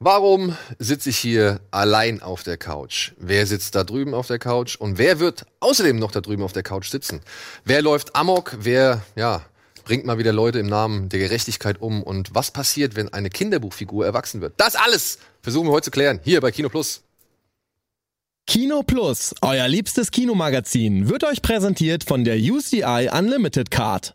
Warum sitze ich hier allein auf der Couch? Wer sitzt da drüben auf der Couch? Und wer wird außerdem noch da drüben auf der Couch sitzen? Wer läuft amok? Wer, ja, bringt mal wieder Leute im Namen der Gerechtigkeit um? Und was passiert, wenn eine Kinderbuchfigur erwachsen wird? Das alles versuchen wir heute zu klären, hier bei Kino Plus. Kino Plus, euer liebstes Kinomagazin, wird euch präsentiert von der UCI Unlimited Card.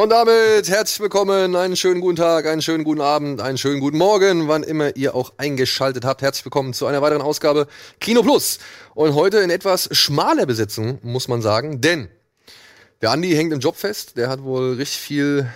Und damit herzlich willkommen, einen schönen guten Tag, einen schönen guten Abend, einen schönen guten Morgen, wann immer ihr auch eingeschaltet habt. Herzlich willkommen zu einer weiteren Ausgabe Kino Plus. Und heute in etwas schmaler Besetzung, muss man sagen, denn der Andi hängt im Job fest, der hat wohl richtig viel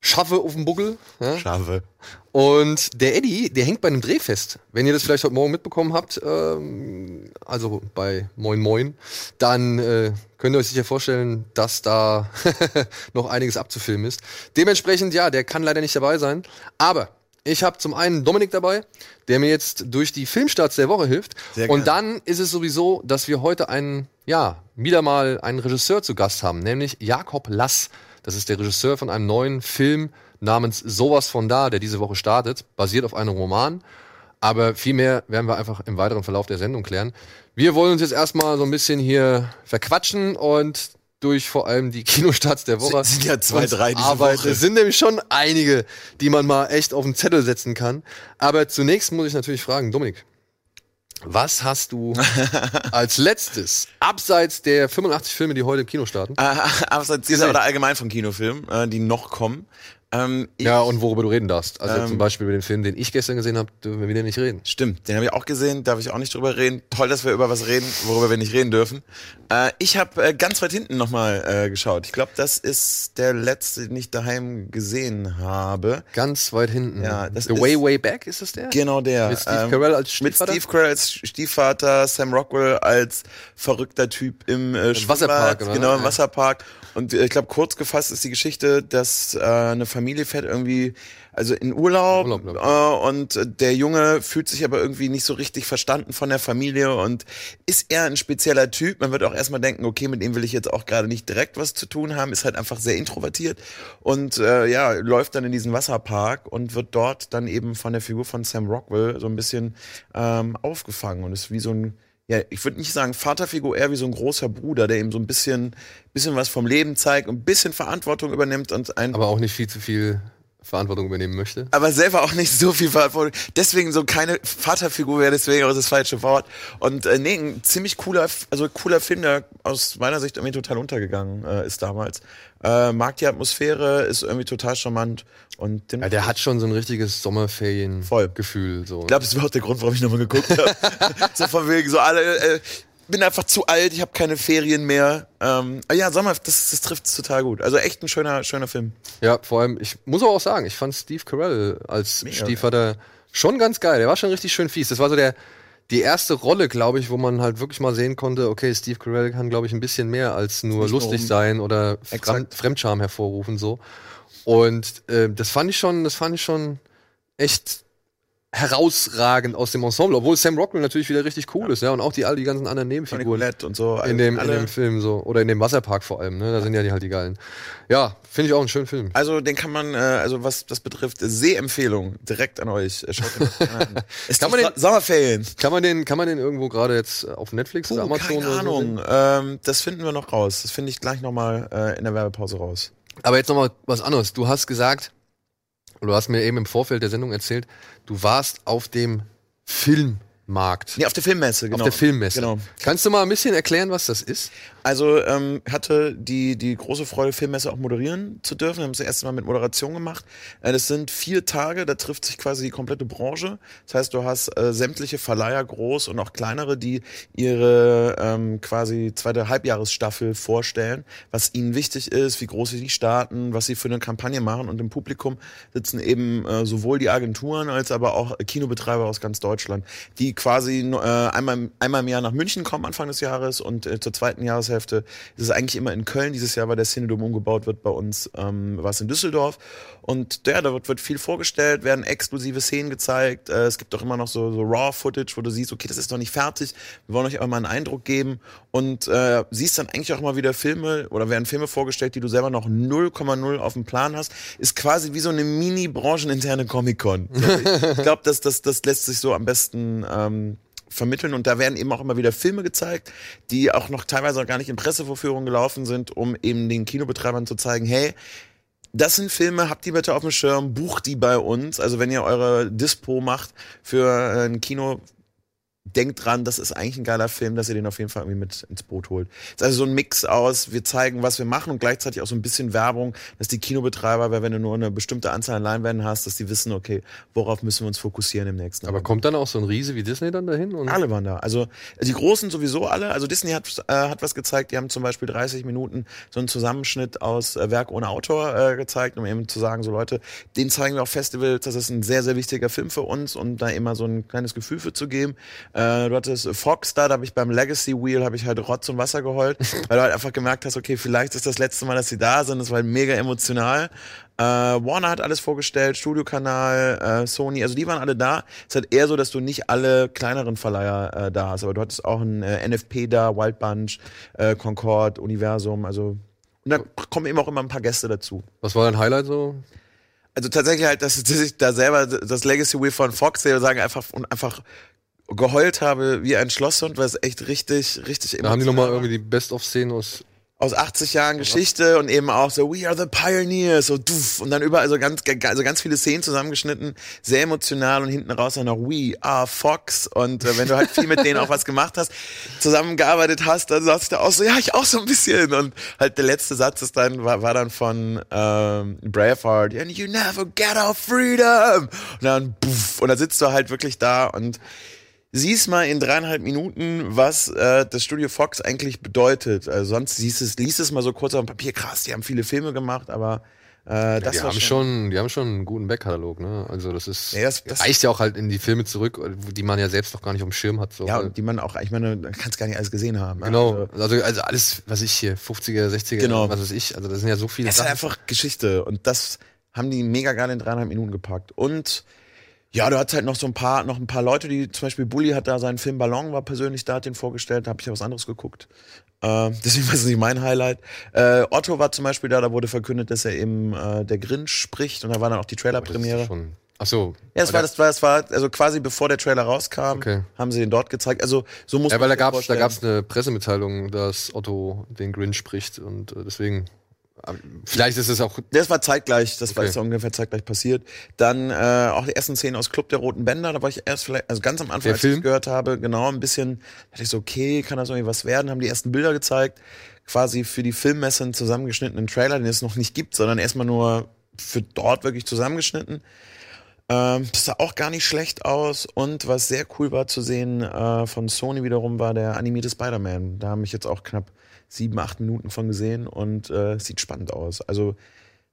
Schaffe auf dem Buckel. Ja? Schaffe. Und der Eddie, der hängt bei einem Dreh fest. Wenn ihr das vielleicht heute Morgen mitbekommen habt, ähm, also bei Moin Moin, dann äh, könnt ihr euch sicher vorstellen, dass da noch einiges abzufilmen ist. Dementsprechend, ja, der kann leider nicht dabei sein. Aber ich habe zum einen Dominik dabei, der mir jetzt durch die Filmstarts der Woche hilft. Sehr Und dann ist es sowieso, dass wir heute einen, ja, wieder mal einen Regisseur zu Gast haben, nämlich Jakob Lass. Das ist der Regisseur von einem neuen Film namens Sowas von da, der diese Woche startet, basiert auf einem Roman. Aber viel mehr werden wir einfach im weiteren Verlauf der Sendung klären. Wir wollen uns jetzt erstmal so ein bisschen hier verquatschen und durch vor allem die Kinostarts der Woche. Es sind ja zwei, drei diese arbeiten. Woche. Es sind nämlich schon einige, die man mal echt auf den Zettel setzen kann. Aber zunächst muss ich natürlich fragen, Dominik, was hast du als letztes, abseits der 85 Filme, die heute im Kino starten? Äh, abseits dieser oder allgemein von Kinofilmen, äh, die noch kommen. Ähm, ich, Ja, und worüber du reden darfst. Also Ähm, zum Beispiel über den Film, den ich gestern gesehen habe, dürfen wir wieder nicht reden. Stimmt, den habe ich auch gesehen, darf ich auch nicht drüber reden. Toll, dass wir über was reden, worüber wir nicht reden dürfen. Äh, ich habe äh, ganz weit hinten nochmal äh, geschaut. Ich glaube, das ist der letzte, den ich daheim gesehen habe. Ganz weit hinten. Ja, das The ist- Way, Way Back, ist das der? Genau der. Mit Steve ähm, Carell als Mit Stiefvater? Steve Carell als Stiefvater, Sam Rockwell als verrückter Typ im, äh, Wasserpark, oder? Genau, im Ja. Wasserpark. Und äh, ich glaube, kurz gefasst ist die Geschichte, dass äh, eine Familie fährt irgendwie, also in Urlaub, Urlaub, äh, und der Junge fühlt sich aber irgendwie nicht so richtig verstanden von der Familie und ist eher ein spezieller Typ. Man wird auch erstmal denken, okay, mit dem will ich jetzt auch gerade nicht direkt was zu tun haben, ist halt einfach sehr introvertiert und äh, ja, läuft dann in diesen Wasserpark und wird dort dann eben von der Figur von Sam Rockwell so ein bisschen ähm, aufgefangen und ist wie so ein ja, ich würde nicht sagen Vaterfigur, eher wie so ein großer Bruder, der ihm so ein bisschen, bisschen was vom Leben zeigt und ein bisschen Verantwortung übernimmt und ein Aber auch nicht viel zu viel Verantwortung übernehmen möchte. aber selber auch nicht so viel Verantwortung. Deswegen so keine Vaterfigur wäre deswegen auch das falsche Wort. Und äh, nee, ein ziemlich cooler, also cooler Film, der aus meiner Sicht irgendwie total untergegangen äh, ist damals. Äh, mag die Atmosphäre, ist irgendwie total charmant. Und Ja, der hat schon so ein richtiges Sommerferien-Gefühl. So. ich glaube, das war auch der Grund, warum ich nochmal geguckt habe. so von wegen, so alle, äh, bin einfach zu alt, ich habe keine Ferien mehr. Ähm, ja, Sommer, das, das trifft es total gut. Also echt ein schöner, schöner Film. Ja, vor allem, ich muss aber auch sagen, ich fand Steve Carell als Mega Stiefvater schon ganz geil. Der war schon richtig schön fies. Das war so der, die erste Rolle, glaube ich, wo man halt wirklich mal sehen konnte, okay, Steve Carell kann, glaube ich, ein bisschen mehr als nur nur lustig um- sein oder Exakt. Fremd, Fremdscham hervorrufen, so. Und äh, das fand ich schon, das fand ich schon echt herausragend aus dem Ensemble, obwohl Sam Rockwell natürlich wieder richtig cool ist, ja, und auch die all die ganzen anderen Nebenfiguren und so. in dem, in dem Film so oder in dem Wasserpark vor allem, ne? Da sind ja die halt die geilen. Ja, finde ich auch einen schönen Film. Also den kann man, äh, also was das betrifft, Sehempfehlung direkt an euch. Äh, Schaut den mal an. Es Kann man man Sommerferien. Kann man den, kann man den irgendwo gerade jetzt auf Netflix oder Puh, Amazon keine oder so Ahnung. ähm, das finden wir noch raus. Das finde ich gleich nochmal äh, in der Werbepause raus. Aber jetzt nochmal was anderes. Du hast gesagt, oder du hast mir eben im Vorfeld der Sendung erzählt, du warst auf dem Filmmarkt. Nee, auf der Filmmesse, genau. Auf der Filmmesse. Genau. Kannst du mal ein bisschen erklären, was das ist? Also ähm, hatte die, die große Freude, Filmmesse auch moderieren zu dürfen. Wir haben es das erste Mal mit Moderation gemacht. Äh, das sind vier Tage, da trifft sich quasi die komplette Branche. Das heißt, du hast äh, sämtliche Verleiher, groß und auch kleinere, die ihre ähm, quasi zweite Halbjahresstaffel vorstellen, was ihnen wichtig ist, wie groß sie die starten, was sie für eine Kampagne machen. Und im Publikum sitzen eben äh, sowohl die Agenturen als aber auch Kinobetreiber aus ganz Deutschland, die quasi äh, einmal, einmal im Jahr nach München kommen Anfang des Jahres und äh, zur zweiten Jahreshälfte ist es eigentlich immer in Köln. Dieses Jahr, weil der Cinedom umgebaut wird bei uns, ähm, war es in Düsseldorf. Und ja, da wird, wird viel vorgestellt, werden exklusive Szenen gezeigt. Äh, es gibt auch immer noch so, so Raw-Footage, wo du siehst, okay, das ist noch nicht fertig. Wir wollen euch auch mal einen Eindruck geben. Und äh, siehst dann eigentlich auch mal wieder Filme oder werden Filme vorgestellt, die du selber noch 0,0 auf dem Plan hast. Ist quasi wie so eine mini-brancheninterne Comic-Con. ich glaube, das, das, das lässt sich so am besten ähm, vermitteln und da werden eben auch immer wieder Filme gezeigt, die auch noch teilweise auch gar nicht in Pressevorführungen gelaufen sind, um eben den Kinobetreibern zu zeigen, hey, das sind Filme, habt die bitte auf dem Schirm, bucht die bei uns. Also wenn ihr eure Dispo macht für äh, ein Kino, denkt dran, das ist eigentlich ein geiler Film, dass ihr den auf jeden Fall irgendwie mit ins Boot holt. Es ist also so ein Mix aus, wir zeigen, was wir machen und gleichzeitig auch so ein bisschen Werbung, dass die Kinobetreiber, weil wenn du nur eine bestimmte Anzahl an Leinwänden hast, dass die wissen, okay, worauf müssen wir uns fokussieren im nächsten Aber kommt dann auch so ein Riese wie Disney dann dahin? Und alle waren da. Also die Großen sowieso alle. Also Disney hat, äh, hat was gezeigt, die haben zum Beispiel 30 Minuten so einen Zusammenschnitt aus äh, Werk ohne Autor äh, gezeigt, um eben zu sagen, so Leute, den zeigen wir auf Festivals, das ist ein sehr, sehr wichtiger Film für uns und da immer so ein kleines Gefühl für zu geben. Äh, du hattest Fox da, da habe ich beim Legacy Wheel habe ich halt Rotz und Wasser geheult, weil du halt einfach gemerkt hast, okay, vielleicht ist das letzte Mal, dass sie da sind. Das war halt mega emotional. Äh, Warner hat alles vorgestellt, Studiokanal, äh, Sony, also die waren alle da. Es ist halt eher so, dass du nicht alle kleineren Verleiher äh, da hast, aber du hattest auch ein äh, NFP da, Wild Bunch, äh, Concord, Universum, also und da kommen eben auch immer ein paar Gäste dazu. Was war dein Highlight so? Also tatsächlich halt, dass, dass ich da selber das Legacy Wheel von Fox sehe, sagen einfach und einfach geheult habe wie ein Schlosshund, weil es echt richtig, richtig Da haben die nochmal irgendwie die Best-of-Szenen aus aus 80 Jahren Geschichte und eben auch so We are the pioneers so duff. Und dann überall so ganz also ganz viele Szenen zusammengeschnitten, sehr emotional und hinten raus dann noch We are Fox und äh, wenn du halt viel mit denen auch was gemacht hast, zusammengearbeitet hast, dann sagst du auch so ja, ich auch so ein bisschen und halt der letzte Satz ist dann war, war dann von ähm, Braveheart and you never get our freedom und dann puff, und dann sitzt du halt wirklich da und siehst mal in dreieinhalb Minuten, was äh, das Studio Fox eigentlich bedeutet. Also sonst siehst es, liest es mal so kurz auf dem Papier, krass, die haben viele Filme gemacht, aber äh, das ja, die war haben schon, die haben schon einen guten Backkatalog, ne? Also das ist Ja, das- das- reicht ja auch halt in die Filme zurück, die man ja selbst noch gar nicht auf dem Schirm hat. So. ja, und die man auch, ich meine, man kann es gar nicht alles gesehen haben. ne? genau. Also, Also, also alles, was ich hier, 50er, 60er, Genau. was weiß ich, also das sind ja so viele ist Sachen. einfach Geschichte und das haben die mega geil in dreieinhalb Minuten gepackt. Und ja, du hattest halt noch so ein paar, noch ein paar Leute, die zum Beispiel Bully hat da seinen Film Ballon, war persönlich da, hat den vorgestellt, da habe ich ja was anderes geguckt. Äh, deswegen war es nicht mein Highlight. Äh, Otto war zum Beispiel da, da wurde verkündet, dass er eben äh, der Grinch spricht und da war dann auch die Trailerpremiere. schon- Ach so. Ja, das war, das war, das war, also quasi bevor der Trailer rauskam, Okay. haben sie den dort gezeigt. Also so muss Ja, weil da vorstellen. gab's eine Pressemitteilung, dass Otto den Grinch spricht und äh, deswegen. Vielleicht ist es auch. Das war zeitgleich, das war Okay. jetzt ungefähr zeitgleich passiert. Dann äh, auch die ersten Szenen aus Club der Roten Bänder, da war ich erst vielleicht, also ganz am Anfang, Der als ich gehört habe, genau, ein bisschen, dachte ich so, okay, kann das irgendwie was werden? Haben die ersten Bilder gezeigt, quasi für die Filmmesse einen zusammengeschnittenen Trailer, den es noch nicht gibt, sondern erstmal nur für dort wirklich zusammengeschnitten. Ähm, das sah auch gar nicht schlecht aus. Und was sehr cool war zu sehen äh, von Sony wiederum, war der animierte Spider-Man. Da haben ich jetzt auch knapp sieben, acht Minuten von gesehen und äh, sieht spannend aus. Also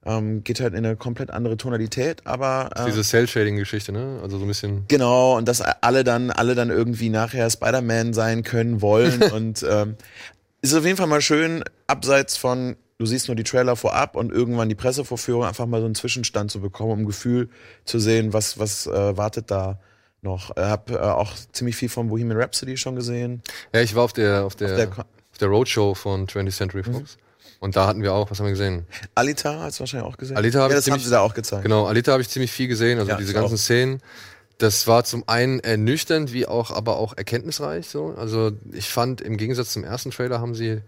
ähm, geht halt in eine komplett andere Tonalität, aber äh, Diese Cell-Shading-Geschichte, ne? Also so ein bisschen. Genau, und dass alle dann, alle dann irgendwie nachher Spider-Man sein können wollen. und ähm, ist auf jeden Fall mal schön, abseits von, du siehst nur die Trailer vorab und irgendwann die Pressevorführung, einfach mal so einen Zwischenstand zu bekommen, um ein Gefühl zu sehen, was, was äh, wartet da noch. Ich habe äh, auch ziemlich viel von Bohemian Rhapsody schon gesehen. Ja, ich war auf der, auf der, Auf der der Roadshow von 20th Century Fox. Und da hatten wir auch, was haben wir gesehen? Alita hast du wahrscheinlich auch gesehen. Alita hab ja, ich das haben ziemlich- sie da auch gezeigt. Genau, Alita habe ich ziemlich viel gesehen, also Ja, diese ganzen auch. Szenen. Das war zum einen ernüchternd, wie auch, aber auch erkenntnisreich. So. Also ich fand, im Gegensatz zum ersten Trailer haben sie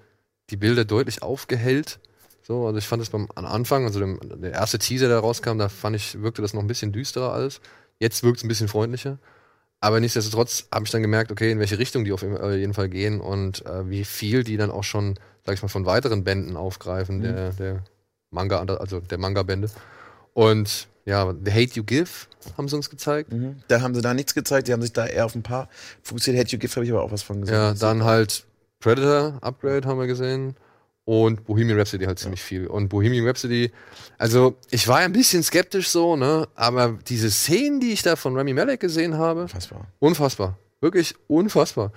die Bilder deutlich aufgehellt. So, also ich fand es beim am Anfang, also dem, der erste Teaser, der rauskam, da fand ich, wirkte das noch ein bisschen düsterer alles. Jetzt wirkt es ein bisschen freundlicher. Aber nichtsdestotrotz habe ich dann gemerkt, okay, in welche Richtung die auf jeden Fall gehen und äh, wie viel die dann auch schon sag ich mal, von weiteren Bänden aufgreifen, Mhm. der, der Manga, also der Manga-Bände. Und ja, The Hate You Give haben sie uns gezeigt. Mhm. Da haben sie da nichts gezeigt, die haben sich da eher auf ein paar fokussiert. Hate You Give habe ich aber auch was von gesehen. Ja, dann halt Predator Upgrade haben wir gesehen. Und Bohemian Rhapsody halt ziemlich viel. Und Bohemian Rhapsody, also ich war ja ein bisschen skeptisch so, ne? Aber diese Szenen, die ich da von Rami Malek gesehen habe, Unfassbar. unfassbar. Wirklich unfassbar.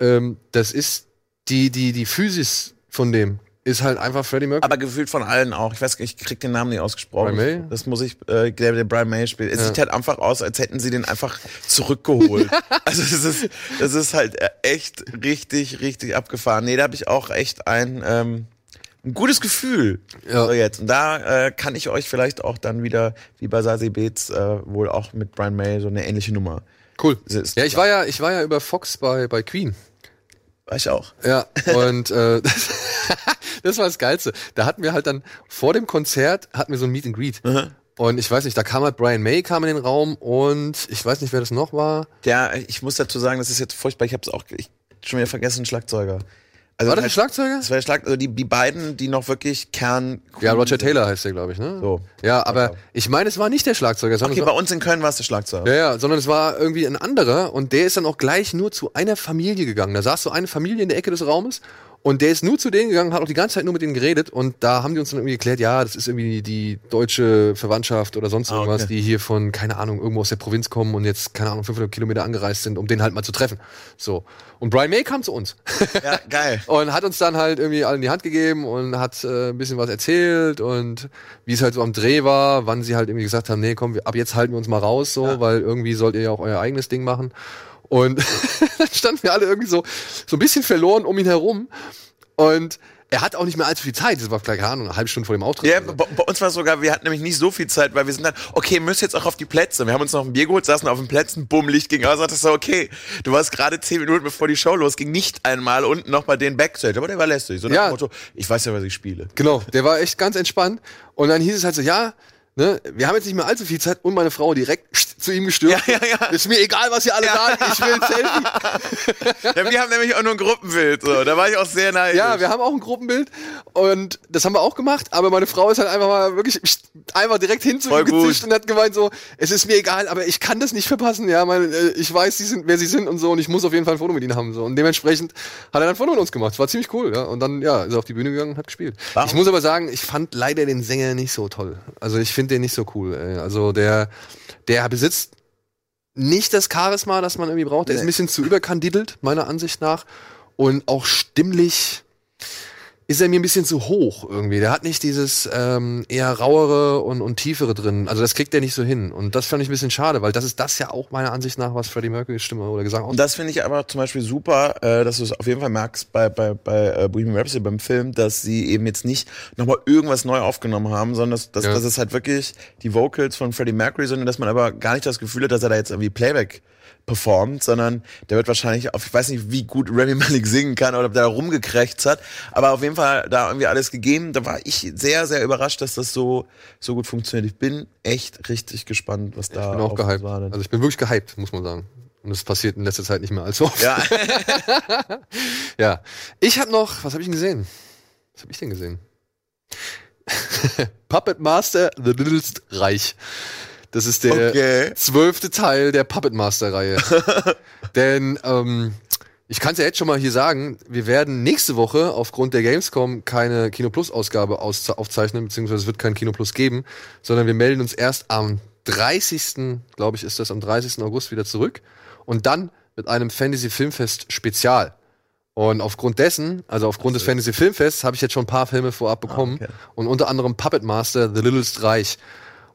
Ähm, das ist die, die, die Physis von dem ist halt einfach Freddie Mercury. Aber gefühlt von allen auch. Ich weiß, ich krieg den Namen nicht ausgesprochen. Brian May? Das muss ich, äh, der, der Brian May spielt. Es Ja. sieht halt einfach aus, als hätten sie den einfach zurückgeholt. also das ist, das ist halt echt richtig, richtig abgefahren. Nee, da habe ich auch echt ein, ähm, ein gutes Gefühl. Ja. So jetzt. Und da äh, kann ich euch vielleicht auch dann wieder, wie bei Sasi Beetz, äh, wohl auch mit Brian May so eine ähnliche Nummer. cool. Ja, ich war ja, ich war ja über Fox bei, bei Queen. War ich auch. Ja, und äh, das, war das Geilste. Da hatten wir halt dann vor dem Konzert hatten wir so ein Meet and Greet. Und ich weiß nicht, da kam halt Brian May kam in den Raum und ich weiß nicht, wer das noch war. Der, ich muss dazu sagen, das ist jetzt furchtbar. Ich habe es auch ich, schon wieder vergessen, Schlagzeuger. Also War das ein halt- Schlagzeuger? Das war der Schlag, also die, die beiden, die noch wirklich Kern. Ja, Roger Taylor heißt der, glaube ich, ne? So. Ja, aber ich meine, es war nicht der Schlagzeuger, sondern Okay, bei uns in Köln war es der Schlagzeuger. ja, ja, sondern es war irgendwie ein anderer und der ist dann auch gleich nur zu einer Familie gegangen. Da saß so eine Familie in der Ecke des Raumes und der ist nur zu denen gegangen, hat auch die ganze Zeit nur mit denen geredet und da haben die uns dann irgendwie erklärt, ja, das ist irgendwie die deutsche Verwandtschaft oder sonst Ah, irgendwas, okay. die hier von, keine Ahnung, irgendwo aus der Provinz kommen und jetzt, keine Ahnung, 500 Kilometer angereist sind, um den halt mal zu treffen. So. Und Brian May kam zu uns. Ja, geil. Und hat uns dann halt irgendwie allen die Hand gegeben und hat äh, ein bisschen was erzählt und wie es halt so am Dreh war, wann sie halt irgendwie gesagt haben, nee, komm, wir, ab jetzt halten wir uns mal raus, so, weil irgendwie sollt ihr ja auch euer eigenes Ding machen. Und dann standen wir alle irgendwie so, so ein bisschen verloren um ihn herum. Und er hat auch nicht mehr allzu viel Zeit. Das war vielleicht, keine Ahnung, eine halbe Stunde vor dem Auftritt. Ja, bei, bei uns war es sogar, wir hatten nämlich nicht so viel Zeit, weil wir sind dann, okay, müsst jetzt auch auf die Plätze. Wir haben uns noch ein Bier geholt, saßen auf den Plätzen, bumm, Licht ging aus, sagtest so, okay, du warst gerade zehn Minuten bevor die Show losging, nicht einmal unten noch bei den Backstage, aber der war lästig. So nach Ja. dem Motto, ich weiß ja, was ich spiele. Genau, der war echt ganz entspannt. Und dann hieß es halt so, ja, ne, wir haben jetzt nicht mehr allzu viel Zeit und meine Frau direkt zu ihm gestürmt. Ja, ja, ja. Ist mir egal, was ihr alle sagt, ich will ein Selfie. Ja, wir haben nämlich auch nur ein Gruppenbild, so. Da war ich auch sehr neidisch. Ja, wir haben auch ein Gruppenbild und das haben wir auch gemacht, aber meine Frau ist halt einfach mal wirklich einfach direkt hin zu ihm gezischt und hat gemeint so, es ist mir egal, aber ich kann das nicht verpassen, ja, mein, äh, ich weiß, sie sind, wer sie sind und so und ich muss auf jeden Fall ein Foto mit ihnen haben so und dementsprechend hat er dann ein Foto mit uns gemacht, das war ziemlich cool, ja, und dann ja, ist er auf die Bühne gegangen und hat gespielt. Wow. Ich muss aber sagen, ich fand leider den Sänger nicht so toll. Also ich finde den nicht so cool, ey. also der der besitzt nicht das Charisma, das man irgendwie braucht. Der ist ein Nee. bisschen zu überkandidelt, meiner Ansicht nach. Und auch stimmlich ist er mir ein bisschen zu hoch irgendwie. Der hat nicht dieses ähm, eher rauere und, und tiefere drin. Also das kriegt er nicht so hin. Und das fand ich ein bisschen schade, weil das ist das ja auch meiner Ansicht nach, was Freddie Mercury Stimme oder Gesang Und ausmacht. das finde ich aber zum Beispiel super, äh, dass du es auf jeden Fall merkst bei, bei, bei äh, Bohemian Rhapsody beim Film, dass sie eben jetzt nicht nochmal irgendwas neu aufgenommen haben, sondern dass, dass, Ja. dass es halt wirklich die Vocals von Freddie Mercury sind und dass man aber gar nicht das Gefühl hat, dass er da jetzt irgendwie Playback performt, sondern der wird wahrscheinlich auf, ich weiß nicht, wie gut Remy Malik singen kann oder ob der da rumgekrächzt hat, aber auf jeden Fall da irgendwie alles gegeben. Da war ich sehr, sehr überrascht, dass das so, so gut funktioniert. Ich bin echt richtig gespannt, was da Ich bin auch gehypt. Also ich bin wirklich gehypt, muss man sagen. Und das passiert in letzter Zeit nicht mehr allzu oft. ja, Ja. Ich habe noch, was habe ich denn gesehen? Was habe ich denn gesehen? Puppet Master The Littlest Reich. Das ist der Okay. zwölfte Teil der Puppet Master Reihe. Denn ähm, ich kann es ja jetzt schon mal hier sagen, wir werden nächste Woche aufgrund der Gamescom keine Kino Plus Ausgabe aus aufzeichnen, beziehungsweise es wird kein Kino Plus geben, sondern wir melden uns erst am 30. glaube ich, ist das am 30. August wieder zurück und dann mit einem Fantasy Filmfest Spezial. Und aufgrund dessen, also aufgrund des Fantasy Filmfests, habe ich jetzt schon ein paar Filme vorab bekommen. Ah, okay. Und unter anderem Puppet Master, The Littlest Reich.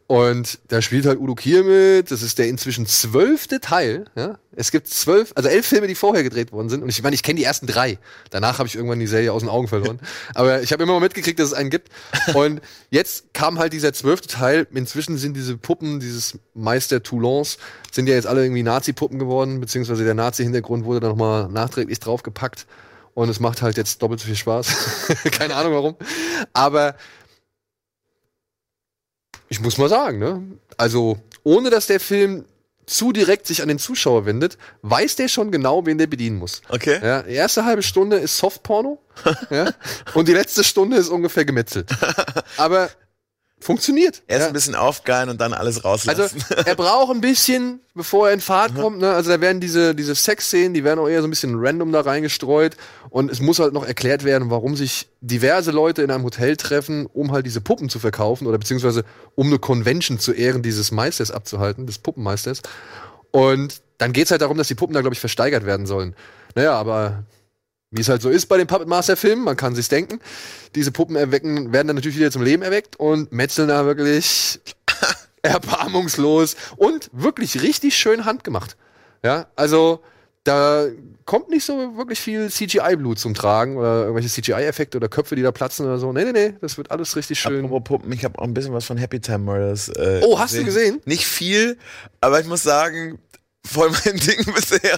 Und da spielt halt Udo Kier mit. Das ist der inzwischen zwölfte Teil. Ja? Es gibt zwölf, also elf Filme, die vorher gedreht worden sind. Und ich meine, ich kenne die ersten drei. Danach habe ich irgendwann die Serie aus den Augen verloren. Aber ich habe immer mal mitgekriegt, dass es einen gibt. Und jetzt kam halt dieser zwölfte Teil. Inzwischen sind diese Puppen, dieses Meister Toulons, sind ja jetzt alle irgendwie Nazi-Puppen geworden. Beziehungsweise der Nazi-Hintergrund wurde dann nochmal nachträglich draufgepackt. Und es macht halt jetzt doppelt so viel Spaß. Keine Ahnung warum. Aber ich muss mal sagen, ne? Also, ohne dass der Film zu direkt sich an den Zuschauer wendet, weiß der schon genau, wen der bedienen muss. Okay. Ja, die erste halbe Stunde ist Softporno ja, und die letzte Stunde ist ungefähr gemetzelt. Aber funktioniert. Erst ja. ein bisschen aufgeilen und dann alles Also rauslassen. er braucht ein bisschen, bevor er in Fahrt kommt. Ne? Also da werden diese, diese Sexszenen, die werden auch eher so ein bisschen random da reingestreut. Und es muss halt noch erklärt werden, warum sich diverse Leute in einem Hotel treffen, um halt diese Puppen zu verkaufen oder beziehungsweise um eine Convention zu Ehren dieses Meisters abzuhalten, des Puppenmeisters. Und dann geht's halt darum, dass die Puppen da, glaube ich, versteigert werden sollen. Naja, aber wie es halt so ist bei den Puppet Master Filmen, man kann sich's denken. Diese Puppen erwecken, werden dann natürlich wieder zum Leben erweckt und metzeln da wirklich erbarmungslos und wirklich richtig schön handgemacht. Ja, also da kommt nicht so wirklich viel CGI-Blut zum Tragen oder irgendwelche CGI-Effekte oder Köpfe, die da platzen oder so. Nee, nee, nee, das wird alles richtig schön. Apropos Puppen, ich habe auch ein bisschen was von Happy Time Murders. Äh, Oh, hast du gesehen? Nicht viel, aber ich muss sagen, voll mein Ding bisher.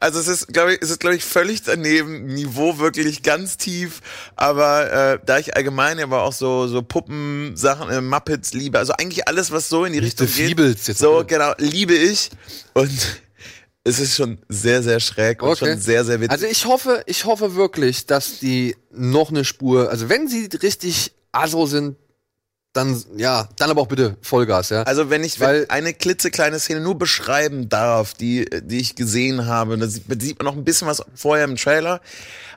Also es ist, glaube ich, es ist, glaube ich, völlig daneben, Niveau wirklich ganz tief. Aber äh, da ich allgemein aber auch so so Puppensachen, äh, Muppets liebe, also eigentlich alles, was so in die Richtung geht, jetzt so genau liebe ich und es ist schon sehr sehr schräg und Okay. schon sehr sehr witzig. Also ich hoffe, ich hoffe wirklich, dass die noch eine Spur, also wenn sie richtig aso sind, dann ja, dann aber auch bitte Vollgas, ja. Also wenn ich Weil- wenn eine klitzekleine Szene nur beschreiben darf, die, die ich gesehen habe, da sieht, sieht man noch ein bisschen was vorher im Trailer.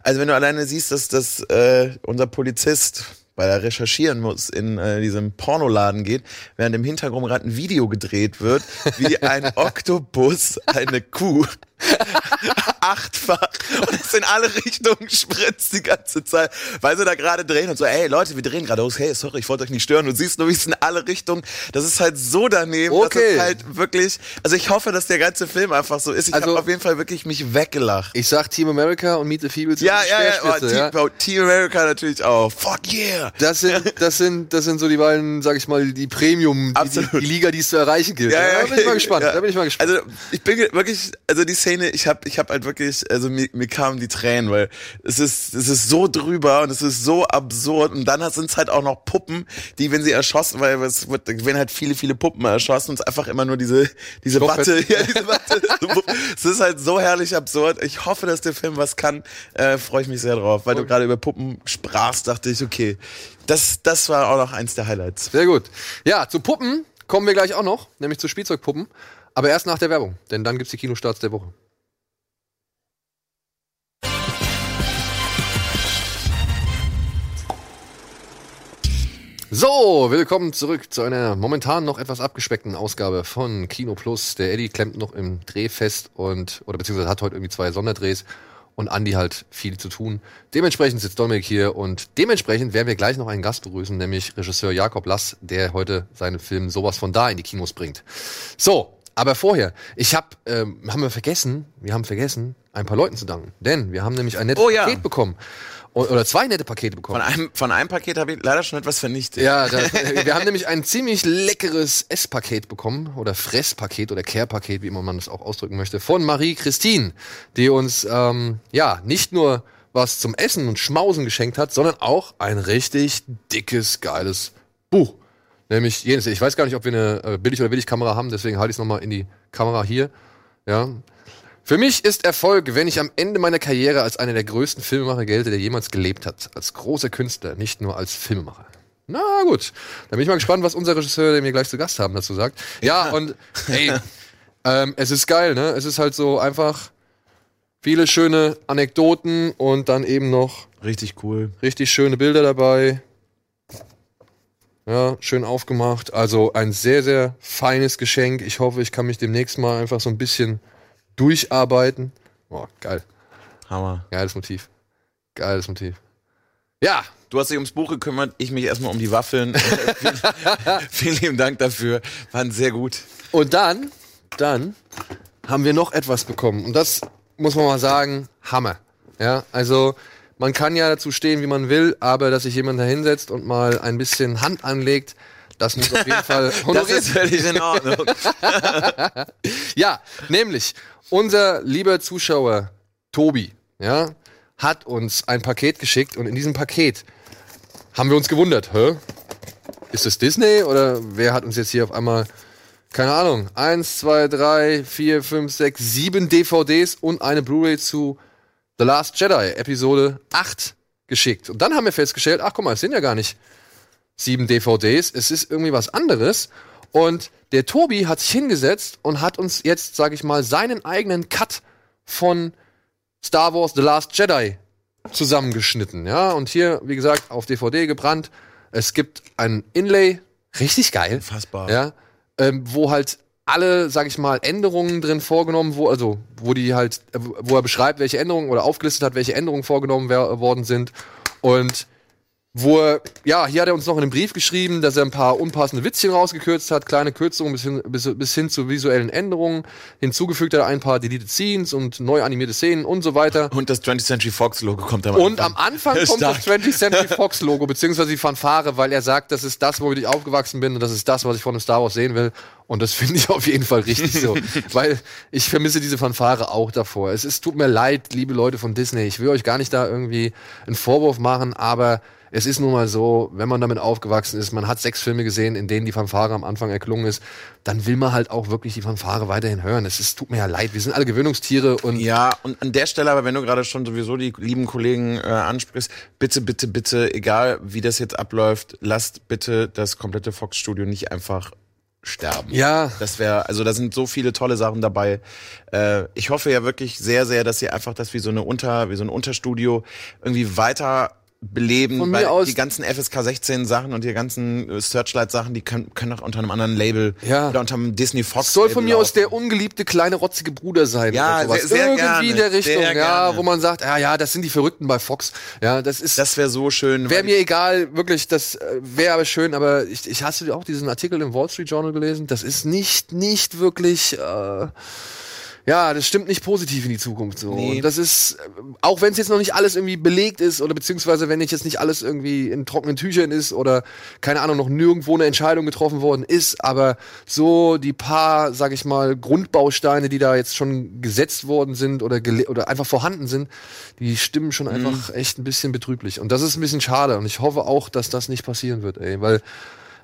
Also wenn du alleine siehst, dass, dass äh, unser Polizist, weil er recherchieren muss, in äh, diesem Pornoladen geht, während im Hintergrund gerade ein Video gedreht wird, wie ein Oktopus eine Kuh achtfach und es in alle Richtungen spritzt die ganze Zeit, weil sie da gerade drehen und so, ey Leute, wir drehen gerade aus, hey, sorry, ich wollte euch nicht stören. Du siehst nur, wie es in alle Richtungen, das ist halt so daneben, Okay. dass es halt wirklich, also ich hoffe, dass der ganze Film einfach so ist. Ich Also- habe auf jeden Fall wirklich mich weggelacht. Ich sag Team America und Meet the Feebles. Ja, ja, ja, oh, Team, oh, Team America natürlich auch. Fuck yeah! Das sind, das sind, das sind so die beiden, sag ich mal, die Premium, die, die, die Liga, die es zu erreichen gilt. da bin ich mal gespannt. ja. Da bin ich mal gespannt. Also ich bin wirklich, also die Szene, ich habe, ich habe halt wirklich, also mir, mir kamen die Tränen, weil es ist, es ist so drüber und es ist so absurd und dann sind es halt auch noch Puppen, die, wenn sie erschossen, weil es wird, werden halt viele, viele Puppen erschossen und es ist einfach immer nur diese, diese. Watte, ja, diese Watte. es ist halt so herrlich absurd. Ich hoffe, dass der Film was kann. Äh, Freue ich mich sehr drauf, weil du gerade über Puppen sprachst, dachte ich, okay, das, das war auch noch eins der Highlights. Sehr gut. Ja, zu Puppen kommen wir gleich auch noch, nämlich zu Spielzeugpuppen. Aber erst nach der Werbung, denn dann gibt's die Kinostarts der Woche. So, willkommen zurück zu einer momentan noch etwas abgespeckten Ausgabe von Kino Plus. Der Eddie klemmt noch im Dreh fest und, oder beziehungsweise hat heute irgendwie zwei Sonderdrehs und Andi halt viel zu tun. Dementsprechend sitzt Dominik hier und dementsprechend werden wir gleich noch einen Gast begrüßen, nämlich Regisseur Jakob Lass, der heute seinen Film sowas von da in die Kinos bringt. So, aber vorher, ich habe, ähm, haben wir vergessen, wir haben vergessen, ein paar Leuten zu danken, denn wir haben nämlich ein nettes Oh ja. Paket bekommen oder zwei nette Pakete bekommen. Von einem, von einem Paket habe ich leider schon etwas vernichtet. Ja, da, wir haben nämlich ein ziemlich leckeres Esspaket bekommen oder Fresspaket oder Care-Paket, wie immer man das auch ausdrücken möchte, von Marie-Christine, die uns ähm, ja nicht nur was zum Essen und Schmausen geschenkt hat, sondern auch ein richtig dickes, geiles Buch. Nämlich jenes. Ich weiß gar nicht, ob wir eine äh, Billig- oder Billig-Kamera haben, deswegen halte ich es nochmal in die Kamera hier. Ja. Für mich ist Erfolg, wenn ich am Ende meiner Karriere als einer der größten Filmemacher gelte, der jemals gelebt hat. Als großer Künstler, nicht nur als Filmemacher. Na gut, da bin ich mal gespannt, was unser Regisseur, den wir gleich zu Gast haben, dazu sagt. Ja, und hey, ähm, es ist geil, ne? Es ist halt so einfach viele schöne Anekdoten und dann eben noch Richtig cool. richtig schöne Bilder dabei. Ja, schön aufgemacht. Also ein sehr, sehr feines Geschenk. Ich hoffe, ich kann mich demnächst mal einfach so ein bisschen durcharbeiten. Boah, geil. Hammer. Geiles Motiv. Geiles Motiv. Ja, Du hast dich ums Buch gekümmert, ich mich erstmal um die Waffeln. vielen, vielen lieben Dank dafür. Waren sehr gut. und dann, dann haben wir noch etwas bekommen. Und das muss man mal sagen, Hammer. Ja, also man kann ja dazu stehen, wie man will, aber dass sich jemand da hinsetzt und mal ein bisschen Hand anlegt, das muss auf jeden Fall Das honoriert ist völlig in Ordnung. Ja, nämlich unser lieber Zuschauer Tobi, ja, hat uns ein Paket geschickt und in diesem Paket haben wir uns gewundert, hä? Ist es Disney oder wer hat uns jetzt hier auf einmal keine Ahnung, eins, zwei, drei, vier, fünf, sechs, sieben DVDs und eine Blu-ray zu The Last Jedi, Episode 8, geschickt. Und dann haben wir festgestellt, ach guck mal, es sind ja gar nicht sieben DVDs, es ist irgendwie was anderes. Und der Tobi hat sich hingesetzt und hat uns jetzt, sag ich mal, seinen eigenen Cut von Star Wars The Last Jedi zusammengeschnitten. Ja, und hier, wie gesagt, auf DVD gebrannt. Es gibt ein Inlay, richtig geil. Fassbar. Ja, ähm, wo halt alle, sag ich mal, Änderungen drin vorgenommen, wo, also, wo die halt, wo er beschreibt, welche Änderungen oder aufgelistet hat, welche Änderungen vorgenommen worden sind. Und wo er, ja, hier hat er uns noch in einem Brief geschrieben, dass er ein paar unpassende Witzchen rausgekürzt hat, kleine Kürzungen bis hin, bis, bis hin zu visuellen Änderungen. Hinzugefügt hat er ein paar Deleted Scenes und neu animierte Szenen und so weiter. Und das 20th Century Fox Logo kommt am Und am Anfang kommt Stark. das 20th Century Fox Logo, beziehungsweise die Fanfare, weil er sagt, das ist das, womit ich aufgewachsen bin und das ist das, was ich von einem Star Wars sehen will. Und das finde ich auf jeden Fall richtig so. weil ich vermisse diese Fanfare auch davor. Es ist, tut mir leid, liebe Leute von Disney. Ich will euch gar nicht da irgendwie einen Vorwurf machen, aber es ist nun mal so, wenn man damit aufgewachsen ist, man hat sechs Filme gesehen, in denen die Fanfare am Anfang erklungen ist, dann will man halt auch wirklich die Fanfare weiterhin hören. Es ist, tut mir ja leid. Wir sind alle Gewöhnungstiere und Ja, und an der Stelle, aber wenn du gerade schon sowieso die lieben Kollegen äh, ansprichst, bitte, bitte, bitte, egal wie das jetzt abläuft, lasst bitte das komplette Fox-Studio nicht einfach sterben. ja, Das wäre, also da sind so viele tolle Sachen dabei. Äh, ich hoffe ja wirklich sehr, sehr, dass ihr einfach das wie so eine Unter, wie so ein Unterstudio irgendwie weiter beleben, weil aus- die ganzen FSK 16 Sachen und die ganzen äh, Searchlight Sachen, die können, können auch unter einem anderen Label Ja. oder unter einem Disney Fox soll von Label mir aus laufen. der ungeliebte kleine rotzige Bruder sein. Ja, oder sowas. sehr- sehr Irgendwie gerne, in der Richtung, ja, gerne. wo man sagt, ja, ja, das sind die Verrückten bei Fox. Ja, das ist. Das wäre so schön. Wäre mir egal, wirklich, das wäre aber schön, aber ich, ich hast du auch diesen Artikel im Wall Street Journal gelesen? Das ist nicht, nicht wirklich, äh, ja, das stimmt nicht positiv in die Zukunft so. Nee. Und das ist, äh, auch wenn es jetzt noch nicht alles irgendwie belegt ist oder beziehungsweise wenn jetzt nicht alles irgendwie in trockenen Tüchern ist oder keine Ahnung, noch nirgendwo eine Entscheidung getroffen worden ist, aber so die paar, sag ich mal, Grundbausteine, die da jetzt schon gesetzt worden sind oder, oder einfach vorhanden sind, die stimmen schon einfach echt ein bisschen betrüblich. Und das ist ein bisschen schade. Und ich hoffe auch, dass das nicht passieren wird, ey, weil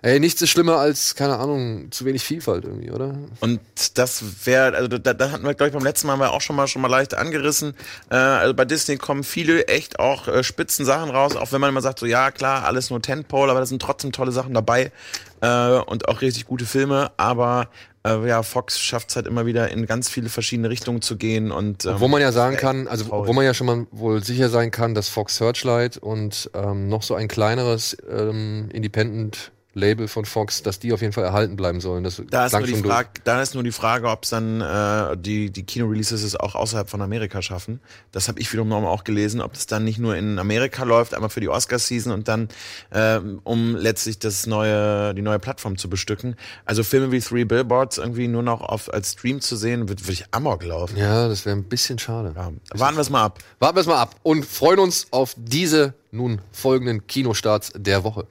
Ey, nichts ist schlimmer als, keine Ahnung, zu wenig Vielfalt irgendwie, oder? Und das wäre, also da, da hatten wir, glaube ich, beim letzten Mal mal auch schon mal schon mal leicht angerissen. Äh, also bei Disney kommen viele echt auch äh, spitzen Sachen raus, auch wenn man immer sagt, so ja klar, alles nur Tentpole, aber da sind trotzdem tolle Sachen dabei äh, und auch richtig gute Filme. Aber äh, ja, Fox schafft es halt immer wieder in ganz viele verschiedene Richtungen zu gehen und ähm, Wo man ja sagen kann, also traurig. wo man ja schon mal wohl sicher sein kann, dass Fox Searchlight und ähm, noch so ein kleineres ähm, Independent Label von Fox, dass die auf jeden Fall erhalten bleiben sollen. Das Da ist, nur die. Frage, da ist nur die Frage, ob es dann äh, die, die Kino-Releases es auch außerhalb von Amerika schaffen. Das habe ich wiederum noch mal auch gelesen, ob es dann nicht nur in Amerika läuft, einmal für die Oscar-Season und dann, ähm, um letztlich das neue, die neue Plattform zu bestücken. Also Filme wie Three Billboards irgendwie nur noch auf, als Stream zu sehen, wird würde ich Amok laufen. Ja, das wäre ein bisschen schade. Ja. Warten wir es mal ab. Warten wir es mal ab und freuen uns auf diese nun folgenden Kinostarts der Woche.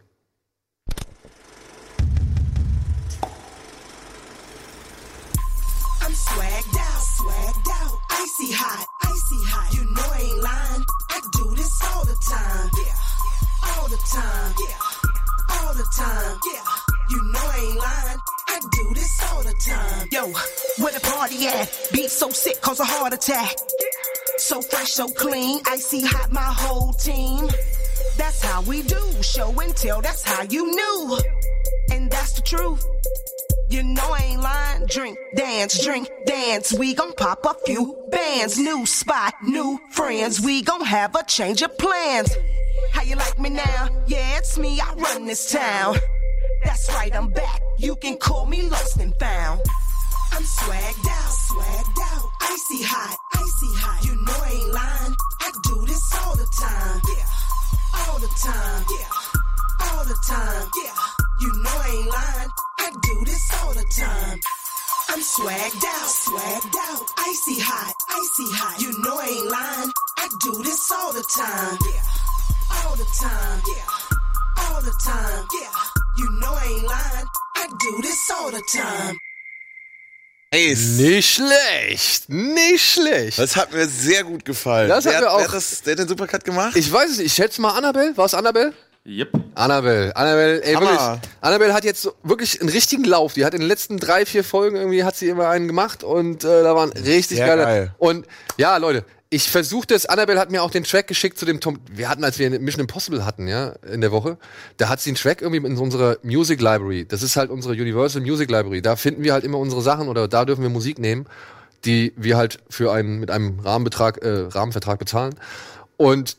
Time. Yeah, all the time. Yeah, all the time. Yeah, you know I ain't lying. I do this all the time. Yo, where the party at? Beat so sick, cause a heart attack. So fresh, so clean, icy hot, my whole team. That's how we do. Show and tell, that's how you knew. And that's the truth. You know I ain't lying. Drink, dance, drink, dance. We gon' pop a few bands. New spot, new friends. We gon' have a change of plans. How you like me now? Yeah, it's me. I run this town. That's right, I'm back. You can call me lost and found. I'm swagged out, swagged out. Icy hot, icy hot. You know I ain't lying. I do this all the time. Yeah, all the time. Yeah, all the time. Yeah, you know I ain't lying. I do this all the time. I'm swagged out, swagged out. Icy hot, icy hot. You know I ain't lying. I do this all the time. Yeah, all the time. Yeah, all the time. Yeah, you know I ain't lying. I do this all the time. Ace. Nicht schlecht, nicht schlecht. Das hat mir sehr gut gefallen. Das hat wer, mir auch- Wer hat, das, der hat den Supercut gemacht? Ich weiß es nicht, ich schätze mal Annabelle. War es Annabelle? Yep. Annabelle, Annabelle, ey, Hammer. wirklich. Annabelle hat jetzt wirklich einen richtigen Lauf. Die hat in den letzten drei, vier Folgen irgendwie hat sie immer einen gemacht und äh, da waren richtig Sehr geile. geil. Und ja, Leute, ich versuche das. Annabelle hat mir auch den Track geschickt zu dem Tom. Wir hatten, als wir Mission Impossible hatten, ja, in der Woche, da hat sie einen Track irgendwie in unserer Music Library. Das ist halt unsere Universal Music Library. Da finden wir halt immer unsere Sachen oder da dürfen wir Musik nehmen, die wir halt für einen mit einem Rahmenbetrag, äh, Rahmenvertrag bezahlen. Und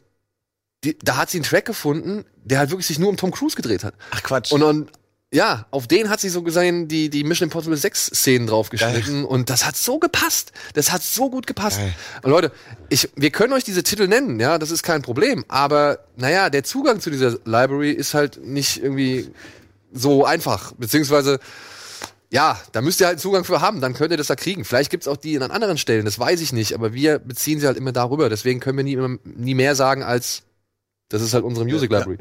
die, da hat sie einen Track gefunden, der halt wirklich sich nur um Tom Cruise gedreht hat. Ach Quatsch. Und dann, ja, auf den hat sie so gesehen, die, die Mission Impossible 6 Szenen draufgeschnitten. Und das hat so gepasst. Das hat so gut gepasst. Geil. Und Leute, ich, wir können euch diese Titel nennen, ja, das ist kein Problem. Aber, naja, der Zugang zu dieser Library ist halt nicht irgendwie so einfach. Beziehungsweise, ja, da müsst ihr halt Zugang für haben, dann könnt ihr das da kriegen. Vielleicht gibt's auch die an anderen Stellen, das weiß ich nicht, aber wir beziehen sie halt immer darüber. Deswegen können wir nie, nie mehr sagen als, das ist halt unsere Music Library.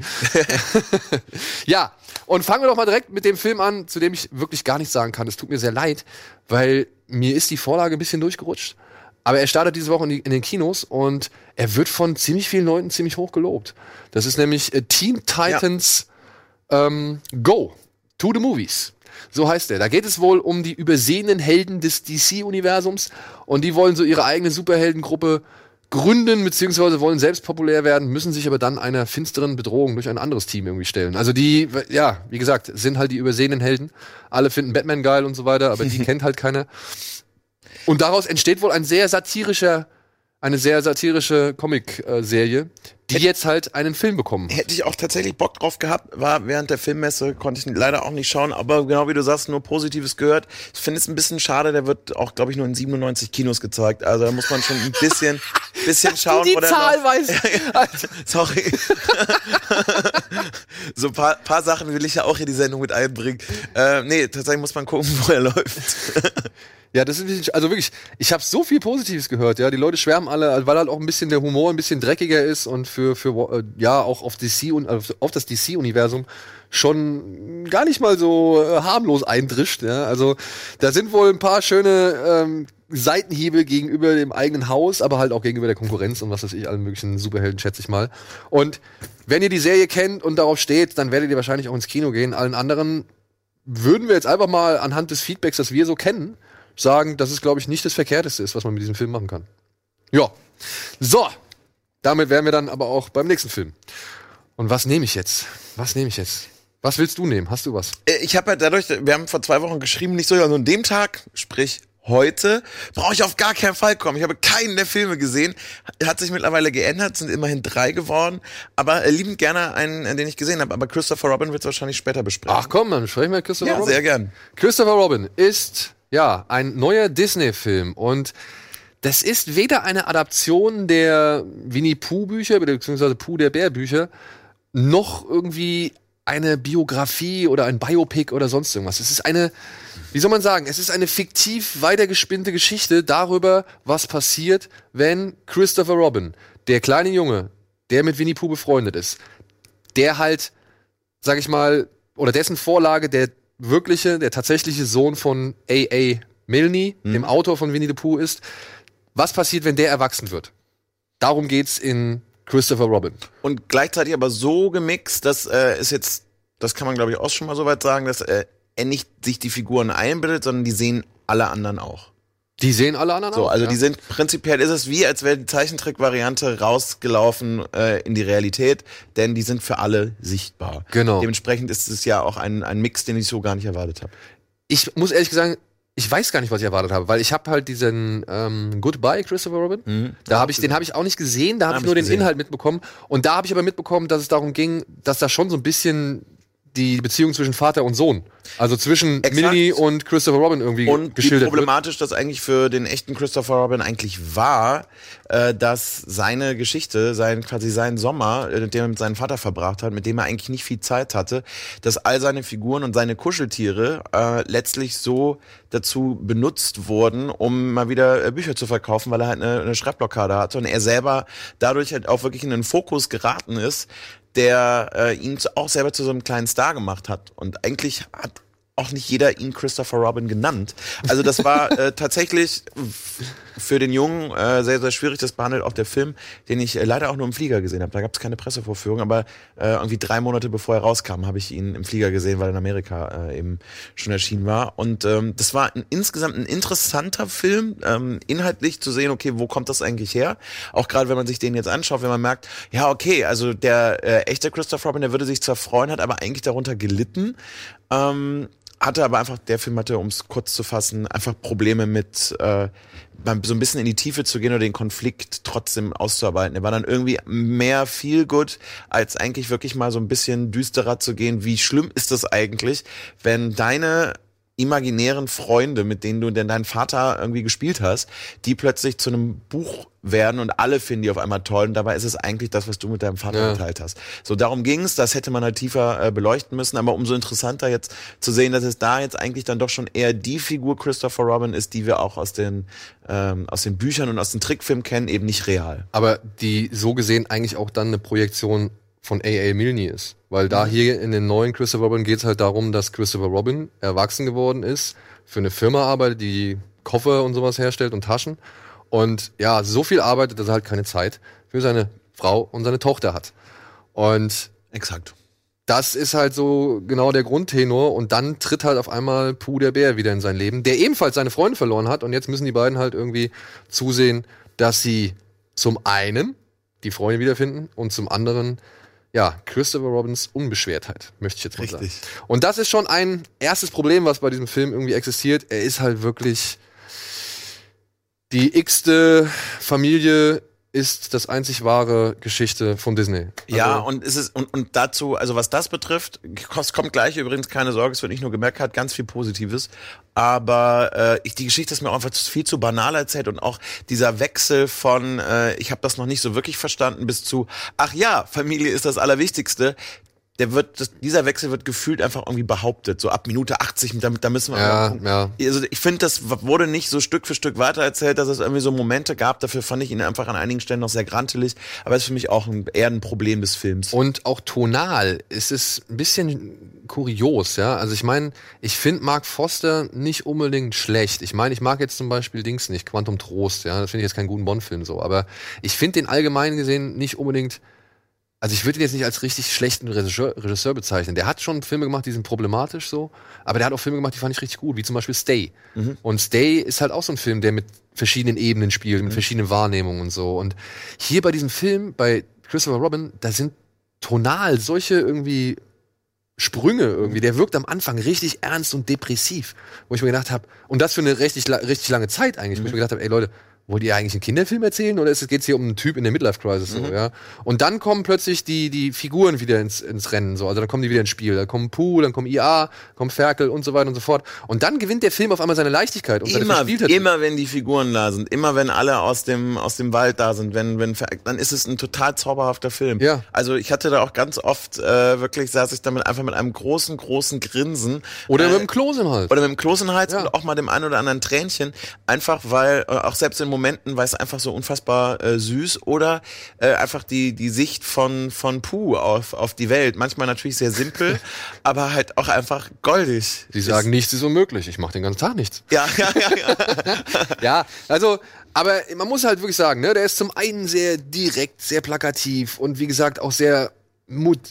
ja, und fangen wir doch mal direkt mit dem Film an, zu dem ich wirklich gar nichts sagen kann. Es tut mir sehr leid, weil mir ist die Vorlage ein bisschen durchgerutscht. Aber er startet diese Woche in, die, in den Kinos und er wird von ziemlich vielen Leuten ziemlich hoch gelobt. Das ist nämlich äh, Teen Titans ähm, Go to the Movies. So heißt er. Da geht es wohl um die übersehenen Helden des DC-Universums und die wollen so ihre eigene Superheldengruppe gründen, beziehungsweise wollen selbst populär werden, müssen sich aber dann einer finsteren Bedrohung durch ein anderes Team irgendwie stellen. Also die, ja, wie gesagt, sind halt die übersehenen Helden. Alle finden Batman geil und so weiter, aber die kennt halt keiner. Und daraus entsteht wohl ein sehr satirischer, eine sehr satirische Comic-Serie, die jetzt halt einen Film bekommen. Hätte ich auch tatsächlich Bock drauf gehabt, war während der Filmmesse, konnte ich leider auch nicht schauen, aber genau wie du sagst, nur Positives gehört. Ich finde es ein bisschen schade, der wird auch, glaube ich, nur in 97 Kinos gezeigt. Also da muss man schon ein bisschen, bisschen schauen, die wo der Zahl noch- weißt. Sorry. so ein paar, paar Sachen will ich ja auch in die Sendung mit einbringen. Äh, nee, tatsächlich muss man gucken, wo er läuft. Ja, das ist also wirklich, ich habe so viel Positives gehört, ja. Die Leute schwärmen alle, weil halt auch ein bisschen der Humor ein bisschen dreckiger ist und für, für äh, ja, auch auf DC und auf, auf das DC-Universum schon gar nicht mal so äh, harmlos eindrischt, ja. Also da sind wohl ein paar schöne ähm, Seitenhiebe gegenüber dem eigenen Haus, aber halt auch gegenüber der Konkurrenz und was weiß ich, allen möglichen Superhelden, schätze ich mal. Und wenn ihr die Serie kennt und darauf steht, dann werdet ihr wahrscheinlich auch ins Kino gehen. Allen anderen würden wir jetzt einfach mal anhand des Feedbacks, das wir so kennen, sagen, dass es, glaube ich, nicht das Verkehrteste ist, was man mit diesem Film machen kann. Ja. So. Damit wären wir dann aber auch beim nächsten Film. Und was nehme ich jetzt? Was nehme ich jetzt? Was willst du nehmen? Hast du was? Äh, Ich habe ja dadurch, wir haben vor zwei Wochen geschrieben, nicht so, also an dem Tag, sprich heute, brauche ich auf gar keinen Fall kommen. Ich habe keinen der Filme gesehen. Hat sich mittlerweile geändert, sind immerhin drei geworden. Aber äh, liebend gerne einen, äh, den ich gesehen habe. Aber Christopher Robin wird es wahrscheinlich später besprechen. Ach komm, dann sprechen wir Christopher ja, Robin. sehr gern. Christopher Robin ist ja ein neuer Disney-Film und das ist weder eine Adaption der Winnie Pooh-Bücher, beziehungsweise Pooh der Bär-Bücher, noch irgendwie eine Biografie oder ein Biopic oder sonst irgendwas. Es ist eine, wie soll man sagen, es ist eine fiktiv weitergespinnte Geschichte darüber, was passiert, wenn Christopher Robin, der kleine Junge, der mit Winnie Pooh befreundet ist, der halt, sag ich mal, oder dessen Vorlage der wirkliche, der tatsächliche Sohn von A.A. Milne, dem Autor von Winnie the Pooh ist. Was passiert, wenn der erwachsen wird? Darum geht's in Christopher Robin. Und gleichzeitig aber so gemixt, dass äh, ist jetzt, das kann man glaube ich auch schon mal so weit sagen, dass äh, er nicht sich die Figuren einbildet, sondern die sehen alle anderen auch. Die sehen alle anderen So, aus, also ja? die sind prinzipiell ist es wie, als wäre die Zeichentrick-Variante rausgelaufen äh, in die Realität, denn die sind für alle sichtbar. Genau. Dementsprechend ist es ja auch ein, ein Mix, den ich so gar nicht erwartet habe. Ich muss ehrlich sagen, ich weiß gar nicht, was ich erwartet habe, weil ich habe halt diesen ähm, Goodbye Christopher Robin. Da habe ich, den habe ich auch nicht gesehen, da habe Hab ich nur den. Inhalt mitbekommen. Und da habe ich aber mitbekommen, dass es darum ging, dass da schon so ein bisschen die Beziehung zwischen Vater und Sohn, also zwischen Exakt. Millie und Christopher Robin irgendwie Und wie geschildert wird. problematisch das eigentlich für den echten Christopher Robin eigentlich war, äh, dass seine Geschichte, sein quasi sein Sommer, äh, den er mit seinem Vater verbracht hat, mit dem er eigentlich nicht viel Zeit hatte, dass all seine Figuren und seine Kuscheltiere äh, letztlich so dazu benutzt wurden, um mal wieder äh, Bücher zu verkaufen, weil er halt eine, eine Schreibblockade hatte und er selber dadurch halt auch wirklich in den Fokus geraten ist, der äh, ihn auch selber zu so einem kleinen Star gemacht hat. Und eigentlich hat auch nicht jeder ihn Christopher Robin genannt. Also das war äh, tatsächlich für den Jungen äh, sehr, sehr schwierig. Das behandelt auch der Film, den ich äh, leider auch nur im Flieger gesehen habe. Da gab es keine Pressevorführung, aber äh, irgendwie drei Monate bevor er rauskam, habe ich ihn im Flieger gesehen, weil er in Amerika äh, eben schon erschienen war. Und ähm, das war ein, insgesamt ein interessanter Film, ähm, inhaltlich zu sehen, okay, wo kommt das eigentlich her? Auch gerade wenn man sich den jetzt anschaut, wenn man merkt, ja, okay, also der äh, echte Christopher Robin, der würde sich zwar freuen, hat aber eigentlich darunter gelitten. Ähm, hatte aber einfach, der Film hatte, um es kurz zu fassen, einfach Probleme mit äh, so ein bisschen in die Tiefe zu gehen oder den Konflikt trotzdem auszuarbeiten. Er war dann irgendwie mehr viel gut, als eigentlich wirklich mal so ein bisschen düsterer zu gehen. Wie schlimm ist das eigentlich, wenn deine imaginären Freunde, mit denen du denn deinen Vater irgendwie gespielt hast, die plötzlich zu einem Buch werden und alle finden die auf einmal toll und dabei ist es eigentlich das, was du mit deinem Vater Ja. geteilt hast. So darum ging's, das hätte man halt tiefer äh, beleuchten müssen, aber umso interessanter jetzt zu sehen, dass es da jetzt eigentlich dann doch schon eher die Figur Christopher Robin ist, die wir auch aus den ähm, aus den Büchern und aus den Trickfilmen kennen, eben nicht real. Aber die so gesehen eigentlich auch dann eine Projektion von A.A. Milne ist. Weil da hier in den neuen Christopher Robin geht es halt darum, dass Christopher Robin erwachsen geworden ist, für eine Firma arbeitet, die Koffer und sowas herstellt und Taschen. Und ja, so viel arbeitet, dass er halt keine Zeit für seine Frau und seine Tochter hat. Und Exakt. das ist halt so genau der Grundtenor und dann tritt halt auf einmal Puh der Bär wieder in sein Leben, der ebenfalls seine Freunde verloren hat und jetzt müssen die beiden halt irgendwie zusehen, dass sie zum einen die Freunde wiederfinden und zum anderen ja, Christopher Robins Unbeschwertheit, möchte ich jetzt mal Richtig. sagen. Und das ist schon ein erstes Problem, was bei diesem Film irgendwie existiert. Er ist halt wirklich die x-te Familie ist das einzig wahre Geschichte von Disney. Ja, Also- und es ist und, und dazu, also was das betrifft, es kommt gleich übrigens keine Sorge, es wird nicht nur gemerkt, hat ganz viel Positives, aber äh, ich, die Geschichte ist mir auch einfach viel zu banal erzählt und auch dieser Wechsel von, äh, ich habe das noch nicht so wirklich verstanden, bis zu, ach ja, Familie ist das Allerwichtigste. Der wird, das, dieser Wechsel wird gefühlt einfach irgendwie behauptet, so ab Minute 80, damit, da müssen wir Ja, ja. Also ich finde, das wurde nicht so Stück für Stück weitererzählt, dass es irgendwie so Momente gab. Dafür fand ich ihn einfach an einigen Stellen noch sehr grantelig. Aber ist für mich auch ein, eher ein Problem des Films. Und auch tonal ist es ein bisschen kurios, ja. Also ich meine, ich finde Mark Foster nicht unbedingt schlecht. Ich meine, ich mag jetzt zum Beispiel Dings nicht, Quantum Trost, ja. Das finde ich jetzt keinen guten Bond-Film so. Aber ich finde den allgemein gesehen nicht unbedingt. Also ich würde ihn jetzt nicht als richtig schlechten Regisseur, Regisseur bezeichnen. Der hat schon Filme gemacht, die sind problematisch so, aber der hat auch Filme gemacht, die fand ich richtig gut, wie zum Beispiel Stay. Und Stay ist halt auch so ein Film, der mit verschiedenen Ebenen spielt, mit verschiedenen Wahrnehmungen und so. Und hier bei diesem Film, bei Christopher Robin, da sind tonal solche irgendwie Sprünge irgendwie. Der wirkt am Anfang richtig ernst und depressiv, wo ich mir gedacht habe, und das für eine richtig, richtig lange Zeit eigentlich, wo ich mir gedacht habe, ey Leute, wollt ihr eigentlich einen Kinderfilm erzählen oder ist es hier um einen Typ in der Midlife Crisis so, ja? Und dann kommen plötzlich die die Figuren wieder ins, ins Rennen so, also dann kommen die wieder ins Spiel, dann kommen Pooh, dann kommen IA, kommt Ferkel und so weiter und so fort. Und dann gewinnt der Film auf einmal seine Leichtigkeit und seine Immer, wenn die Figuren da sind, immer wenn alle aus dem, aus dem Wald da sind, wenn, wenn, dann ist es ein total zauberhafter Film. Ja. Also ich hatte da auch ganz oft, äh, wirklich saß ich damit einfach mit einem großen, großen Grinsen. Oder äh, mit dem Kloß im Hals. Oder mit dem Kloß im Hals Ja. und auch mal dem einen oder anderen Tränchen. Einfach weil, äh, auch selbst in Momenten, weil es einfach so unfassbar äh, süß oder äh, einfach die, die Sicht von, von Puh auf, auf die Welt. Manchmal natürlich sehr simpel, aber halt auch einfach goldig. Sie sagen, nichts ist unmöglich. Ich mache den ganzen Tag nichts. Ja, ja, ja, ja. Ja, also, aber man muss halt wirklich sagen, ne, der ist zum einen sehr direkt, sehr plakativ und wie gesagt auch sehr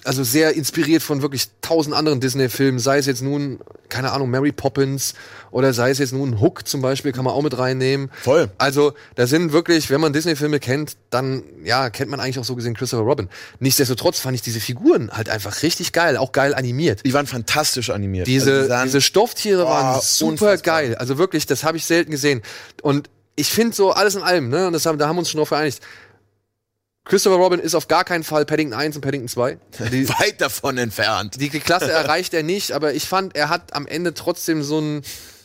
also sehr inspiriert von wirklich tausend anderen Disney-Filmen, sei es jetzt nun, keine Ahnung, Mary Poppins oder sei es jetzt nun Hook zum Beispiel, kann man auch mit reinnehmen. Voll. Also, da sind wirklich, wenn man Disney-Filme kennt, dann, ja, kennt man eigentlich auch so gesehen Christopher Robin. Nichtsdestotrotz fand ich diese Figuren halt einfach richtig geil, auch geil animiert. Die waren fantastisch animiert. Diese, Also die sahen- diese Stofftiere Oh, waren super unfassbar. geil. Also wirklich, das habe ich selten gesehen. Und ich finde so alles in allem, ne, und das haben, da haben wir uns schon drauf vereinigt. Christopher Robin ist auf gar keinen Fall Paddington 1 und Paddington 2. Die, weit davon entfernt. die Klasse erreicht er nicht, aber ich fand, er hat am Ende trotzdem so ein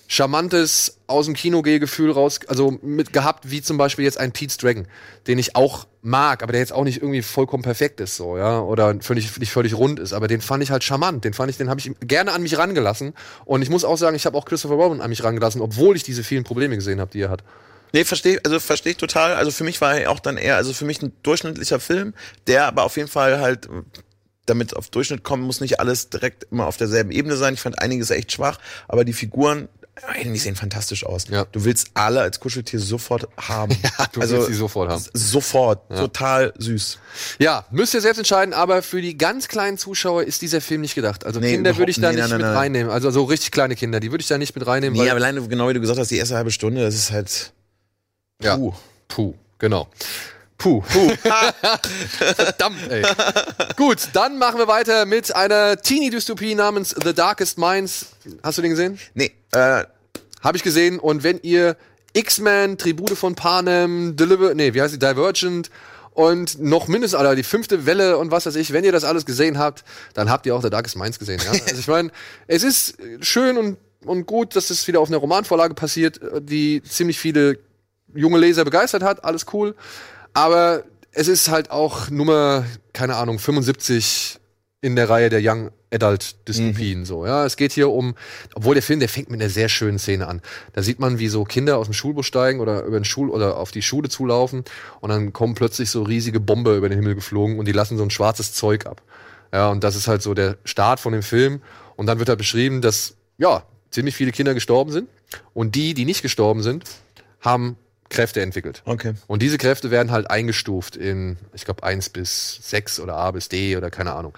charmantes aus dem Kino-Gefühl raus, also mit gehabt, wie zum Beispiel jetzt ein Pete's Dragon, den ich auch mag, aber der jetzt auch nicht irgendwie vollkommen perfekt ist, so, ja, oder völlig, nicht völlig rund ist, aber den fand ich halt charmant, den fand ich, den habe ich gerne an mich rangelassen und ich muss auch sagen, ich habe auch Christopher Robin an mich rangelassen, obwohl ich diese vielen Probleme gesehen habe, die er hat. Nee, verstehe, also verstehe ich total. Also für mich war er auch dann eher, also für mich ein durchschnittlicher Film, der aber auf jeden Fall halt damit auf Durchschnitt kommen, muss nicht alles direkt immer auf derselben Ebene sein. Ich fand einiges echt schwach, aber die Figuren, ey, die sehen fantastisch aus. Ja. Du willst alle als Kuscheltier sofort haben. Ja, du willst sie sofort haben. Sofort. Total süß. Ja, müsst ihr selbst entscheiden, aber für die ganz kleinen Zuschauer ist dieser Film nicht gedacht. Also Nee, Kinder würde ich da nee, nicht nein, mit nein, nein. reinnehmen. Also so richtig kleine Kinder, die würde ich da nicht mit reinnehmen. Nee, aber alleine, genau wie du gesagt hast, die erste halbe Stunde, das ist halt. Ja. Puh. Puh, genau. Puh. Puh. Verdammt, ey. Gut, dann machen wir weiter mit einer Teenie-Dystopie namens The Darkest Minds. Hast du den gesehen? Nee, äh, Habe ich gesehen. Und wenn ihr X-Men, Tribute von Panem, Deliver, nee, wie heißt die, Divergent und noch mindestens, Alter, die fünfte Welle und was weiß ich, wenn ihr das alles gesehen habt, dann habt ihr auch The Darkest Minds gesehen, ja? Also ich meine, es ist schön und, und gut, dass es wieder auf einer Romanvorlage passiert, die ziemlich viele junge Leser begeistert hat, alles cool. Aber es ist halt auch Nummer, keine Ahnung, 75 in der Reihe der Young Adult Dystopien so, ja. Es geht hier um, obwohl der Film, der fängt mit einer sehr schönen Szene an. Da sieht man, wie so Kinder aus dem Schulbus steigen oder über den Schul oder auf die Schule zulaufen und dann kommen plötzlich so riesige Bomber über den Himmel geflogen und die lassen so ein schwarzes Zeug ab. Ja, und das ist halt so der Start von dem Film und dann wird halt beschrieben, dass ja, ziemlich viele Kinder gestorben sind und die, die nicht gestorben sind, haben Kräfte entwickelt. okay. Und diese Kräfte werden halt eingestuft in, ich glaube, 1 bis 6 oder A bis D oder keine Ahnung.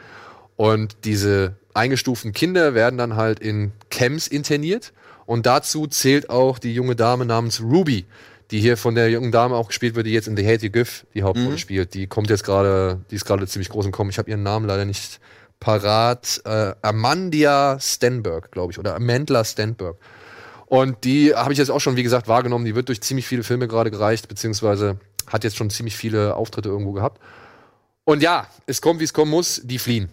Und diese eingestuften Kinder werden dann halt in Camps interniert. Und dazu zählt auch die junge Dame namens Ruby, die hier von der jungen Dame auch gespielt wird, die jetzt in The Hate You Give die Hauptrolle spielt. Die kommt jetzt gerade, die ist gerade ziemlich groß im Kommen. Ich habe ihren Namen leider nicht parat. Äh, Amandia Stenberg, glaube ich, oder Amandla Stenberg. Und die habe ich jetzt auch schon, wie gesagt, wahrgenommen. Die wird durch ziemlich viele Filme gerade gereicht, beziehungsweise hat jetzt schon ziemlich viele Auftritte irgendwo gehabt. Und ja, es kommt, wie es kommen muss. Die fliehen.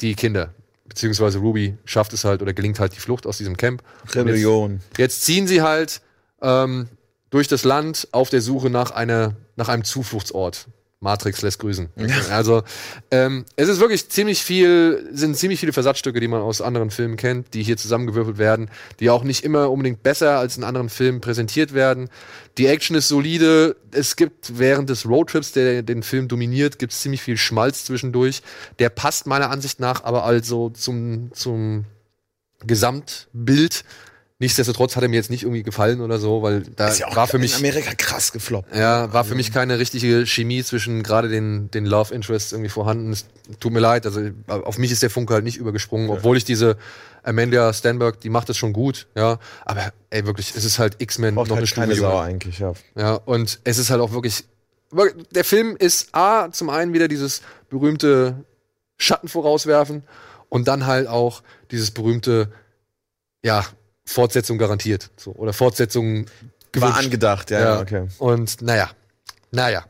Die Kinder. Beziehungsweise Ruby schafft es halt oder gelingt halt die Flucht aus diesem Camp. Rebellion. Jetzt, jetzt ziehen sie halt ähm, durch das Land auf der Suche nach, einer, nach einem Zufluchtsort. Matrix lässt grüßen. Also ähm, es ist wirklich ziemlich viel, sind ziemlich viele Versatzstücke, die man aus anderen Filmen kennt, die hier zusammengewürfelt werden, die auch nicht immer unbedingt besser als in anderen Filmen präsentiert werden. Die Action ist solide. Es gibt während des Roadtrips, der den Film dominiert, gibt es ziemlich viel Schmalz zwischendurch. Der passt meiner Ansicht nach aber also zum, zum Gesamtbild. Nichtsdestotrotz hat er mir jetzt nicht irgendwie gefallen oder so, weil da Ist ja auch war für mich in Amerika krass gefloppt. ja, war für mich keine richtige Chemie zwischen gerade den, den Love Interests irgendwie vorhanden. Es tut mir leid, also auf mich ist der Funke halt nicht übergesprungen, obwohl ich diese Amanda Stanberg, die macht das schon gut, ja. Aber ey, wirklich, es ist halt X-Men noch Braucht eine halt Stufe keine jünger. Sau eigentlich, ja. Ja, und es ist halt auch wirklich, wirklich- der Film ist A, zum einen wieder dieses berühmte Schatten vorauswerfen und dann halt auch dieses berühmte, ja, Fortsetzung garantiert, so, oder Fortsetzung War gewünscht. angedacht, ja, ja, okay. Und naja, naja.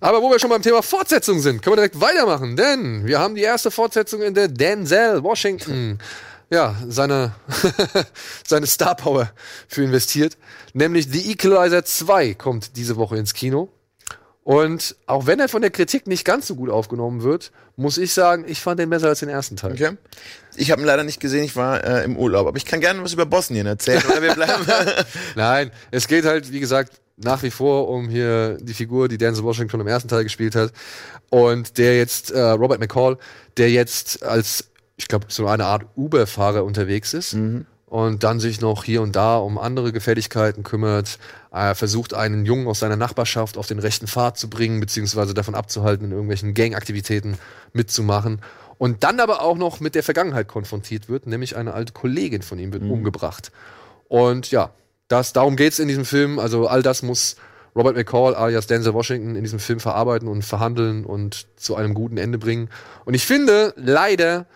Aber wo wir schon beim Thema Fortsetzung sind, können wir direkt weitermachen, denn wir haben die erste Fortsetzung in der Denzel Washington. Ja, seine, seine Star Power für investiert. Nämlich The Equalizer 2 kommt diese Woche ins Kino. Und auch wenn er von der Kritik nicht ganz so gut aufgenommen wird, muss ich sagen, ich fand den besser als den ersten Teil. Okay. Ich habe ihn leider nicht gesehen, ich war äh, im Urlaub. Aber ich kann gerne was über Bosnien erzählen. Oder wir bleiben. Nein, es geht halt, wie gesagt, nach wie vor um hier die Figur, die Denzel Washington im ersten Teil gespielt hat. Und der jetzt, äh, Robert McCall, der jetzt als, ich glaube, so eine Art Uber-Fahrer unterwegs ist. Und dann sich noch hier und da um andere Gefälligkeiten kümmert, äh, versucht einen Jungen aus seiner Nachbarschaft auf den rechten Pfad zu bringen, beziehungsweise davon abzuhalten, in irgendwelchen Gangaktivitäten mitzumachen. Und dann aber auch noch mit der Vergangenheit konfrontiert wird, nämlich eine alte Kollegin von ihm wird umgebracht. Und ja, das, darum geht's in diesem Film. Also all das muss Robert McCall alias Denzel Washington in diesem Film verarbeiten und verhandeln und zu einem guten Ende bringen. Und ich finde, leider,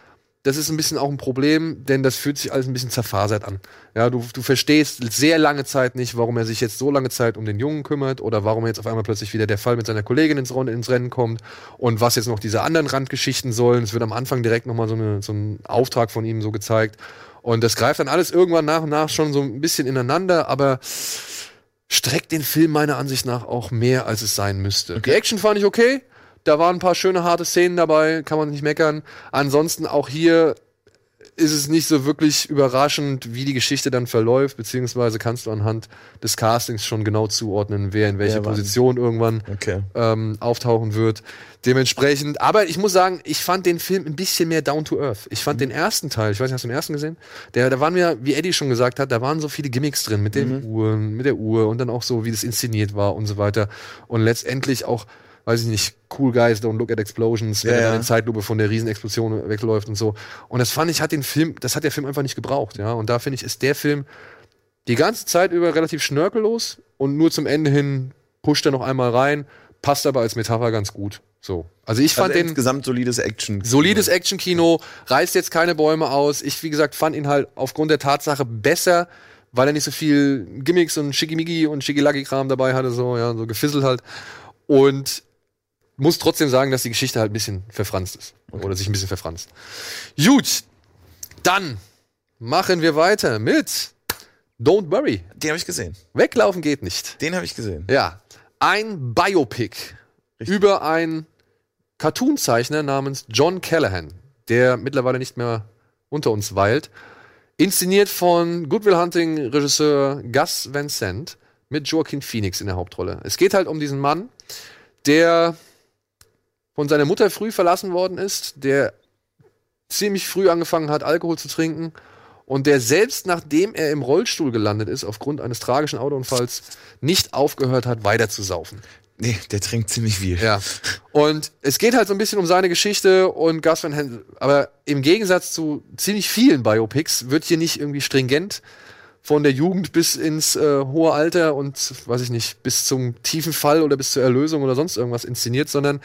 das ist ein bisschen auch ein Problem, denn das fühlt sich alles ein bisschen zerfasert an. Ja, du, du verstehst sehr lange Zeit nicht, warum er sich jetzt so lange Zeit um den Jungen kümmert oder warum jetzt auf einmal plötzlich wieder der Fall mit seiner Kollegin ins, ins Rennen kommt und was jetzt noch diese anderen Randgeschichten sollen. Es wird am Anfang direkt nochmal so, eine, so ein Auftrag von ihm so gezeigt. Und das greift dann alles irgendwann nach und nach schon so ein bisschen ineinander, aber streckt den Film meiner Ansicht nach auch mehr, als es sein müsste. Die Action fand ich okay. Da waren ein paar schöne, harte Szenen dabei, kann man nicht meckern. Ansonsten auch hier ist es nicht so wirklich überraschend, wie die Geschichte dann verläuft, beziehungsweise kannst du anhand des Castings schon genau zuordnen, wer in welche Wer wann. Position irgendwann Okay. ähm, auftauchen wird. Dementsprechend, aber ich muss sagen, ich fand den Film ein bisschen mehr down to earth. Ich fand den ersten Teil, ich weiß nicht, hast du den ersten gesehen? Der, da waren mir, wie Eddie schon gesagt hat, da waren so viele Gimmicks drin mit den Uhren, mit der Uhr und dann auch so, wie das inszeniert war und so weiter. Und letztendlich auch, weiß ich nicht, Cool Guys Don't Look at Explosions, wenn Ja, er dann in Zeitlupe von der Riesenexplosion wegläuft und so. Und das fand ich, hat den Film, das hat der Film einfach nicht gebraucht, ja. Und da finde ich, ist der Film die ganze Zeit über relativ schnörkellos und nur zum Ende hin pusht er noch einmal rein, passt aber als Metapher ganz gut. So. Also ich fand Also den insgesamt solides Action. solides Actionkino, reißt jetzt keine Bäume aus. Ich, wie gesagt, fand ihn halt aufgrund der Tatsache besser, weil er nicht so viel Gimmicks und Schickimicki und Schickilacki-Kram dabei hatte, so, ja, so gefisselt halt. Und muss trotzdem sagen, dass die Geschichte halt ein bisschen verfranst ist. Oder sich ein bisschen verfranst. Gut, dann machen wir weiter mit Don't Worry. Den habe ich gesehen. Weglaufen geht nicht. Den habe ich gesehen. Ja, ein Biopic Richtig. über einen Cartoonzeichner namens John Callahan, der mittlerweile nicht mehr unter uns weilt. Inszeniert von Goodwill Hunting Regisseur Gus Van Sant mit Joaquin Phoenix in der Hauptrolle. Es geht halt um diesen Mann, der von seiner Mutter früh verlassen worden ist, der ziemlich früh angefangen hat, Alkohol zu trinken und der selbst nachdem er im Rollstuhl gelandet ist, aufgrund eines tragischen Autounfalls, nicht aufgehört hat, weiter zu saufen. Nee, der trinkt ziemlich viel. Ja. Und es geht halt so ein bisschen um seine Geschichte und Gus Van Sant, aber im Gegensatz zu ziemlich vielen Biopics wird hier nicht irgendwie stringent von der Jugend bis ins äh, hohe Alter und weiß ich nicht, bis zum tiefen Fall oder bis zur Erlösung oder sonst irgendwas inszeniert, sondern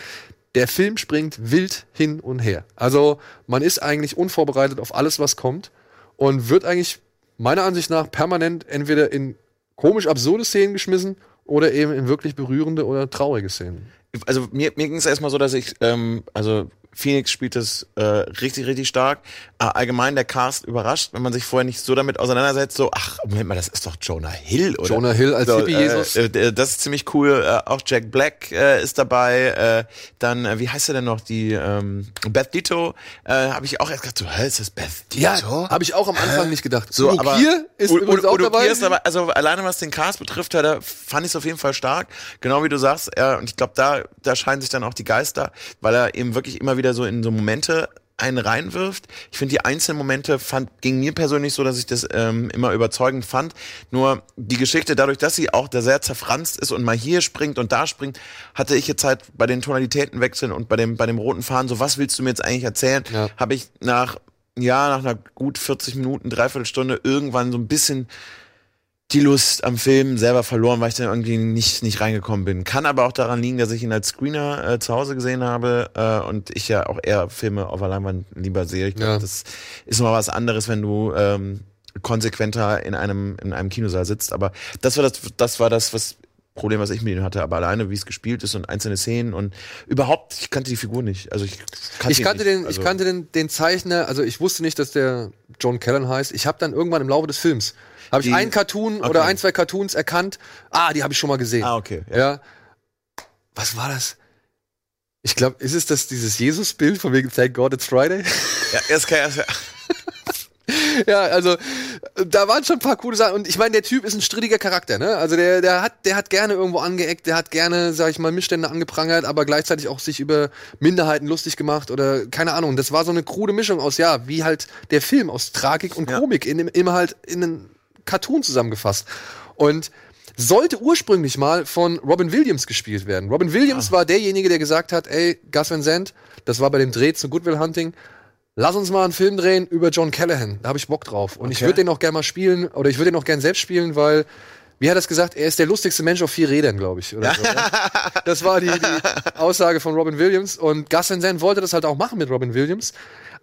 der Film springt wild hin und her. Also man ist eigentlich unvorbereitet auf alles, was kommt und wird eigentlich meiner Ansicht nach permanent entweder in komisch absurde Szenen geschmissen oder eben in wirklich berührende oder traurige Szenen. Also mir, mir ging es erstmal so, dass ich, ähm, also Phoenix spielt es äh, richtig, richtig stark. Äh, allgemein der Cast überrascht, wenn man sich vorher nicht so damit auseinandersetzt, so, ach, Moment mal, das ist doch Jonah Hill, oder? Jonah Hill als Hippie-Jesus. Äh, äh, das ist ziemlich cool. Äh, auch Jack Black äh, ist dabei. Äh, dann, äh, wie heißt er denn noch? Die ähm, Beth Ditto. Äh, Habe ich auch erst gedacht, so, hä, ist das Beth Ditto? Ja, habe ich auch am Anfang nicht gedacht. So, Udo aber Kier ist Udo- übrigens auch Udo dabei. Kier ist dabei. Also alleine was den Cast betrifft, da fand ich es auf jeden Fall stark. Genau wie du sagst. Ja, und ich glaube, da, da scheinen sich dann auch die Geister, weil er eben wirklich immer wieder so in so Momente einen reinwirft. Ich finde, die einzelnen Momente fand, ging mir persönlich so, dass ich das ähm, immer überzeugend fand. Nur die Geschichte, dadurch, dass sie auch da sehr zerfranst ist und mal hier springt und da springt, hatte ich jetzt halt bei den Tonalitäten wechseln und bei dem, bei dem roten Faden, so was willst du mir jetzt eigentlich erzählen, Ja. habe ich nach, ja, nach einer gut 40 Minuten, dreiviertel Stunde irgendwann so ein bisschen die Lust am Film selber verloren, weil ich dann irgendwie nicht, nicht reingekommen bin. Kann aber auch daran liegen, dass ich ihn als Screener äh, zu Hause gesehen habe äh, und ich ja auch eher Filme auf der Leinwand lieber sehe. Ich glaub, Ja. das ist nochmal was anderes, wenn du ähm, konsequenter in einem, in einem Kinosaal sitzt. Aber das war das, das war das, was Problem, was ich mit ihm hatte, aber alleine, wie es gespielt ist und einzelne Szenen und überhaupt, ich kannte die Figur nicht. Also ich kannte, ich kannte nicht. den, also, ich kannte den, den Zeichner, also ich wusste nicht, dass der John Callan heißt. Ich habe dann irgendwann im Laufe des Films habe ich einen Cartoon okay. oder ein, zwei Cartoons erkannt. Ah, die habe ich schon mal gesehen. Ah, okay. Ja. Ja. Was war das? Ich glaube, ist es das dieses Jesus-Bild von wegen Thank God It's Friday? Ja, erst kann erst, ja, also da waren schon ein paar coole Sachen. Und ich meine, der Typ ist ein strittiger Charakter, ne? Also der, der hat, der hat gerne irgendwo angeeckt, der hat gerne, sag ich mal, Missstände angeprangert, aber gleichzeitig auch sich über Minderheiten lustig gemacht oder keine Ahnung. Das war so eine krude Mischung aus, ja, wie halt der Film aus Tragik und Ja. Komik in, immer halt in Cartoon zusammengefasst. Und sollte ursprünglich mal von Robin Williams gespielt werden. Robin Williams war derjenige, der gesagt hat, ey, Gus Van Sant, das war bei dem Dreh zu Goodwill Hunting, lass uns mal einen Film drehen über John Callahan. Da habe ich Bock drauf. Und ich Okay. würde den auch gerne mal spielen, oder ich würde den auch gerne selbst spielen, weil, wie hat er es gesagt, er ist der lustigste Mensch auf vier Rädern, glaube ich. Oder so? Das war die, die Aussage von Robin Williams. Und Gus Van Sant wollte das halt auch machen mit Robin Williams.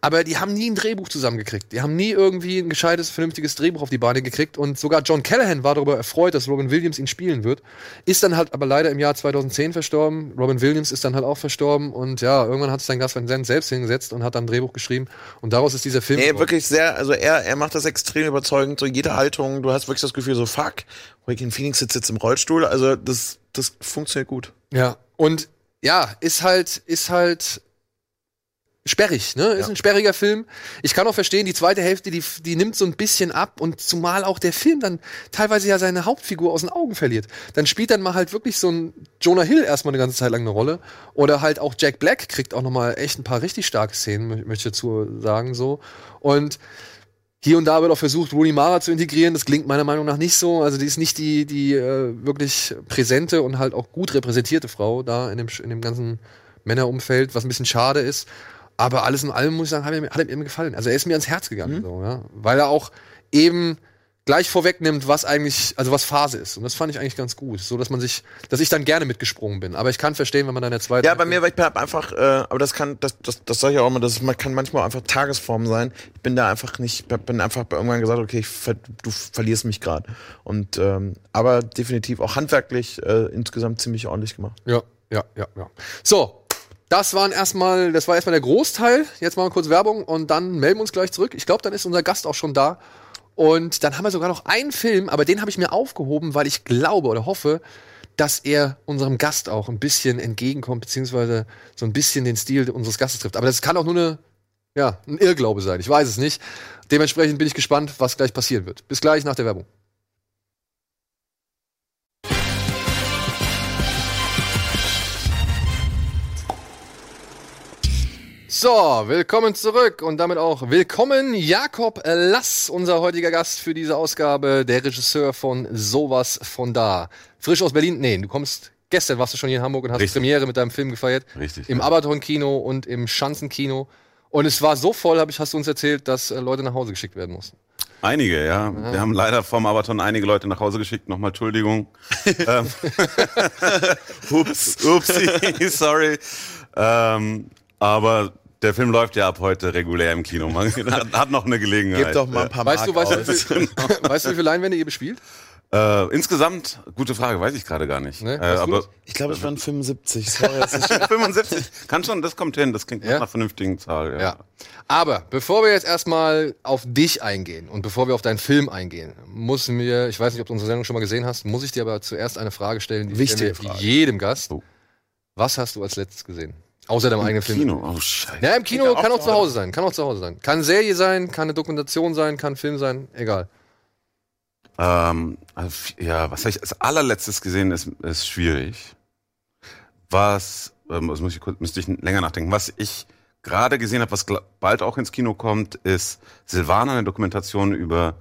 Aber die haben nie ein Drehbuch zusammengekriegt. Die haben nie irgendwie ein gescheites, vernünftiges Drehbuch auf die Beine gekriegt. Und sogar John Callahan war darüber erfreut, dass Robin Williams ihn spielen wird. Ist dann halt aber leider im Jahr 2010 verstorben. Robin Williams ist dann halt auch verstorben. Und ja, irgendwann hat sich dann Gus Van Sant selbst hingesetzt und hat dann ein Drehbuch geschrieben. Und daraus ist dieser Film. Nee, geworden. wirklich sehr, also er, er macht das extrem überzeugend, so jede Haltung, du hast wirklich das Gefühl so, fuck, Joaquin Phoenix sitzt jetzt im Rollstuhl, also das, das funktioniert gut. Ja, und ja, ist halt, ist halt sperrig, ne? Ist ein sperriger Film. Ich kann auch verstehen, die zweite Hälfte, die, die nimmt so ein bisschen ab und zumal auch der Film dann teilweise ja seine Hauptfigur aus den Augen verliert. Dann spielt dann mal halt wirklich so ein Jonah Hill erstmal eine ganze Zeit lang eine Rolle. Oder halt auch Jack Black kriegt auch nochmal echt ein paar richtig starke Szenen, mö- möchte ich dazu sagen, so. Und hier und da wird auch versucht, Rooney Mara zu integrieren. Das klingt meiner Meinung nach nicht so. Also die ist nicht die, die äh, wirklich präsente und halt auch gut repräsentierte Frau da in dem, in dem ganzen Männerumfeld, was ein bisschen schade ist. Aber alles in allem muss ich sagen, hat, er mir- hat mir gefallen. Also er ist mir ans Herz gegangen, so, ja? weil er auch eben gleich vorwegnimmt, was eigentlich, also was Phase ist. Und das fand ich eigentlich ganz gut, so dass man sich, dass ich dann gerne mitgesprungen bin. Aber ich kann verstehen, wenn man dann der zweite. Ja, bei mir, weil ich hab einfach, äh, aber das kann, das, das, das sag ich auch immer, das man kann manchmal einfach Tagesform sein. Ich bin da einfach nicht, bin einfach bei irgendwann gesagt, okay, ich ver, du verlierst mich gerade. Und ähm, aber definitiv auch handwerklich äh, insgesamt ziemlich ordentlich gemacht. Ja, ja, ja, ja. So, das waren erstmal, das war erstmal der Großteil. Jetzt machen wir kurz Werbung und dann melden wir uns gleich zurück. Ich glaube, dann ist unser Gast auch schon da. Und dann haben wir sogar noch einen Film, aber den habe ich mir aufgehoben, weil ich glaube oder hoffe, dass er unserem Gast auch ein bisschen entgegenkommt, beziehungsweise so ein bisschen den Stil unseres Gastes trifft. Aber das kann auch nur eine, ja, ein Irrglaube sein. Ich weiß es nicht. Dementsprechend bin ich gespannt, was gleich passieren wird. Bis gleich nach der Werbung. So, willkommen zurück und damit auch willkommen Jakob Lass, unser heutiger Gast für diese Ausgabe, der Regisseur von Sowas von da. Frisch aus Berlin? Nee, du kommst, gestern warst du schon hier in Hamburg und hast Richtig. Premiere mit deinem Film gefeiert. Richtig, Im ja. Abaton-Kino und im Schanzenkino. Und es war so voll, hab ich, hast du uns erzählt, dass äh, Leute nach Hause geschickt werden mussten. Einige, ja. Wir haben leider vom Abaton einige Leute nach Hause geschickt. Nochmal Entschuldigung. ähm, ups, upsie, sorry. Ähm, aber der Film läuft ja ab heute regulär im Kino. Man hat, hat noch eine Gelegenheit. Gebt doch mal ein paar Weißt du, Mark weißt du, aus. wie viel, weißt du, wie viele Leinwände ihr bespielt? Äh, insgesamt, gute Frage, weiß ich gerade gar nicht. Nee, äh, weißt du aber? Ich glaube, es waren 75. Sorry, das ist 75, kann schon, das kommt hin. Das klingt Ja? nach einer vernünftigen Zahl. Ja. Ja. Aber bevor wir jetzt erstmal auf dich eingehen und bevor wir auf deinen Film eingehen, muss mir, ich weiß nicht, ob du unsere Sendung schon mal gesehen hast, muss ich dir aber zuerst eine Frage stellen, die Wichtige Frage. jedem Gast. Oh. Was hast du als letztes gesehen? Außer deinem eigenen Film. Kino, oh Scheiße. Ja, im Kino auch kann auch zu zu Hause sein. Kann auch zu Hause sein. Kann Serie sein, kann eine Dokumentation sein, kann Film sein, egal. Ähm, also, ja, was habe ich als allerletztes gesehen, ist, ist schwierig. Was, ähm, das muss ich kurz, müsste ich länger nachdenken. Was ich gerade gesehen habe, was bald auch ins Kino kommt, ist Silvana, eine Dokumentation über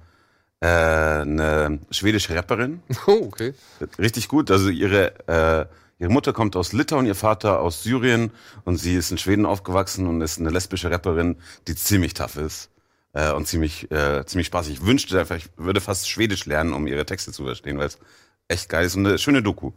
äh, eine schwedische Rapperin. Oh, okay. Richtig gut. Also ihre, äh, ihre Mutter kommt aus Litauen, ihr Vater aus Syrien und sie ist in Schweden aufgewachsen und ist eine lesbische Rapperin, die ziemlich tough ist äh, und ziemlich, äh, ziemlich spaßig. Ich wünschte einfach, ich würde fast Schwedisch lernen, um ihre Texte zu verstehen, weil es echt geil ist und eine schöne Doku.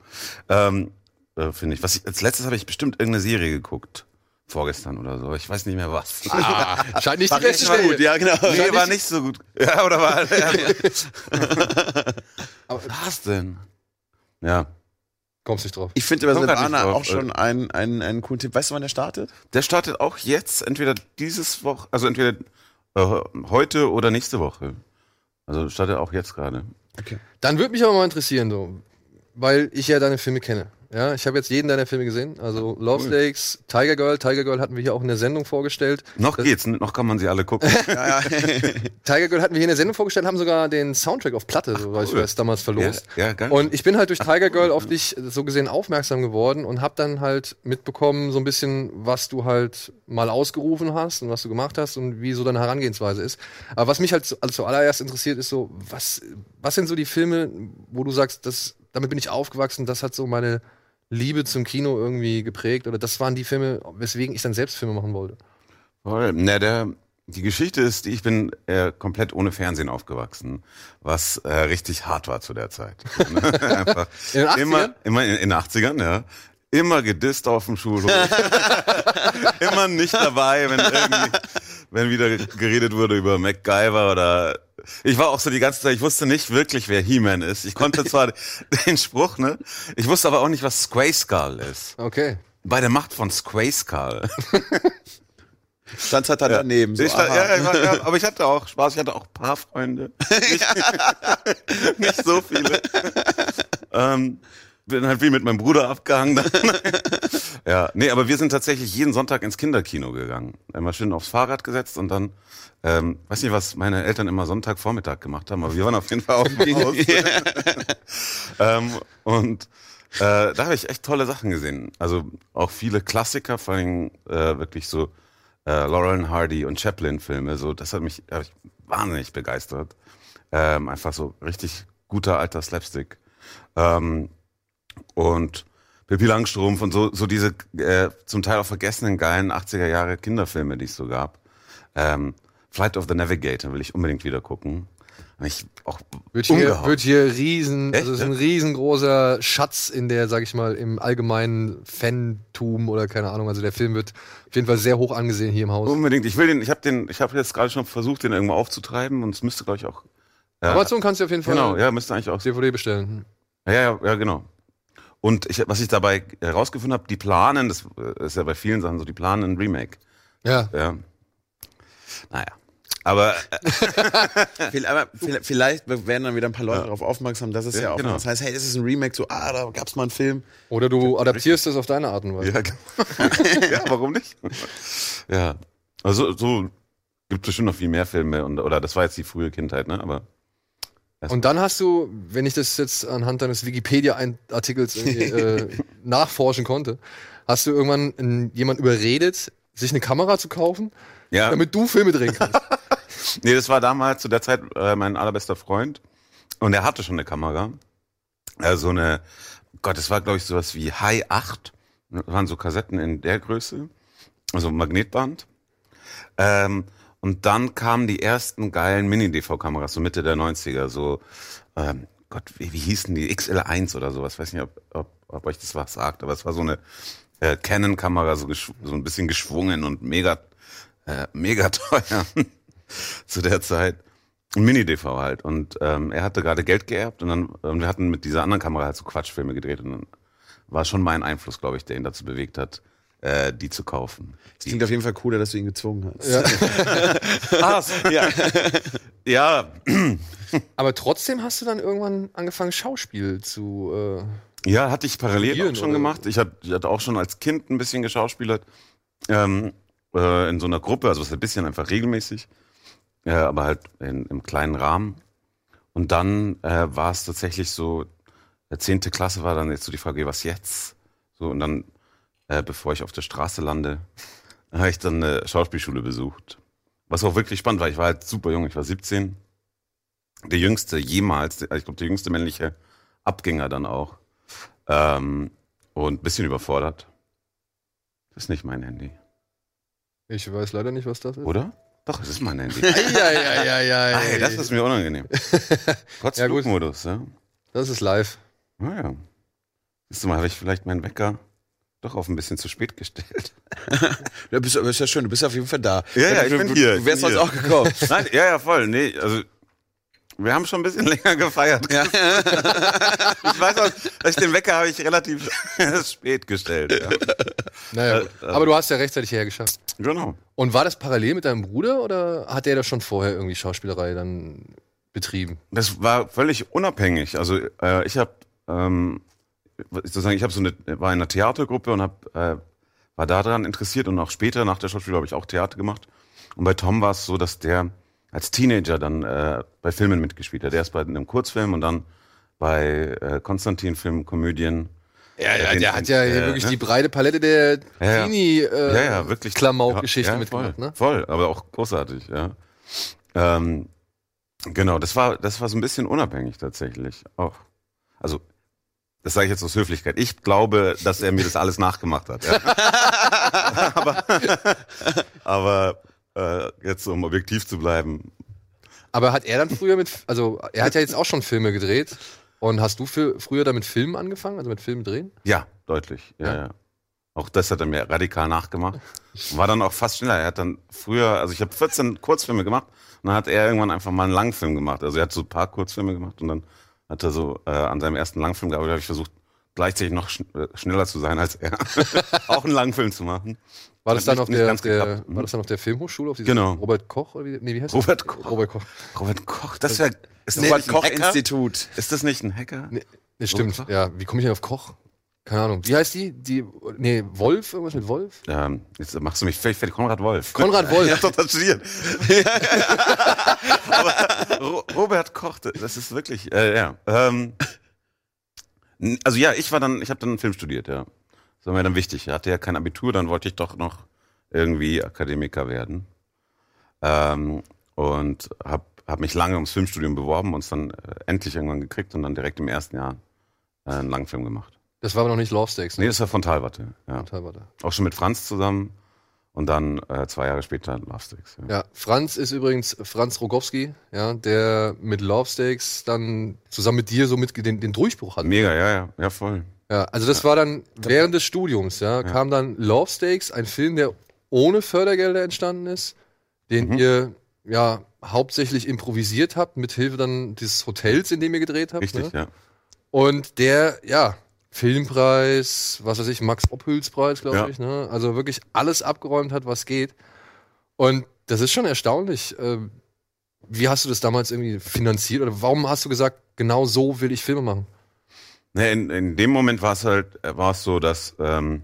Ähm, äh, Finde ich. Was ich. Als letztes habe ich bestimmt irgendeine Serie geguckt. Vorgestern oder so. Ich weiß nicht mehr was. Ah, scheint nicht die War beste richtig gut, ja, genau. Nee, war nicht so gut. Ja, oder war. Ja, was denn? Ja. Kommst nicht drauf. Ich finde grad Silvana auch schon einen, einen, einen coolen Tipp. Weißt du, wann der startet? Der startet auch jetzt, entweder dieses Woche, also entweder äh, heute oder nächste Woche. Also startet auch jetzt gerade. Dann würde mich aber mal interessieren, so, weil ich ja deine Filme kenne. Ja, ich habe jetzt jeden deiner Filme gesehen. Also Love Stakes, Tiger Girl. Tiger Girl hatten wir hier auch in der Sendung vorgestellt. Noch geht's, noch kann man sie alle gucken. Ja, ja. Tiger Girl hatten wir hier in der Sendung vorgestellt, haben sogar den Soundtrack auf Platte, so weiß ich cool. weiß, damals verlost. Ja, ja, geil. Und ich bin halt durch Tiger Girl auf dich so gesehen aufmerksam geworden und habe dann halt mitbekommen, so ein bisschen, was du halt mal ausgerufen hast und was du gemacht hast und wie so deine Herangehensweise ist. Aber was mich halt zu- also zuallererst interessiert, ist so, was, was sind so die Filme, wo du sagst, das, damit bin ich aufgewachsen, das hat so meine Liebe zum Kino irgendwie geprägt oder das waren die Filme, weswegen ich dann selbst Filme machen wollte. Voll. Na, der, die Geschichte ist, ich bin äh, komplett ohne Fernsehen aufgewachsen, was äh, richtig hart war zu der Zeit. Einfach In den 80ern? immer, immer in, in den 80ern, ja. Immer gedisst auf dem Schulhof. immer nicht dabei, wenn irgendwie, wenn wieder geredet wurde über MacGyver oder ich war auch so die ganze Zeit, ich wusste nicht wirklich, wer He-Man ist. Ich konnte zwar den Spruch, ne? Ich wusste aber auch nicht, was Squayskull ist. Okay. Bei der Macht von Squayskull. Stand halt da daneben. So, ich aha. ja, ich war, ja, aber ich hatte auch Spaß, ich hatte auch ein paar Freunde. Nicht, nicht so viele. ähm, bin halt wie mit meinem Bruder abgehangen. Ja, nee, aber wir sind tatsächlich jeden Sonntag ins Kinderkino gegangen. Immer schön aufs Fahrrad gesetzt und dann, ähm, weiß nicht, was meine Eltern immer Sonntagvormittag gemacht haben, aber wir waren auf jeden Fall auf dem Haus. ähm, und äh, da habe ich echt tolle Sachen gesehen. Also auch viele Klassiker, vor allem äh, wirklich so äh, Laurel and Hardy und Chaplin-Filme. So, das hat mich hat mich wahnsinnig begeistert. Ähm, einfach so richtig guter alter Slapstick. Ähm, und Pippi Langstrumpf und so, so diese äh, zum Teil auch vergessenen geilen 80er Jahre Kinderfilme, die es so gab. Ähm, Flight of the Navigator will ich unbedingt wieder gucken. Ich auch Wird hier, umgehauen. wird hier riesen, Echt, also es ist ein riesengroßer Schatz in der, sag ich mal, im allgemeinen Fantum oder keine Ahnung. Also der Film wird auf jeden Fall sehr hoch angesehen hier im Haus. Unbedingt. Ich will den, ich habe den, ich habe jetzt gerade schon versucht, den irgendwo aufzutreiben und es müsste, glaube ich, auch. Ja, Amazon kannst du auf jeden Fall genau, ja, müsste eigentlich auch. DVD bestellen. Ja, ja, ja, genau. Und ich, was ich dabei herausgefunden habe, die planen, das ist ja bei vielen Sachen so, die planen ein Remake. Ja. Ja. Naja. Aber äh, Aber vielleicht- werden dann wieder ein paar Leute darauf aufmerksam, dass es ja, Ja, auch genau. das heißt, hey, es ist ein Remake, so, ah, da gab's mal einen Film. Oder du adaptierst es auf deine Art und Weise. ja, genau. ja, warum nicht? Ja. Also so gibt bestimmt noch viel mehr Filme und oder das war jetzt die frühe Kindheit, ne? Aber Und dann hast du, wenn ich das jetzt anhand deines Wikipedia-Artikels äh, nachforschen konnte, hast du irgendwann einen, jemand überredet, sich eine Kamera zu kaufen, ja. damit du Filme drehen kannst. Nee, das war damals zu der Zeit äh, mein allerbester Freund. Und er hatte schon eine Kamera. Äh, so eine, Gott, das war, glaube ich, sowas wie High 8. Das waren so Kassetten in der Größe. Also Magnetband. Ähm, und dann kamen die ersten geilen Mini-DV-Kameras, so Mitte der 90er. So, ähm, Gott, wie, wie hießen die? XL1 oder sowas. Weiß nicht, ob, ob, ob euch das was sagt. Aber es war so eine äh, Canon-Kamera, so, so ein bisschen geschwungen und mega, äh, mega teuer zu der Zeit. Mini-DV halt. Und ähm, er hatte gerade Geld geerbt und dann und wir hatten mit dieser anderen Kamera halt so Quatschfilme gedreht. Und dann war schon mein Einfluss, glaube ich, der ihn dazu bewegt hat, äh, die zu kaufen. Es klingt auf jeden Fall cooler, dass du ihn gezwungen hast. Ja. Ah, so, ja. ja, Aber trotzdem hast du dann irgendwann angefangen, Schauspiel zu. Äh, Ja, hatte ich parallel auch schon oder- gemacht. Ich hatte, auch schon als Kind ein bisschen geschauspielert. Ähm, äh, in so einer Gruppe, also was ein bisschen einfach regelmäßig. Ja, aber halt in, im kleinen Rahmen. Und dann äh, war es tatsächlich so, der zehnte Klasse war dann jetzt so die Frage, was jetzt? So, und dann, äh, bevor ich auf der Straße lande, habe ich dann eine Schauspielschule besucht. Was auch wirklich spannend war. Ich war halt super jung, ich war 17. Der jüngste jemals, ich glaube, der jüngste männliche Abgänger dann auch. Ähm, und ein bisschen überfordert. Das ist nicht mein Handy. ich weiß leider nicht, was das ist. Oder? Doch, es ist mein Handy. Ey, das ist mir unangenehm. Trotz Ja. Flugmodus, ja. das ist live. Naja. Siehst du mal, habe ich vielleicht meinen Wecker doch auf ein bisschen zu spät gestellt. Ja, bist, aber ist ja schön, du bist auf jeden Fall da. Ja, ja, ich du, bin du, hier, Du wärst sonst auch gekommen. Nein, ja, ja, voll. Nee, also wir haben schon ein bisschen länger gefeiert. Ja. Ich weiß auch, ich den Wecker habe ich relativ spät gestellt. Ja. Naja, Äh, aber du hast ja rechtzeitig hergeschafft. Genau. Und war das parallel mit deinem Bruder oder hat der da schon vorher irgendwie Schauspielerei dann betrieben? Das war völlig unabhängig. Also äh, ich habe ähm, sozusagen, ich habe so eine war in einer Theatergruppe und hab, äh, war daran interessiert und auch später nach der Schauspiel habe ich auch Theater gemacht. Und bei Tom war es so, dass der als Teenager dann äh, bei Filmen mitgespielt hat. Der ist bei einem Kurzfilm und dann bei äh, Konstantin Film Komödien. Ja, ja, der hat ja äh, wirklich ne? die breite Palette der Ja, ja. Teenie äh, ja, ja, wirklich Klamauk-Geschichte ja, mitgemacht, voll, ne? Voll, aber auch großartig, ja. Ähm, genau, das war, das war so ein bisschen unabhängig tatsächlich auch. Also, das sage ich jetzt aus Höflichkeit. Ich glaube, dass er mir das alles nachgemacht hat. Ja. aber aber äh, jetzt, um objektiv zu bleiben, Aber hat er dann früher mit, also er hat ja jetzt auch schon Filme gedreht. Und hast du für, früher damit Filmen angefangen, also mit Filmen drehen? ja, deutlich. Ja, Ja? ja. Auch das hat er mir radikal nachgemacht. War dann auch fast schneller. Er hat dann früher, also ich habe 14 Kurzfilme gemacht und dann hat er irgendwann einfach mal einen Langfilm gemacht. Also er hat so ein paar Kurzfilme gemacht und dann hat er so äh, an seinem ersten Langfilm gearbeitet. Da habe ich versucht, gleichzeitig noch schn äh, schneller zu sein als er. auch einen Langfilm zu machen. War das dann nicht- auf der, der war das dann auf der Filmhochschule, auf Genau. Robert Koch oder wie, nee, wie heißt Robert das? Koch. Robert Koch. Robert Koch, das das Robert nicht ein Koch Hacker? Institut. Ist das nicht ein Hacker? Nee. Das stimmt, ja. Wie komme ich denn auf Koch? Keine Ahnung. Wie heißt die? Die, nee, Wolf? Irgendwas mit Wolf? Ähm, jetzt machst du mich völlig fertig. Konrad Wolf. Konrad Wolf. Ja, doch, das studiert. Aber Ro Robert Koch, das ist wirklich, äh, ja. Ähm, also ja, ich war dann, ich habe dann Film studiert, ja. Das war mir dann wichtig. Ich hatte ja kein Abitur, dann wollte ich doch noch irgendwie Akademiker werden. Ähm, und habe hab mich lange ums Filmstudium beworben und es dann äh, endlich irgendwann gekriegt und dann direkt im ersten Jahr äh, einen Langfilm gemacht. Das war aber noch nicht Love Stakes, Nee, das war Frontalwatte, ja. Teilweise. Auch schon mit Franz zusammen und dann äh, zwei Jahre später Love Sticks. Ja. Ja, Franz ist übrigens Franz Rogowski, ja, der mit Love Stakes dann zusammen mit dir so mit den, den Durchbruch hatte. Mega, ja, ja, ja, voll. Ja, also das war dann während des Studiums, ja, kam dann Love Stakes, ein Film, der ohne Fördergelder entstanden ist, den Mhm. ihr ja hauptsächlich improvisiert habt, mit Hilfe dann dieses Hotels, in dem ihr gedreht habt. Richtig, ne? ja. Und der, ja, Filmpreis, was weiß ich, Max Ophüls-Preis, glaube Ja. ich, ne? Also wirklich alles abgeräumt hat, was geht. Und das ist schon erstaunlich. Ähm, Wie hast du das damals irgendwie finanziert? Oder warum hast du gesagt, genau so will ich Filme machen? Ne, in, in dem Moment war es halt, war es so, dass ähm,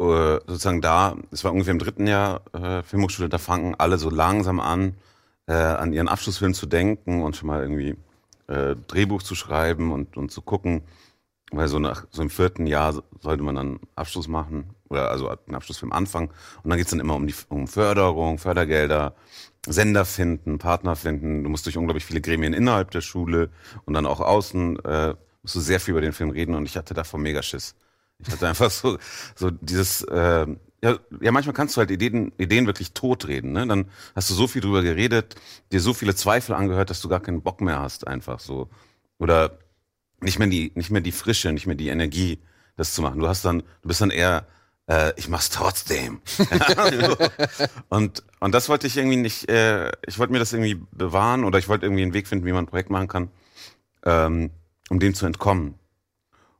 äh, sozusagen da, es war ungefähr im dritten Jahr äh, Filmhochschule, da fangen alle so langsam an, äh, an ihren Abschlussfilm zu denken und schon mal irgendwie äh, Drehbuch zu schreiben und, und zu gucken, weil so nach so im vierten Jahr sollte man dann Abschluss machen oder also einen Abschlussfilm anfangen und dann geht's dann immer um die um Förderung, Fördergelder, Sender finden, Partner finden. Du musst durch unglaublich viele Gremien innerhalb der Schule und dann auch außen äh, musst du sehr viel über den Film reden und ich hatte davor mega Schiss. Ich hatte einfach so so dieses äh, ja, ja, manchmal kannst du halt Ideen, Ideen wirklich totreden. Ne? Dann hast du so viel drüber geredet, dir so viele Zweifel angehört, dass du gar keinen Bock mehr hast, einfach so. Oder nicht mehr die, nicht mehr die Frische, nicht mehr die Energie, das zu machen. Du hast dann, du bist dann eher, äh, ich mach's trotzdem. und und das wollte ich irgendwie nicht. Äh, ich wollte mir das irgendwie bewahren oder ich wollte irgendwie einen Weg finden, wie man ein Projekt machen kann, ähm, um dem zu entkommen.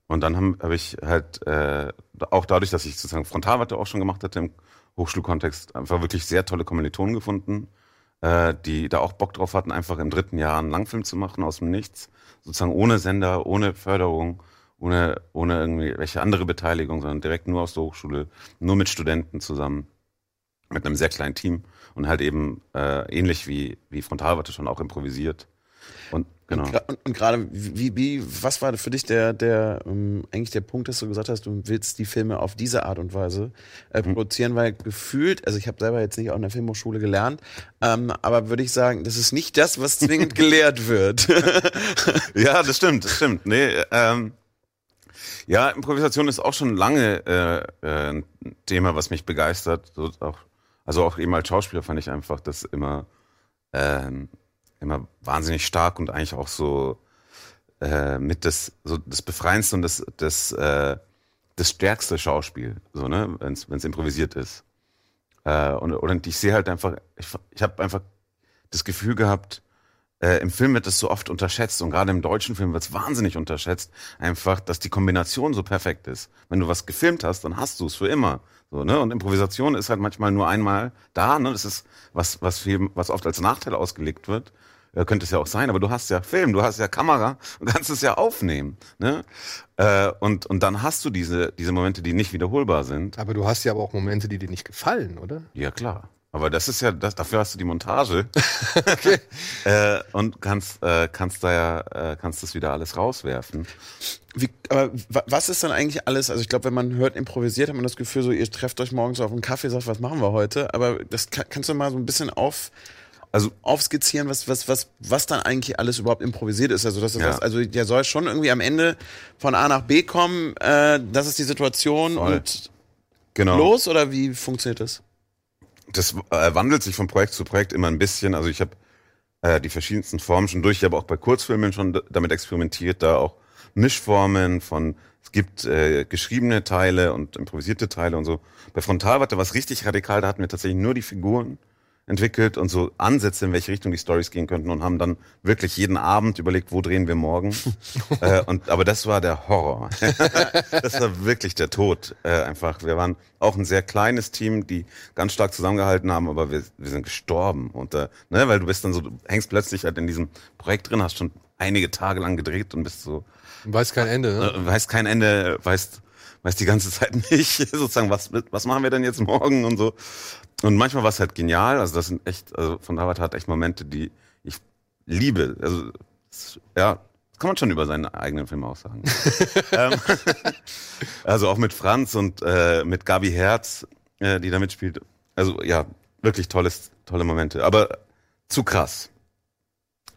Und dann habe hab ich halt äh, auch dadurch, dass ich sozusagen Frontalwatte auch schon gemacht hatte im Hochschulkontext, einfach wirklich sehr tolle Kommilitonen gefunden, äh, die da auch Bock drauf hatten, einfach im dritten Jahr einen Langfilm zu machen aus dem Nichts, sozusagen ohne Sender, ohne Förderung, ohne ohne irgendwie welche andere Beteiligung, sondern direkt nur aus der Hochschule, nur mit Studenten zusammen, mit einem sehr kleinen Team und halt eben äh, ähnlich wie wie Frontalwatte schon auch improvisiert. Und genau. Und, und gerade, wie, wie, was war für dich der, der, ähm, eigentlich der Punkt, dass du gesagt hast, du willst die Filme auf diese Art und Weise äh, Mhm. produzieren, weil gefühlt, also ich habe selber jetzt nicht auch in der Filmhochschule gelernt, ähm, aber würde ich sagen, das ist nicht das, was zwingend gelehrt wird. Ja, das stimmt, das stimmt. Nee, ähm, ja, Improvisation ist auch schon lange äh, äh, ein Thema, was mich begeistert. So auch, also auch eben als Schauspieler fand ich einfach das immer, ähm, immer wahnsinnig stark und eigentlich auch so äh, mit das, so das Befreiendste und das, das, äh, das stärkste Schauspiel, so, ne, wenn es improvisiert ist. Äh, und, und ich sehe halt einfach, ich, ich habe einfach das Gefühl gehabt, äh, im Film wird das so oft unterschätzt und gerade im deutschen Film wird es wahnsinnig unterschätzt, einfach, dass die Kombination so perfekt ist. Wenn du was gefilmt hast, dann hast du es für immer. So, ne? Und Improvisation ist halt manchmal nur einmal da. Ne? Das ist was, was viel, was oft als Nachteil ausgelegt wird. Äh, könnte es ja auch sein, aber du hast ja Film, du hast ja Kamera und kannst es ja aufnehmen. Ne? Äh, und, und dann hast du diese, diese Momente, die nicht wiederholbar sind. Aber du hast ja aber auch Momente, die dir nicht gefallen, oder? Ja, klar. Aber das ist ja, das, dafür hast du die Montage. äh, und kannst, äh, kannst da ja, äh, kannst das wieder alles rauswerfen. Wie, aber wa- was ist dann eigentlich alles? Also ich glaube, wenn man hört improvisiert, hat man das Gefühl, so ihr trefft euch morgens auf einen Kaffee, sagt, was machen wir heute? Aber das kann, kannst du mal so ein bisschen auf, Also, aufskizzieren, was, was, was, was dann eigentlich alles überhaupt improvisiert ist. Also, das ist Ja. was, also der soll schon irgendwie am Ende von A nach B kommen, äh, das ist die Situation Voll. und genau. los oder wie funktioniert das? Das äh, wandelt sich von Projekt zu Projekt immer ein bisschen. Also ich habe äh, die verschiedensten Formen schon durch. Ich habe auch bei Kurzfilmen schon damit experimentiert, da auch Mischformen von, es gibt äh, geschriebene Teile und improvisierte Teile und so. Bei Frontalwatte war es richtig radikal, da hatten wir tatsächlich nur die Figuren entwickelt und so Ansätze, in welche Richtung die Stories gehen könnten und haben dann wirklich jeden Abend überlegt, wo drehen wir morgen. äh, und, aber das war der Horror. das war wirklich der Tod. Äh, einfach. Wir waren auch ein sehr kleines Team, die ganz stark zusammengehalten haben, aber wir, wir sind gestorben. Und, äh, ne, weil du bist dann so, du hängst plötzlich halt in diesem Projekt drin, hast schon einige Tage lang gedreht und bist so, Weiß kein Ende, ne? äh, weißt kein Ende, weißt, weißt die ganze Zeit nicht, sozusagen, was, was machen wir denn jetzt morgen und so. Und manchmal war es halt genial, also das sind echt, also von Avatar hat echt Momente, die ich liebe. Also, ja, das kann man schon über seinen eigenen Film auch sagen. ähm, also auch mit Franz und äh, mit Gabi Herz, äh, die da mitspielt. Also ja, wirklich tolles, tolle Momente. Aber zu krass.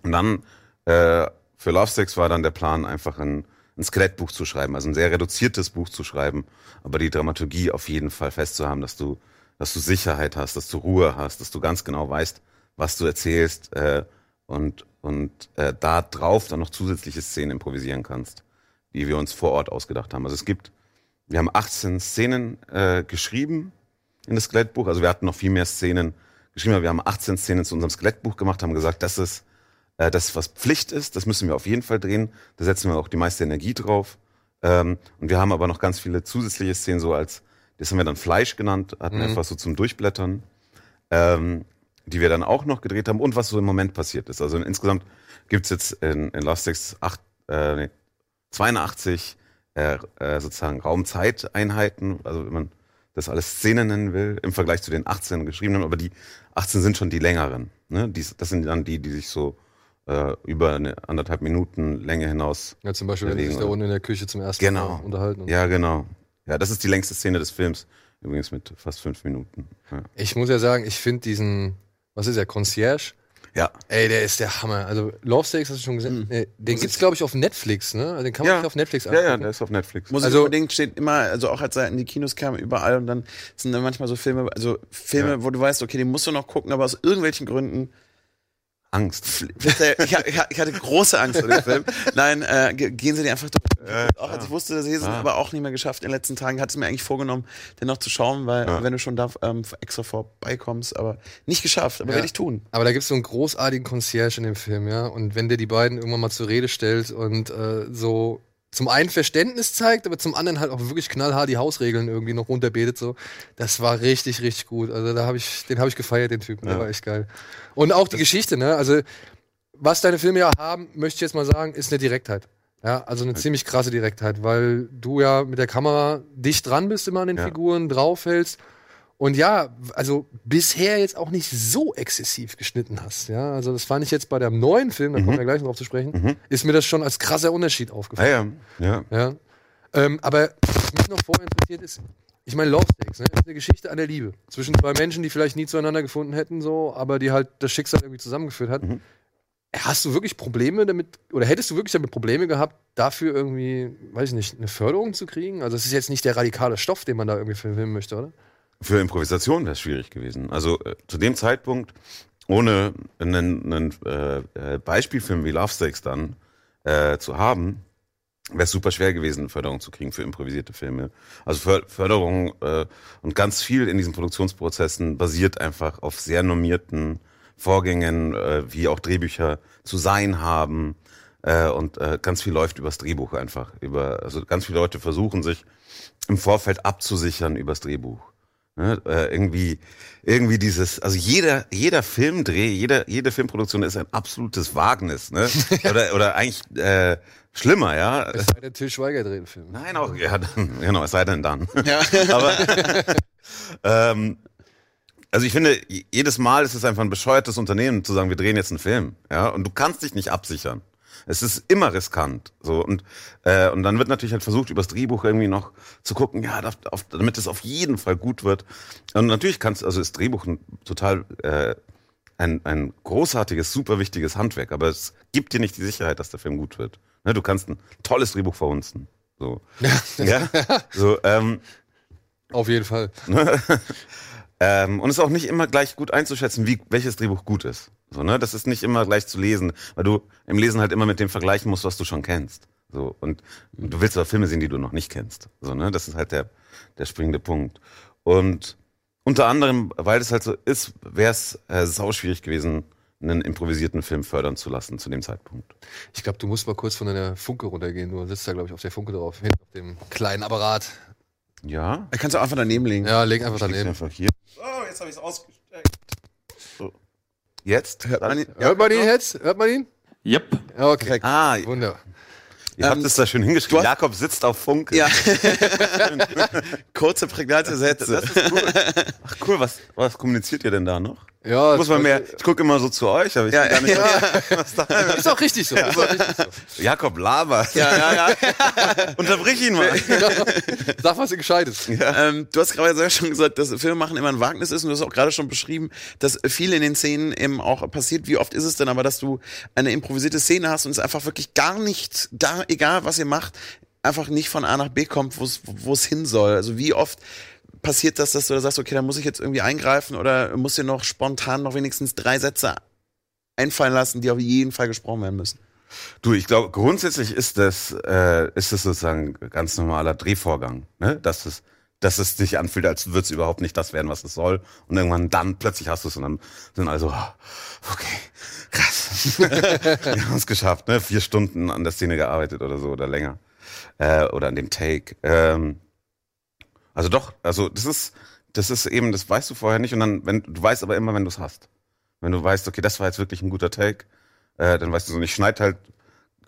Und dann äh, für Lovesticks war dann der Plan, einfach ein, ein Skelettbuch zu schreiben, also ein sehr reduziertes Buch zu schreiben, aber die Dramaturgie auf jeden Fall festzuhaben, dass du, dass du Sicherheit hast, dass du Ruhe hast, dass du ganz genau weißt, was du erzählst äh, und, und äh, da drauf dann noch zusätzliche Szenen improvisieren kannst, die wir uns vor Ort ausgedacht haben. Also es gibt, wir haben 18 Szenen äh, geschrieben in das Skelettbuch, also wir hatten noch viel mehr Szenen geschrieben, aber wir haben 18 Szenen zu unserem Skelettbuch gemacht, haben gesagt, das ist äh, das, was Pflicht ist, das müssen wir auf jeden Fall drehen. Da setzen wir auch die meiste Energie drauf. Ähm, und wir haben aber noch ganz viele zusätzliche Szenen, so als, das haben wir dann Fleisch genannt, hatten einfach so zum Durchblättern, ähm, die wir dann auch noch gedreht haben und was so im Moment passiert ist. Also insgesamt gibt's jetzt in, in Love Sticks acht, äh, nee, 82 äh, äh, sozusagen Raumzeiteinheiten, also wenn man das alles Szenen nennen will, im Vergleich zu den 18 geschriebenen, aber die 18 sind schon die längeren. Ne? Die, das sind dann die, die sich so äh, über eine anderthalb Minuten Länge hinaus. Ja, zum Beispiel, wenn sie sich da unten in der Küche zum ersten Genau. Mal unterhalten. und- Ja, genau. Ja, das ist die längste Szene des Films. Übrigens mit fast fünf Minuten. Ja. Ich muss ja sagen, ich finde diesen, was ist der, Concierge? ja. Ey, der ist der Hammer. Also Love Stakes hast du schon gesehen? Nee, den gibt's glaube ich auf Netflix, ne? Also Den kann man Ja. sich auf Netflix Ja, ja, angucken. der ist auf Netflix. Muss Also- unbedingt steht immer, also auch als er in die Kinos kam, überall und dann sind dann manchmal so Filme, also Filme, Ja. wo du weißt, okay, den musst du noch gucken, aber aus irgendwelchen Gründen Angst. ich, hatte große Angst vor dem Film. Nein, äh, ge- gehen Sie die einfach durch. auch als ich wusste, dass Sie hier sind, Ah. aber auch nicht mehr geschafft in den letzten Tagen. Hatte es mir eigentlich vorgenommen, den noch zu schauen, weil Ja. wenn du schon da ähm, extra vorbeikommst, aber nicht geschafft. Aber Ja. werde ich tun. Aber da gibt's so einen großartigen Concierge in dem Film, ja. Und wenn der die beiden irgendwann mal zur Rede stellt und äh, so zum einen Verständnis zeigt, aber zum anderen halt auch wirklich knallhart die Hausregeln irgendwie noch runterbetet, so. Das war richtig, richtig gut. Also da habe ich, den habe ich gefeiert, den Typen. Der Ja. war echt geil. Und auch die Geschichte, ne? Also, was deine Filme ja haben, möchte ich jetzt mal sagen, ist eine Direktheit. Ja, also eine ziemlich krasse Direktheit, weil du ja mit der Kamera dicht dran bist immer an den Ja. Figuren, draufhältst. Und ja, also bisher jetzt auch nicht so exzessiv geschnitten hast. Ja, also das fand ich jetzt bei dem neuen Film, da kommen wir gleich noch drauf zu sprechen, ist mir das schon als krasser Unterschied aufgefallen. ja. ja. Ja. Ähm, aber was mich noch vorher interessiert ist, ich meine, Love Stakes, ne? ist eine Geschichte an der Liebe. Zwischen zwei Menschen, die vielleicht nie zueinander gefunden hätten, so, aber die halt das Schicksal irgendwie zusammengeführt hat. Hast du wirklich Probleme damit, oder hättest du wirklich damit Probleme gehabt, dafür irgendwie, weiß ich nicht, eine Förderung zu kriegen? Also, es ist jetzt nicht der radikale Stoff, den man da irgendwie filmen möchte, oder? Für Improvisation wäre es schwierig gewesen. Also äh, zu dem Zeitpunkt, ohne einen, einen äh, äh, Beispielfilm wie Love Stakes dann äh, zu haben, wäre es super schwer gewesen, Förderung zu kriegen für improvisierte Filme. Also För Förderung äh, und ganz viel in diesen Produktionsprozessen basiert einfach auf sehr normierten Vorgängen, äh, wie auch Drehbücher zu sein haben. Äh, und äh, ganz viel läuft übers Drehbuch einfach. Über, also ganz viele Leute versuchen sich im Vorfeld abzusichern übers Drehbuch. Ne, äh, irgendwie, irgendwie dieses, also jeder, jeder Filmdreh, jeder, jede Filmproduktion ist ein absolutes Wagnis, ne? oder, oder eigentlich äh, schlimmer, ja. Es sei denn, Till Schweiger dreht einen Film. Nein, auch, ja, dann, genau, es sei denn dann. Ja. Aber ähm, also ich finde, jedes Mal ist es einfach ein bescheuertes Unternehmen zu sagen, wir drehen jetzt einen Film, ja, und du kannst dich nicht absichern. Es ist immer riskant, so und äh, und dann wird natürlich halt versucht übers Drehbuch irgendwie noch zu gucken, ja, auf, damit es auf jeden Fall gut wird. Und natürlich kannst, also ist Drehbuch ein total äh, ein, ein großartiges, super wichtiges Handwerk, aber es gibt dir nicht die Sicherheit, dass der Film gut wird. Ne, du kannst ein tolles Drehbuch verhunzen. So. ja. So, ähm, Auf jeden Fall. ähm, und es ist auch nicht immer gleich gut einzuschätzen, wie welches Drehbuch gut ist. So, ne? Das ist nicht immer gleich zu lesen, weil du im Lesen halt immer mit dem vergleichen musst, was du schon kennst. So, und du willst aber Filme sehen, die du noch nicht kennst. So, ne? Das ist halt der, der springende Punkt. Und unter anderem, weil es halt so ist, wäre es äh, sau schwierig gewesen, einen improvisierten Film fördern zu lassen zu dem Zeitpunkt. Ich glaube, du musst mal kurz von deiner Funke runtergehen. Du sitzt da, glaube ich, auf der Funke drauf, hinten auf dem kleinen Apparat. Ja? Kannst du einfach daneben legen. Ja, leg einfach Ich daneben. einfach hier. Oh, jetzt habe ich es ausgesteckt. Jetzt? Hört man ihn? Hört man ihn jetzt? Hört man ihn? Yep. Okay. Ah, Wunderbar. ihr habt Ähm, es da schön hingeschrieben. Jakob sitzt auf Funke. Ja. Kurze, prägnante Sätze. Das ist cool. Ach cool, was, was kommuniziert ihr denn da noch? Ja, Muss man mehr, ich gucke immer so zu euch, aber ich Ja, ja, gar nicht, ja. was da Ist auch richtig so. Ist auch richtig so. Jakob Laber. ja, ja, ja. Unterbrich ihn mal. Sag, was ihr gescheit ist. Ähm, du hast gerade selber schon gesagt, dass Filme machen immer ein Wagnis ist und du hast auch gerade schon beschrieben, dass viel in den Szenen eben auch passiert. Wie oft ist es denn aber, dass du eine improvisierte Szene hast und es einfach wirklich gar nicht, gar, egal was ihr macht, einfach nicht von A nach B kommt, wo es hin soll. Also wie oft passiert das, dass du da sagst, okay, da muss ich jetzt irgendwie eingreifen oder muss dir noch spontan noch wenigstens drei Sätze einfallen lassen, die auf jeden Fall gesprochen werden müssen? Du, ich glaube, grundsätzlich ist das, äh, ist das sozusagen ganz normaler Drehvorgang, ne? Dass es, dass es sich anfühlt, als würde es überhaupt nicht das werden, was es soll. Und irgendwann dann plötzlich hast du es und dann sind alle so, ah, okay, krass. Wir haben es geschafft, ne? Vier Stunden an der Szene gearbeitet oder so oder länger. Äh, oder an dem Take. Ähm, also doch, also das ist, das ist eben, das weißt du vorher nicht und dann, wenn du weißt aber immer, wenn du es hast. Wenn du weißt, okay, das war jetzt wirklich ein guter Take, äh, dann weißt du so, und ich schneide halt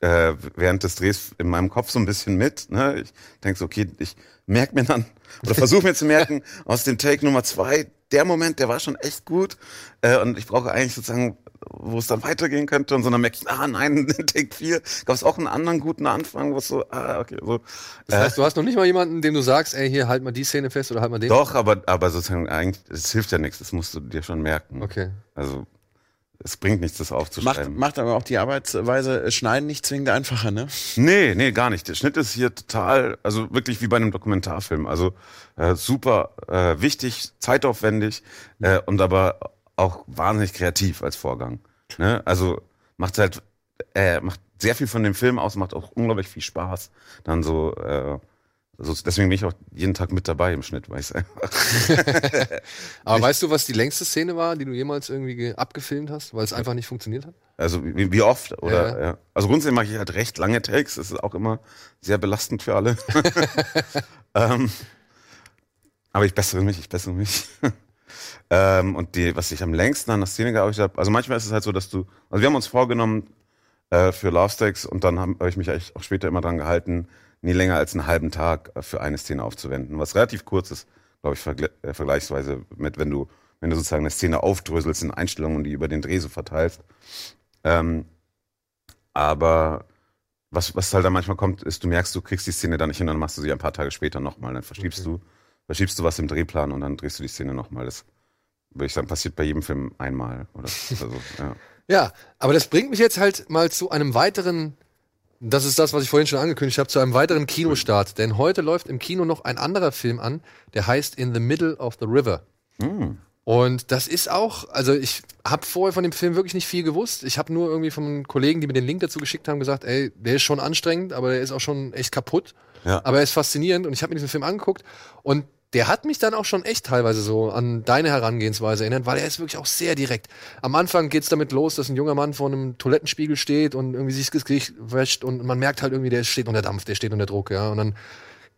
äh, während des Drehs in meinem Kopf so ein bisschen mit. Ne? Ich denke so, okay, ich merke mir dann, oder versuche mir zu merken, aus dem Take Nummer zwei, der Moment, der war schon echt gut. Äh, und ich brauche eigentlich sozusagen, wo es dann weitergehen könnte. Und so dann merke ich, ah nein, in Take 4 gab es auch einen anderen guten Anfang, wo es so, ah, okay, so. Das heißt, du hast noch nicht mal jemanden, dem du sagst, ey, hier, halt mal die Szene fest oder halt mal den. Doch, aber, aber sozusagen eigentlich, es hilft ja nichts, das musst du dir schon merken. Okay. Also es bringt nichts, das Macht, aufzuschreiben. macht aber auch die Arbeitsweise äh, Schneiden nicht zwingend einfacher, ne? Nee, nee, gar nicht. Der Schnitt ist hier total, also wirklich wie bei einem Dokumentarfilm. Also äh, super äh, wichtig, zeitaufwendig äh, und aber auch wahnsinnig kreativ als Vorgang. Ne? Also macht halt, äh, macht sehr viel von dem Film aus, macht auch unglaublich viel Spaß. Dann so, äh, so deswegen bin ich auch jeden Tag mit dabei im Schnitt, ich einfach. Aber weißt du, was die längste Szene war, die du jemals irgendwie ge- abgefilmt hast, weil es einfach nicht funktioniert hat? Also wie, wie oft? Oder Ja. ja. Also grundsätzlich mache ich halt recht lange Takes. Das ist auch immer sehr belastend für alle. ähm, aber ich bessere mich, ich bessere mich. Ähm, und die, was ich am längsten an der Szene gearbeitet habe, also manchmal ist es halt so, dass du, also wir haben uns vorgenommen äh, für Love Stakes und dann habe hab ich mich eigentlich auch später immer dran gehalten, nie länger als einen halben Tag äh, für eine Szene aufzuwenden, was relativ kurz ist, glaube ich, vergle äh, vergleichsweise mit, wenn du, wenn du sozusagen eine Szene aufdröselst in Einstellungen und die über den Dreh so verteilst. Ähm, aber was, was halt dann manchmal kommt, ist, du merkst, du kriegst die Szene dann nicht hin, dann machst du sie ein paar Tage später nochmal, dann verschiebst du, verschiebst du was im Drehplan und dann drehst du die Szene nochmal. Das würde ich sagen, passiert bei jedem Film einmal oder also, ja. Ja, aber das bringt mich jetzt halt mal zu einem weiteren, das ist das, was ich vorhin schon angekündigt habe, zu einem weiteren Kinostart. Denn heute läuft im Kino noch ein anderer Film an, der heißt In the Middle of the River. Und das ist auch, also ich habe vorher von dem Film wirklich nicht viel gewusst. Ich habe nur irgendwie von Kollegen, die mir den Link dazu geschickt haben, gesagt, ey, der ist schon anstrengend, aber der ist auch schon echt kaputt. Ja. Aber er ist faszinierend und ich habe mir diesen Film angeguckt und der hat mich dann auch schon echt teilweise so an deine Herangehensweise erinnert, weil er ist wirklich auch sehr direkt. Am Anfang geht's damit los, dass ein junger Mann vor einem Toilettenspiegel steht und irgendwie sich das Gesicht wäscht und man merkt halt irgendwie, der steht unter Dampf, der steht unter Druck, ja. Und dann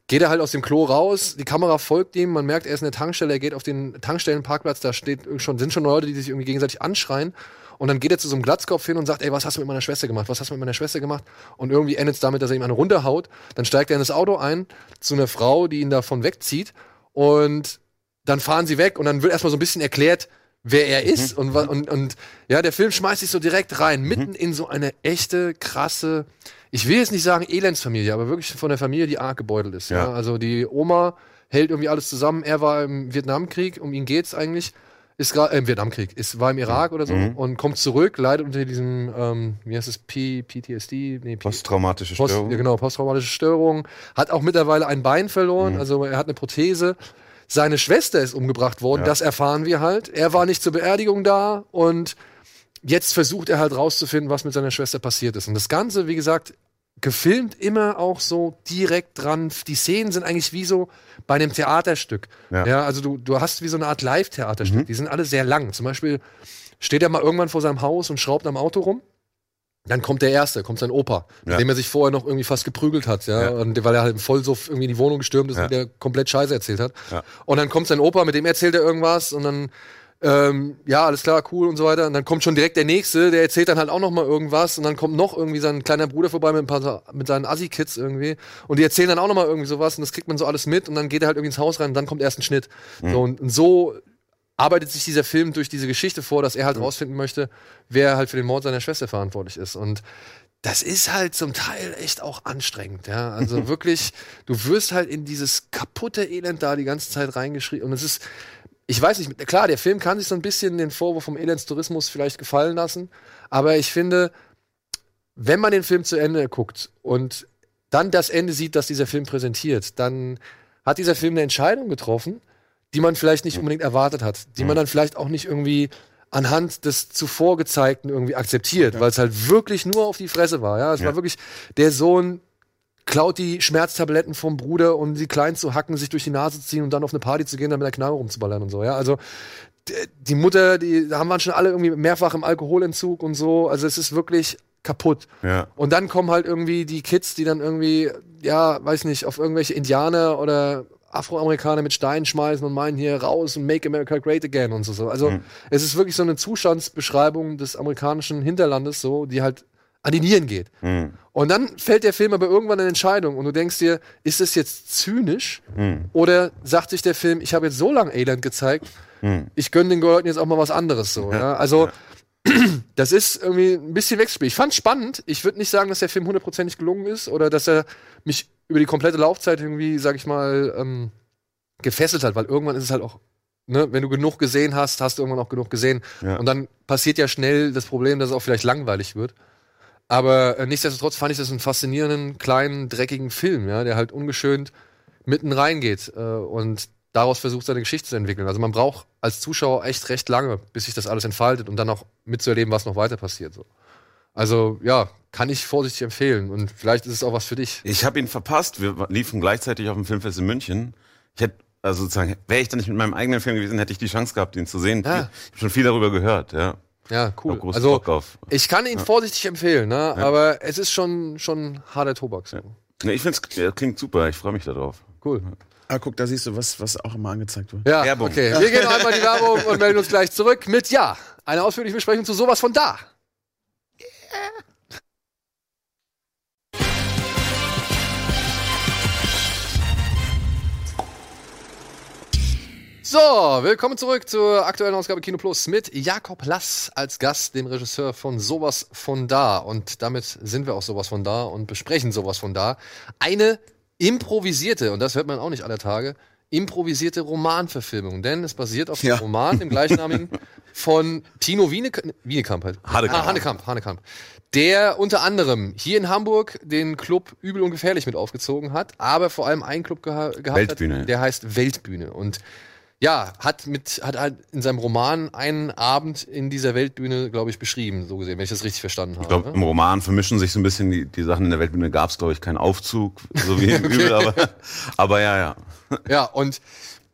geht er halt aus dem Klo raus, die Kamera folgt ihm, man merkt, er ist in der Tankstelle, er geht auf den Tankstellenparkplatz, da steht schon, sind schon Leute, die sich irgendwie gegenseitig anschreien. Und dann geht er zu so einem Glatzkopf hin und sagt, ey, was hast du mit meiner Schwester gemacht? Was hast du mit meiner Schwester gemacht? Und irgendwie endet es damit, dass er ihm eine runterhaut. Dann steigt er in das Auto ein zu einer Frau, die ihn davon wegzieht. Und dann fahren sie weg und dann wird erstmal so ein bisschen erklärt, wer er ist. Und, wa- und, und ja, der Film schmeißt sich so direkt rein, mitten in so eine echte, krasse, ich will jetzt nicht sagen Elendsfamilie, aber wirklich von der Familie, die arg gebeutelt ist. Ja. Ja. Also die Oma hält irgendwie alles zusammen. Er war im Vietnamkrieg, um ihn geht's eigentlich. Ist gerade äh, im Vietnamkrieg, ist, war im Irak oder so und kommt zurück, leidet unter diesem, ähm, wie heißt es, P, PTSD? Nee, P Posttraumatische Post, Störung. ja, genau, posttraumatische Störung. Hat auch mittlerweile ein Bein Mhm. verloren, also er hat eine Prothese. Seine Schwester ist umgebracht worden, Ja. das erfahren wir halt. Er war nicht zur Beerdigung da und jetzt versucht er halt rauszufinden, was mit seiner Schwester passiert ist. Und das Ganze, wie gesagt, gefilmt immer auch so direkt dran. Die Szenen sind eigentlich wie so bei einem Theaterstück. Ja, Ja. also du, du hast wie so eine Art Live-Theaterstück. Die sind alle sehr lang. Zum Beispiel steht er mal irgendwann vor seinem Haus und schraubt am Auto rum. Dann kommt der Erste, kommt sein Opa, mit Ja. dem er sich vorher noch irgendwie fast geprügelt hat, ja, Ja. und weil er halt im Vollsuff irgendwie in die Wohnung gestürmt ist Ja. und der komplett Scheiße erzählt hat. Ja. Und dann kommt sein Opa, mit dem erzählt er irgendwas und dann ähm, ja, alles klar, cool und so weiter. Und dann kommt schon direkt der nächste, der erzählt dann halt auch noch mal irgendwas und dann kommt noch irgendwie sein kleiner Bruder vorbei mit ein paar mit seinen Assi-Kids irgendwie und die erzählen dann auch noch mal irgendwie sowas und das kriegt man so alles mit und dann geht er halt irgendwie ins Haus rein und dann kommt erst ein Schnitt. So, und, und so arbeitet sich dieser Film durch diese Geschichte vor, dass er halt rausfinden möchte, wer halt für den Mord seiner Schwester verantwortlich ist. Und das ist halt zum Teil echt auch anstrengend, ja. Also wirklich, du wirst halt in dieses kaputte Elend da die ganze Zeit reingeschrieben. Und es ist, ich weiß nicht, klar, der Film kann sich so ein bisschen den Vorwurf vom Elendstourismus vielleicht gefallen lassen, aber ich finde, wenn man den Film zu Ende guckt und dann das Ende sieht, das dieser Film präsentiert, dann hat dieser Film eine Entscheidung getroffen, die man vielleicht nicht unbedingt erwartet hat, die man dann vielleicht auch nicht irgendwie anhand des zuvor gezeigten irgendwie akzeptiert, weil es halt wirklich nur auf die Fresse war. Ja, es war wirklich der Sohn klaut die Schmerztabletten vom Bruder, um sie klein zu hacken, sich durch die Nase zu ziehen und dann auf eine Party zu gehen, dann mit der Knarre rumzuballern und so. Ja, also die Mutter, die da haben wir schon alle irgendwie mehrfach im Alkoholentzug und so. Also es ist wirklich kaputt. Ja. Und dann kommen halt irgendwie die Kids, die dann irgendwie, ja, weiß nicht, auf irgendwelche Indianer oder Afroamerikaner mit Steinen schmeißen und meinen hier raus und make America great again und so. so. Also es ist wirklich so eine Zustandsbeschreibung des amerikanischen Hinterlandes, so, die halt an die Nieren geht. Und dann fällt der Film aber irgendwann eine Entscheidung und du denkst dir, ist es jetzt zynisch oder sagt sich der Film, ich habe jetzt so lange Elend gezeigt, ich gönne den Leuten jetzt auch mal was anderes so. Ja? Also das ist irgendwie ein bisschen weggespielt. Ich fand's spannend. Ich würde nicht sagen, dass der Film hundertprozentig gelungen ist oder dass er mich über die komplette Laufzeit irgendwie, sag ich mal, ähm, gefesselt hat, weil irgendwann ist es halt auch, ne, wenn du genug gesehen hast, hast du irgendwann auch genug gesehen. Ja. Und dann passiert ja schnell das Problem, dass es auch vielleicht langweilig wird. Aber äh, nichtsdestotrotz fand ich das einen faszinierenden, kleinen, dreckigen Film, ja, der halt ungeschönt mitten reingeht äh, und daraus versucht, seine Geschichte zu entwickeln. Also man braucht als Zuschauer echt recht lange, bis sich das alles entfaltet und dann auch mitzuerleben, was noch weiter passiert. So. Also ja, kann ich vorsichtig empfehlen und vielleicht ist es auch was für dich. Ich habe ihn verpasst. Wir liefen gleichzeitig auf dem Filmfest in München. Ich hätte, also sozusagen, wäre ich da nicht mit meinem eigenen Film gewesen, hätte ich die Chance gehabt, ihn zu sehen. Ja. Ich habe schon viel darüber gehört, ja. Ja, cool. Also ich kann ihn vorsichtig empfehlen, ne? aber es ist schon, schon harter Tobak. So. Nee, ich finde es klingt super, ich freue mich darauf. Cool. Ah, guck, da siehst du, was, was auch immer angezeigt wird. Ja, Werbung. okay. Wir gehen einmal die Werbung und melden uns gleich zurück mit Ja, eine ausführliche Besprechung zu sowas von da. So, willkommen zurück zur aktuellen Ausgabe Kino Plus mit Jakob Lass als Gast, dem Regisseur von Sowas von da. Und damit sind wir auch sowas von da und besprechen sowas von da. Eine improvisierte, und das hört man auch nicht aller Tage, improvisierte Romanverfilmung. Denn es basiert auf dem Ja. Roman, dem gleichnamigen, von Tino Wiene Wienekamp halt. Hanekamp. Ah, Hanekamp, Hanekamp. Der unter anderem hier in Hamburg den Club Übel und Gefährlich mit aufgezogen hat, aber vor allem einen Club geha gehabt Weltbühne. hat, der heißt Weltbühne. Und ja, hat mit, hat halt in seinem Roman einen Abend in dieser Weltbühne, glaube ich, beschrieben, so gesehen, wenn ich das richtig verstanden habe. Ich glaube, im Roman vermischen sich so ein bisschen die, die Sachen in der Weltbühne. Gab es, glaube ich, keinen Aufzug, so wie im Übel, aber, aber ja, ja. Ja, und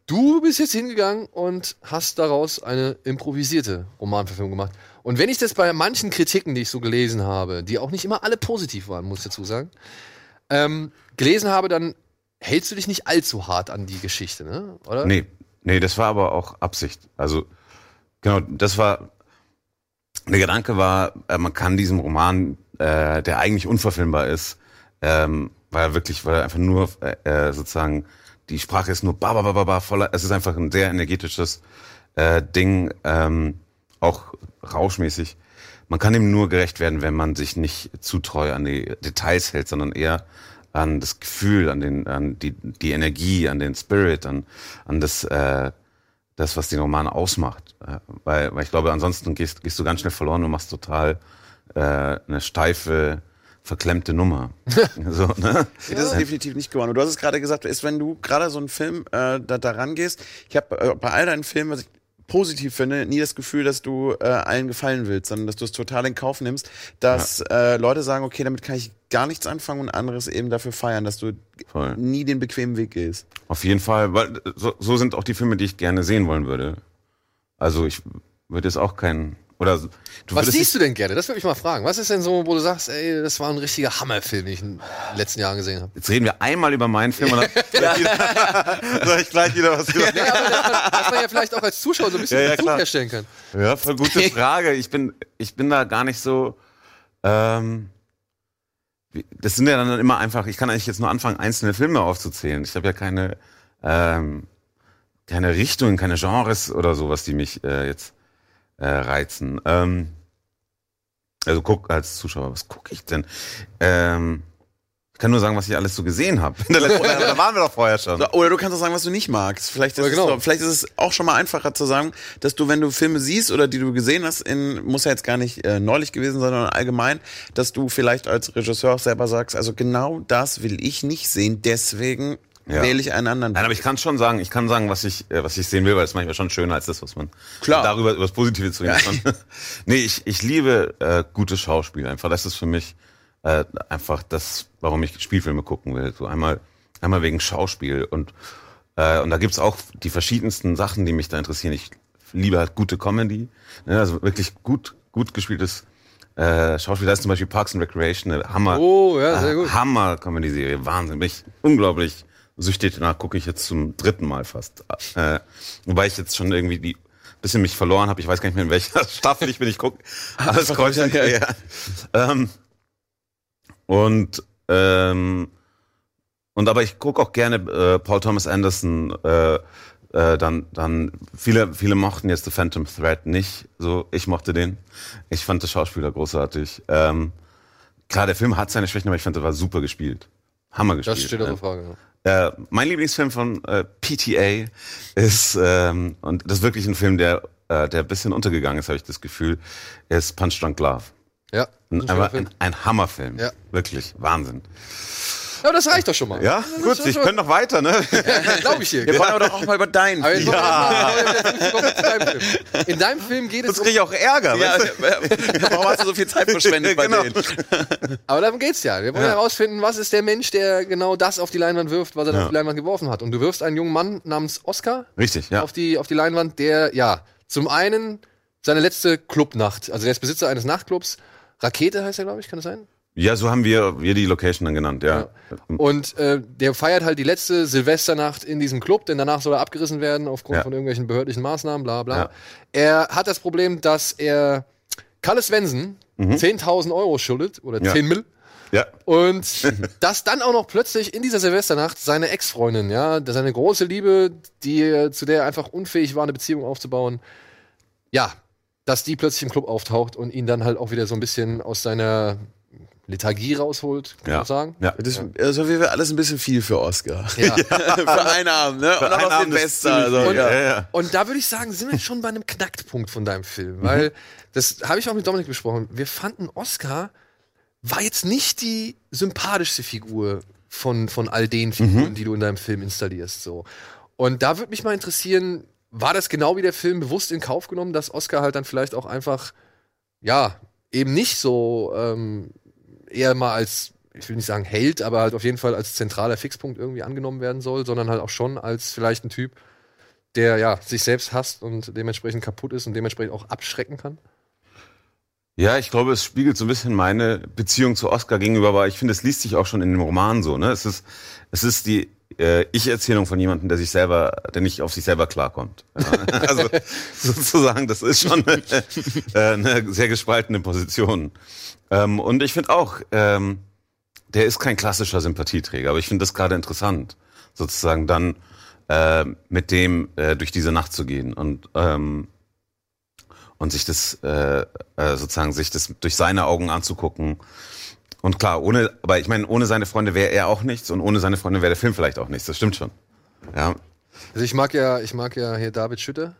du bist jetzt hingegangen und hast daraus eine improvisierte Romanverfilmung gemacht. Und wenn ich das bei manchen Kritiken, die ich so gelesen habe, die auch nicht immer alle positiv waren, muss ich dazu sagen, ähm, gelesen habe, dann hältst du dich nicht allzu hart an die Geschichte, ne? Oder? Nee, nee, das war aber auch Absicht. Also, genau, das war, der Gedanke war, äh, man kann diesem Roman, äh, der eigentlich unverfilmbar ist, ähm, weil er wirklich, weil er einfach nur äh, äh, sozusagen, die Sprache ist nur ba, ba, ba, ba, ba, voller, es ist einfach ein sehr energetisches äh, Ding, ähm, auch rauschmäßig. Man kann ihm nur gerecht werden, wenn man sich nicht zu treu an die Details hält, sondern eher an das Gefühl, an den, an die, die Energie, an den Spirit, an, an das, äh, das, was den Roman ausmacht. Äh, weil, weil ich glaube, ansonsten gehst, gehst du ganz schnell verloren und machst total äh, eine steife, verklemmte Nummer. so, ne? Ja, das ist definitiv nicht geworden. Und du hast es gerade gesagt, ist, wenn du gerade so einen Film äh, da, da rangehst, ich habe äh, bei all deinen Filmen, was ich positiv finde, nie das Gefühl, dass du äh, allen gefallen willst, sondern dass du es total in Kauf nimmst, dass äh, Leute sagen, okay, damit kann ich gar nichts anfangen und anderes eben dafür feiern, dass du Voll. nie den bequemen Weg gehst. Auf jeden Fall, weil so, so sind auch die Filme, die ich gerne sehen wollen würde. Also ich würde jetzt auch keinen Oder du Was siehst du denn gerne? Das würde ich mal fragen. Was ist denn so, wo du sagst, ey, das war ein richtiger Hammerfilm, den ich in den letzten Jahren gesehen habe? Jetzt reden wir einmal über meinen Film und dann soll ich gleich wieder was über. Ja, aber dass man, dass man ja vielleicht auch als Zuschauer so ein bisschen Ja, ja, herstellen kann. Ja, voll gute Frage. Ich bin, ich bin da gar nicht so. Ähm, das sind ja dann immer einfach. Ich kann eigentlich jetzt nur anfangen, einzelne Filme aufzuzählen. Ich habe ja keine, ähm, keine Richtungen, keine Genres oder sowas, die mich äh, jetzt äh, reizen. Ähm, also guck als Zuschauer, was gucke ich denn? Ähm, ich kann nur sagen, was ich alles so gesehen habe. Da waren wir doch vorher schon. Oder du kannst auch sagen, was du nicht magst. Vielleicht ist, genau. es, vielleicht ist es auch schon mal einfacher zu sagen, dass du, wenn du Filme siehst oder die du gesehen hast, in, muss ja jetzt gar nicht äh, neulich gewesen sein, sondern allgemein, dass du vielleicht als Regisseur auch selber sagst, also genau das will ich nicht sehen, deswegen Ja. wähle ich einen anderen. Nein, aber ich kann schon sagen, ich kann sagen, was ich, äh, was ich sehen will, weil das ist manchmal schon schöner als das, was man Klar. darüber über das Positive zu reden kann. nee, ich, ich liebe äh, gute Schauspieler. Einfach, das ist für mich äh, einfach das, warum ich Spielfilme gucken will. So einmal, einmal wegen Schauspiel und äh, und da gibt's auch die verschiedensten Sachen, die mich da interessieren. Ich liebe halt gute Comedy, ne, also wirklich gut, gut gespieltes äh, Schauspiel. Da ist zum Beispiel Parks and Recreation, Hammer, Oh, ja, sehr gut. äh, Hammer Comedy-Serie, Wahnsinn. Bin ich unglaublich süchtig danach, gucke ich jetzt zum dritten Mal fast. Äh, wobei ich jetzt schon irgendwie die bisschen mich verloren habe. Ich weiß gar nicht mehr, in welcher Staffel ich bin. Ich gucke alles kreuz und quer. Ähm, und ähm, und aber ich gucke auch gerne äh, Paul Thomas Anderson. Äh, äh, dann, dann viele, viele mochten jetzt The Phantom Thread nicht. So, ich mochte den. Ich fand den Schauspieler großartig. Ähm, klar, der Film hat seine Schwächen, aber ich fand, er war super gespielt. Hammer gespielt. Das steht ne? außer Frage. Äh, mein Lieblingsfilm von äh, PTA ist, ähm, und das ist wirklich ein Film, der, äh, der ein bisschen untergegangen ist, habe ich das Gefühl, ist Punch Drunk Love. Ja, Ein, ein, ein Hammerfilm. Ja. Wirklich. Wahnsinn. Ja, aber das reicht doch schon mal. Ja, gut, ich könnte noch weiter, ne? Glaube ich dir. Wir wollen aber doch auch mal über deinen Aber Film. ja. in deinem Film. Geht es Sonst um, kriege ich auch Ärger. Ja, weißt du? warum hast du so viel Zeit verschwendet bei Genau. denen? aber darum geht's ja. Wir wollen Ja. herausfinden, was ist der Mensch, der genau das auf die Leinwand wirft, was er da auf die Leinwand geworfen hat. Und du wirfst einen jungen Mann namens Oscar Richtig, ja. auf die, auf die Leinwand, der, ja, zum einen seine letzte Clubnacht, also der ist Besitzer eines Nachtclubs, Rakete heißt er, glaube ich, kann das sein? Ja, so haben wir, wir die Location dann genannt, ja. Und äh, der feiert halt die letzte Silvesternacht in diesem Club, denn danach soll er abgerissen werden aufgrund Ja. von irgendwelchen behördlichen Maßnahmen, bla bla. Ja. Er hat das Problem, dass er Kalle Svensson 10.000 Euro schuldet oder Mhm. Ja. 10 Mill. Ja. Und dass dann auch noch plötzlich in dieser Silvesternacht seine Ex-Freundin, ja, seine große Liebe, die zu der er einfach unfähig war, eine Beziehung aufzubauen, ja, dass die plötzlich im Club auftaucht und ihn dann halt auch wieder so ein bisschen aus seiner Lethargie rausholt, kann Ja. man sagen. Ja. Das ist also wie wir alles ein bisschen viel für Oscar. Ja. für einen Abend, ne? Und noch Abend ist Silvester. ziemlich Also, viel. ja. Ja, ja. Und da würde ich sagen, sind wir schon bei einem Knackpunkt von deinem Film. Weil, das habe ich auch mit Dominik besprochen. Wir fanden, Oscar war jetzt nicht die sympathischste Figur von, von all den Figuren, die du in deinem Film installierst. So. Und da würde mich mal interessieren, war das genau wie der Film bewusst in Kauf genommen, dass Oscar halt dann vielleicht auch einfach, ja, eben nicht so ähm, eher mal als, ich will nicht sagen Held, aber halt auf jeden Fall als zentraler Fixpunkt irgendwie angenommen werden soll, sondern halt auch schon als vielleicht ein Typ, der ja sich selbst hasst und dementsprechend kaputt ist und dementsprechend auch abschrecken kann. Ja, ich glaube, es spiegelt so ein bisschen meine Beziehung zu Oscar gegenüber, aber ich finde, es liest sich auch schon in dem Roman so. Ne? Es ist, es ist die äh, Ich-Erzählung von jemandem, der sich selber, der nicht auf sich selber klarkommt. Ja? Also sozusagen, das ist schon äh, eine sehr gespaltene Position. Ähm, und ich finde auch, ähm, der ist kein klassischer Sympathieträger, aber ich finde das gerade interessant, sozusagen dann äh, mit dem äh, durch diese Nacht zu gehen und ähm, und sich das äh, äh, sozusagen sich das durch seine Augen anzugucken. Und klar, ohne, aber ich meine, ohne seine Freunde wäre er auch nichts und ohne seine Freunde wäre der Film vielleicht auch nichts. Das stimmt schon. Ja, Also ich mag ja, ich mag ja hier David Schütter.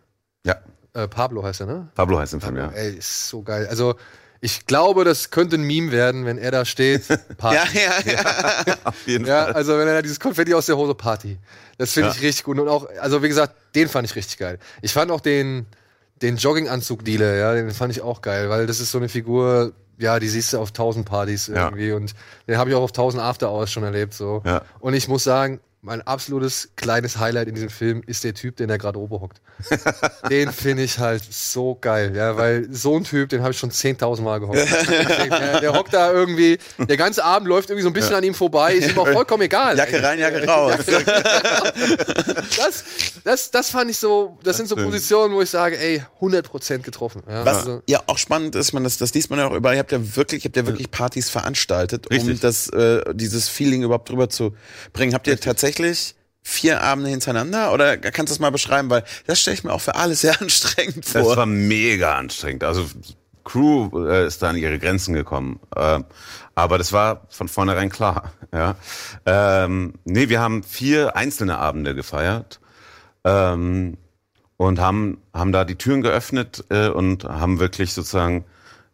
ja. Äh, Pablo heißt er, ne? Pablo heißt im Film, ja. Ey, ist so geil. Also ich glaube, das könnte ein Meme werden, wenn er da steht. Party. Ja, ja, ja. Auf jeden Ja, Fall. also wenn er da dieses Konfetti aus der Hose Party. Das finde Ja. ich richtig gut. Und auch, also wie gesagt, den fand ich richtig geil. Ich fand auch den, den Jogginganzug-Dealer, ja, den fand ich auch geil, weil das ist so eine Figur, ja, die siehst du auf tausend Partys Ja. irgendwie und den habe ich auch auf tausend After-Hours schon erlebt, so. Ja. Und ich muss sagen, mein absolutes kleines Highlight in diesem Film ist der Typ, den er gerade oben hockt. den finde ich halt so geil, ja, weil so ein Typ, den habe ich schon 10.000 Mal gehockt. der, der hockt da irgendwie, der ganze Abend läuft irgendwie so ein bisschen an ihm vorbei, ist ihm auch vollkommen egal. Jacke rein, Jacke raus. Das, das, das fand ich so, das sind so Positionen, wo ich sage, ey, 100% getroffen. Ja, Was also, ja auch spannend ist, man das, das liest man ja auch überall. Ihr habt ja wirklich, habt ja wirklich Partys veranstaltet, um Richtig. das, äh, dieses Feeling überhaupt drüber zu bringen. Habt ihr tatsächlich vier Abende hintereinander oder kannst du das mal beschreiben? Weil das stelle ich mir auch für alle sehr anstrengend Das vor. war mega anstrengend. Also Crew äh, ist da an ihre Grenzen gekommen. Ähm, aber das war von vornherein klar. Ja. Ähm, nee, wir haben vier einzelne Abende gefeiert ähm, und haben, haben da die Türen geöffnet äh, und haben wirklich sozusagen,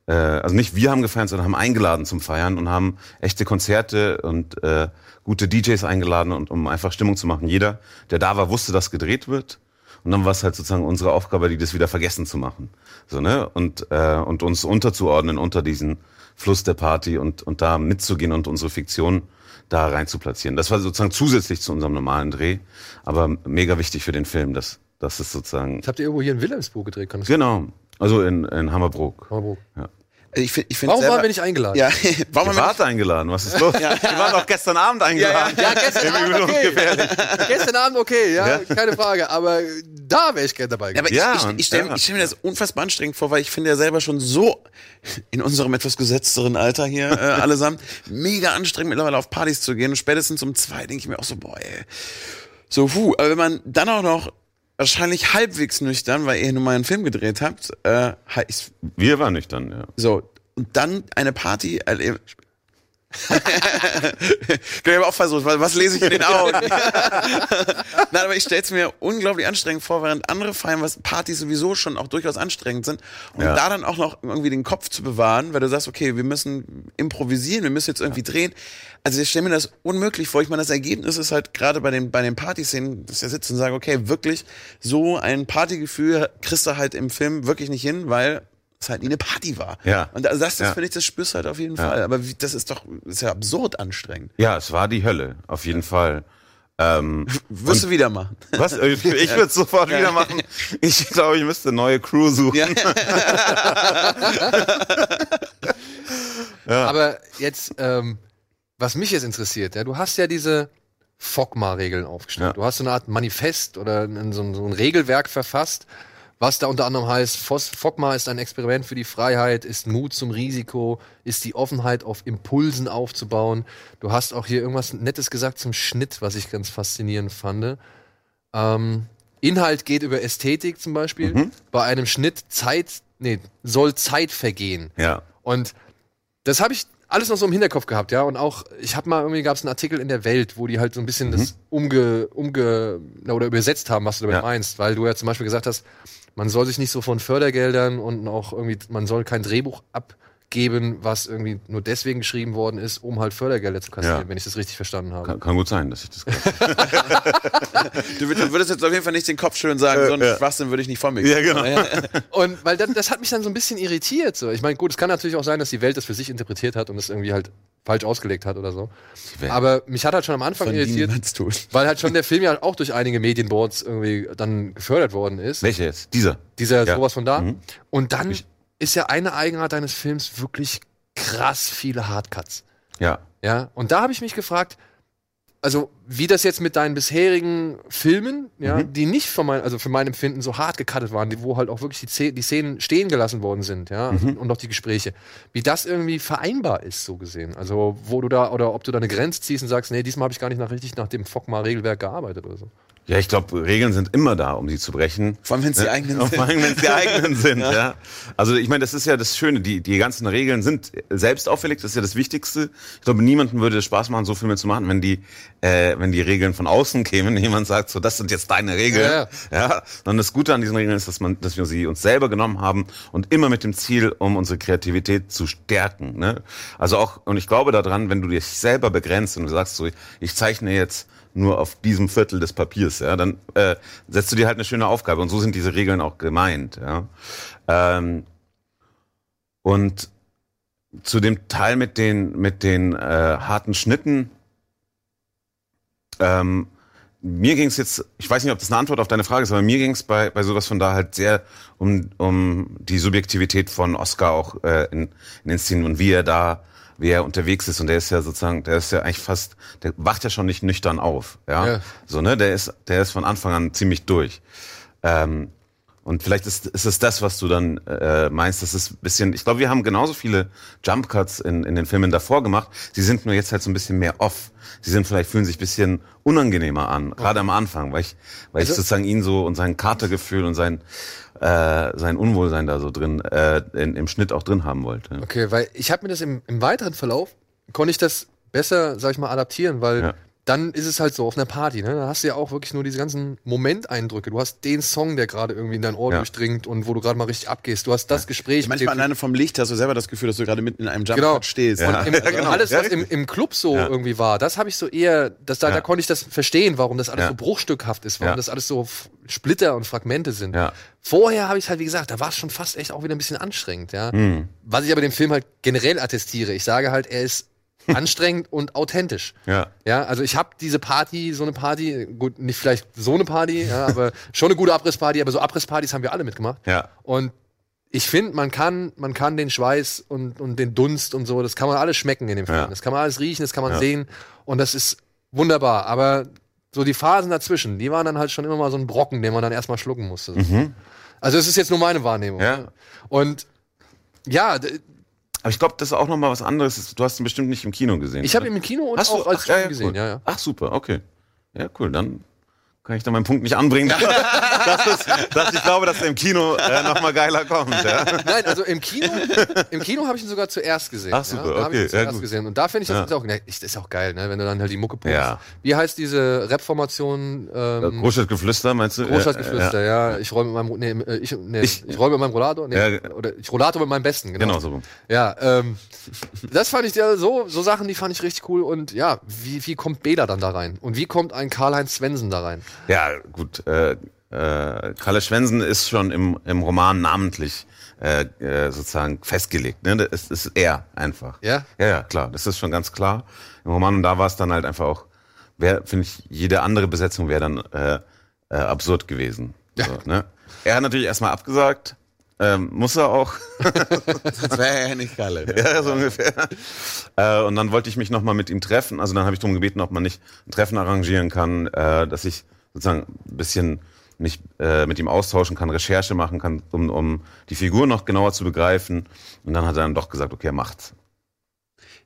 äh, also nicht wir haben gefeiert, sondern haben eingeladen zum Feiern und haben echte Konzerte und äh, gute DJs eingeladen und um einfach Stimmung zu machen. Jeder, der da war, wusste, dass gedreht wird. Und dann war es halt sozusagen unsere Aufgabe, die das wieder vergessen zu machen. So, ne? Und, äh, und uns unterzuordnen unter diesen Fluss der Party und, und da mitzugehen und unsere Fiktion da rein zu platzieren. Das war sozusagen zusätzlich zu unserem normalen Dreh, aber mega wichtig für den Film, dass, dass es sozusagen. das habt ihr irgendwo hier in Wilhelmsburg gedreht, kann das Genau. Also in, in Hammerbrook. Hamburg. Ich find, ich find Warum selber, waren wir nicht eingeladen? Ja, warum Ihr wart eingeladen, was ist los? Wir waren doch gestern Abend eingeladen. Ja, gestern Abend okay. ungefährlich. Gestern Abend okay, ja, Ja. keine Frage. Aber da wäre ich gerne dabei Ja, aber gewesen. Ja, ich, ich, ich stelle ja. stell mir das unfassbar anstrengend vor, weil ich finde ja selber schon so in unserem etwas gesetzteren Alter hier äh, allesamt mega anstrengend mittlerweile auf Partys zu gehen. Und spätestens um zwei denke ich mir auch so, boah, ey. So, puh. Aber wenn man dann auch noch wahrscheinlich halbwegs nüchtern, weil ihr nun mal einen Film gedreht habt, äh, ich, Wir waren nüchtern, ja. so, und dann eine Party erleben. ich habe auch versucht, weil was lese ich in den Augen? Nein, aber ich stelle es mir unglaublich anstrengend vor, während andere feiern, was Partys sowieso schon auch durchaus anstrengend sind. Und Ja. da dann auch noch irgendwie den Kopf zu bewahren, weil du sagst, okay, wir müssen improvisieren, wir müssen jetzt irgendwie drehen. Also ich stelle mir das unmöglich vor. Ich meine, das Ergebnis ist halt gerade bei den, bei den Partyszenen, dass ich da sitze und sage, okay, wirklich so ein Partygefühl kriegst du halt im Film wirklich nicht hin, weil es halt nie eine Party war. Ja. Und also das, das Ja. finde ich, das spürst du halt auf jeden Fall. Aber wie, das ist doch, das ist ja absurd anstrengend. Ja, es war die Hölle, auf jeden Fall. Ähm, Wirst du wieder machen. was? Ich würde es sofort wieder machen. Ich glaube, ich müsste eine neue Crew suchen. Ja. Aber jetzt, ähm, was mich jetzt interessiert, ja, du hast ja diese FOGMA-Regeln aufgestellt. Ja. Du hast so eine Art Manifest oder so, ein, so ein Regelwerk verfasst, was da unter anderem heißt, FOGMA ist ein Experiment für die Freiheit, ist Mut zum Risiko, ist die Offenheit auf Impulsen aufzubauen. Du hast auch hier irgendwas Nettes gesagt zum Schnitt, was ich ganz faszinierend fand. Ähm, Inhalt geht über Ästhetik zum Beispiel. Mhm. Bei einem Schnitt Zeit, nee, soll Zeit vergehen. Ja. Und das habe ich alles noch so im Hinterkopf gehabt, ja. Und auch, ich habe mal irgendwie gab es einen Artikel in der Welt, wo die halt so ein bisschen das umge, umge na, oder übersetzt haben, was du damit Ja. meinst, weil du ja zum Beispiel gesagt hast, man soll sich nicht so von Fördergeldern und auch irgendwie, man soll kein Drehbuch abgeben, was irgendwie nur deswegen geschrieben worden ist, um halt Fördergelder zu kassieren, Ja. wenn ich das richtig verstanden habe. Kann, kann gut sein, dass ich das. Du, du würdest jetzt auf jeden Fall nicht den Kopf schön sagen, so einen ja. Schwachsinn würde ich nicht von mir Ja, geben. genau. Und weil dann, das hat mich dann so ein bisschen irritiert. So. Ich meine, gut, es kann natürlich auch sein, dass die Welt das für sich interpretiert hat und es irgendwie halt falsch ausgelegt hat oder so. Aber mich hat halt schon am Anfang Von irritiert, weil halt schon der Film ja auch durch einige Medienboards irgendwie dann gefördert worden ist. Welcher jetzt? Dieser. Dieser Ja. sowas von da. Mhm. Und dann ist ja eine Eigenart deines Films wirklich krass viele Hardcuts. Ja. Ja, und da habe ich mich gefragt, also wie das jetzt mit deinen bisherigen Filmen, ja, Mhm. die nicht von mein, also für mein Empfinden so hart gecuttet waren, die, wo halt auch wirklich die, Szenen- die Szenen stehen gelassen worden sind, ja, Mhm. und auch die Gespräche, wie das irgendwie vereinbar ist, so gesehen. Also wo du da, oder ob du da eine Grenze ziehst und sagst, nee, diesmal habe ich gar nicht nach richtig nach dem FOCMA-Regelwerk gearbeitet oder so. Ja, ich glaube, Regeln sind immer da, um sie zu brechen. Vor allem, wenn es die eigenen sind. Vor allem, wenn es die eigenen sind, ja. Also ich meine, das ist ja das Schöne, die, die ganzen Regeln sind selbst auferlegt, das ist ja das Wichtigste. Ich glaube, niemandem würde es Spaß machen, so Filme zu machen, wenn die, äh, wenn die Regeln von außen kämen, jemand sagt, so, das sind jetzt deine Regeln. Ja, Ja. Sondern das Gute an diesen Regeln ist, dass man, dass wir sie uns selber genommen haben und immer mit dem Ziel, um unsere Kreativität zu stärken. Ne? Also auch, und ich glaube daran, wenn du dich selber begrenzt und du sagst so, ich zeichne jetzt nur auf diesem Viertel des Papiers, ja, dann äh, setzt du dir halt eine schöne Aufgabe und so sind diese Regeln auch gemeint, ja. Ähm, und zu dem Teil mit den mit den äh, harten Schnitten ähm, mir ging es jetzt, ich weiß nicht, ob das eine Antwort auf deine Frage ist, aber mir ging es bei, bei sowas von da halt sehr um, um die Subjektivität von Oscar auch äh, in, in den Szenen und wie er da, wie er unterwegs ist. Und der ist ja sozusagen, der ist ja eigentlich fast, der wacht ja schon nicht nüchtern auf. Ja. Ja. So, ne? Der ist, der ist von Anfang an ziemlich durch. Ähm, und vielleicht ist, ist es das, was du dann äh, meinst. Das ist ein bisschen. Ich glaube, wir haben genauso viele Jump Cuts in, in den Filmen davor gemacht. Sie sind nur jetzt halt so ein bisschen mehr off. Sie sind vielleicht fühlen sich ein bisschen unangenehmer an, gerade am Anfang, weil ich, weil ich Also- sozusagen ihn so und sein Katergefühl und sein äh, sein Unwohlsein da so drin äh, in, im Schnitt auch drin haben wollte. Okay, weil ich habe mir das im, im weiteren Verlauf, konnte ich das besser, sag ich mal, adaptieren, weil Ja. Dann ist es halt so auf einer Party, ne? Da hast du ja auch wirklich nur diese ganzen Momenteindrücke. Du hast den Song, der gerade irgendwie in dein Ohr Ja. durchdringt und wo du gerade mal richtig abgehst. Du hast das Gespräch. mit Manchmal alleine vom Licht hast du selber das Gefühl, dass du gerade mitten in einem Jump Genau. stehst. Und Und im, genau. alles, Ja, was im, im Club so Ja. irgendwie war, das habe ich so eher, das, da, Ja. da konnte ich das verstehen, warum das alles Ja. so bruchstückhaft ist, warum Ja. das alles so Splitter und Fragmente sind. Ja. Vorher habe ich halt, wie gesagt, da war es schon fast echt auch wieder ein bisschen anstrengend, ja. Hm. Was ich aber dem Film halt generell attestiere. Ich sage halt, er ist anstrengend und authentisch. Ja. Ja, also ich habe diese Party, so eine Party, gut, nicht vielleicht so eine Party, ja, aber schon eine gute Abrissparty, aber so Abrisspartys haben wir alle mitgemacht. Ja. Und ich finde, man kann, man kann den Schweiß und, und den Dunst und so, das kann man alles schmecken in dem Film. Ja. Das kann man alles riechen, das kann man Ja. sehen und das ist wunderbar. Aber so die Phasen dazwischen, die waren dann halt schon immer mal so ein Brocken, den man dann erstmal schlucken musste. Also es ist jetzt nur meine Wahrnehmung. Mhm. Ja. Und ja, Aber ich glaube, das ist auch noch mal was anderes. Du hast ihn bestimmt nicht im Kino gesehen. ich habe ihn im Kino und Hast du auch als Ach, ja, ja, gesehen, cool. ja, ja. Ach super, okay. Ja, cool. Dann kann ich da meinen Punkt nicht anbringen. dass, es, dass ich glaube, dass er im Kino äh, noch mal geiler kommt. Ja? Nein, also im Kino, im Kino habe ich ihn sogar zuerst gesehen. Ach, super, ja, da ihn okay, ja, zuerst gut. gesehen. Und da finde ich das Ja. jetzt auch, ne, das ist auch geil, ne, wenn du dann halt die Mucke pumpst. Ja. Wie heißt diese Rap-Formation? Ähm, Großstadtgeflüster, meinst du? Großstadtgeflüster, ja. Ich räume mit meinem, nee, äh, ich, nee, ich, Ich- räume mit meinem Rollator, nee, Ja. oder ich Rollator mit meinem Besten, genau. Genau so. Ja, ähm, das fand ich ja so, so Sachen, die fand ich richtig cool. Und ja, wie, wie kommt Bela dann da rein? Und wie kommt ein Karl-Heinz Svensson da rein? Ja, gut. Äh, äh, Kalle Schwensen ist schon im, im Roman namentlich äh, äh, sozusagen festgelegt. Ne? Das ist er einfach. Ja? Ja, ja, klar. Das ist schon ganz klar im Roman. Und da war es dann halt einfach auch, finde ich, jede andere Besetzung wäre dann äh, äh, absurd gewesen. Ja. So, ne? Er hat natürlich erstmal abgesagt. Ähm, muss er auch. das wäre ja nicht geil. Ja, so ungefähr. Äh, und dann wollte ich mich nochmal mit ihm treffen. Also dann habe ich darum gebeten, ob man nicht ein Treffen arrangieren kann, äh, dass ich sozusagen ein bisschen mich äh, mit ihm austauschen kann, Recherche machen kann, um, um die Figur noch genauer zu begreifen. Und dann hat er dann doch gesagt, okay, er macht's.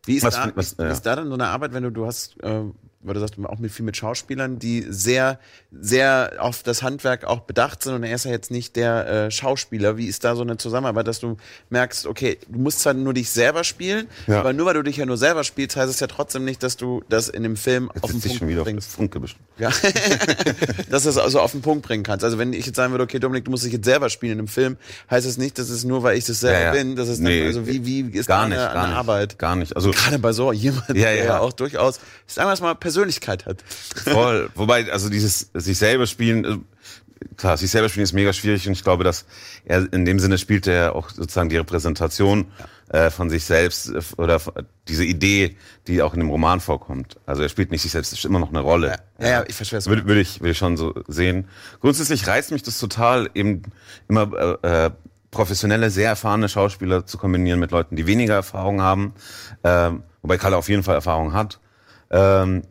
Wie ist, Was- da, was- wie ja. ist da dann so eine Arbeit, wenn du, du hast, äh, weil du sagst, auch mit viel mit Schauspielern, die sehr, sehr auf das Handwerk auch bedacht sind und er ist ja jetzt nicht der äh, Schauspieler. Wie ist da so eine Zusammenarbeit, dass du merkst, okay, du musst zwar nur dich selber spielen, Ja. aber nur weil du dich ja nur selber spielst, heißt es ja trotzdem nicht, dass du das in dem Film Jetzt auf den Punkt schon wieder das bringst. Funke. Ja. dass du es also auf den Punkt bringen kannst. Also wenn ich jetzt sagen würde, okay, Dominik, du musst dich jetzt selber spielen in einem Film, heißt es nicht, dass es nur, weil ich das selber Ja, ja. bin, dass es Nee, dann, also wie, wie ist Gar da nicht, gar eine nicht. Arbeit? Gar nicht. Also Gerade bei so jemand, Ja, der ja. auch durchaus, sagen wir es mal, Persönlichkeit hat. Voll. Wobei, also dieses sich selber spielen, äh, klar, sich selber spielen ist mega schwierig und ich glaube, dass er in dem Sinne spielt er auch sozusagen die Repräsentation äh, von sich selbst äh, oder diese Idee, die auch in dem Roman vorkommt. Also er spielt nicht sich selbst, ist immer noch eine Rolle. Ja, ja, ich verstehe es. Würde, würde ich, würde ich schon so sehen. Grundsätzlich reizt mich das total, eben immer äh, äh, professionelle, sehr erfahrene Schauspieler zu kombinieren mit Leuten, die weniger Erfahrung haben. Ähm, wobei Kalle auf jeden Fall Erfahrung hat. Ähm,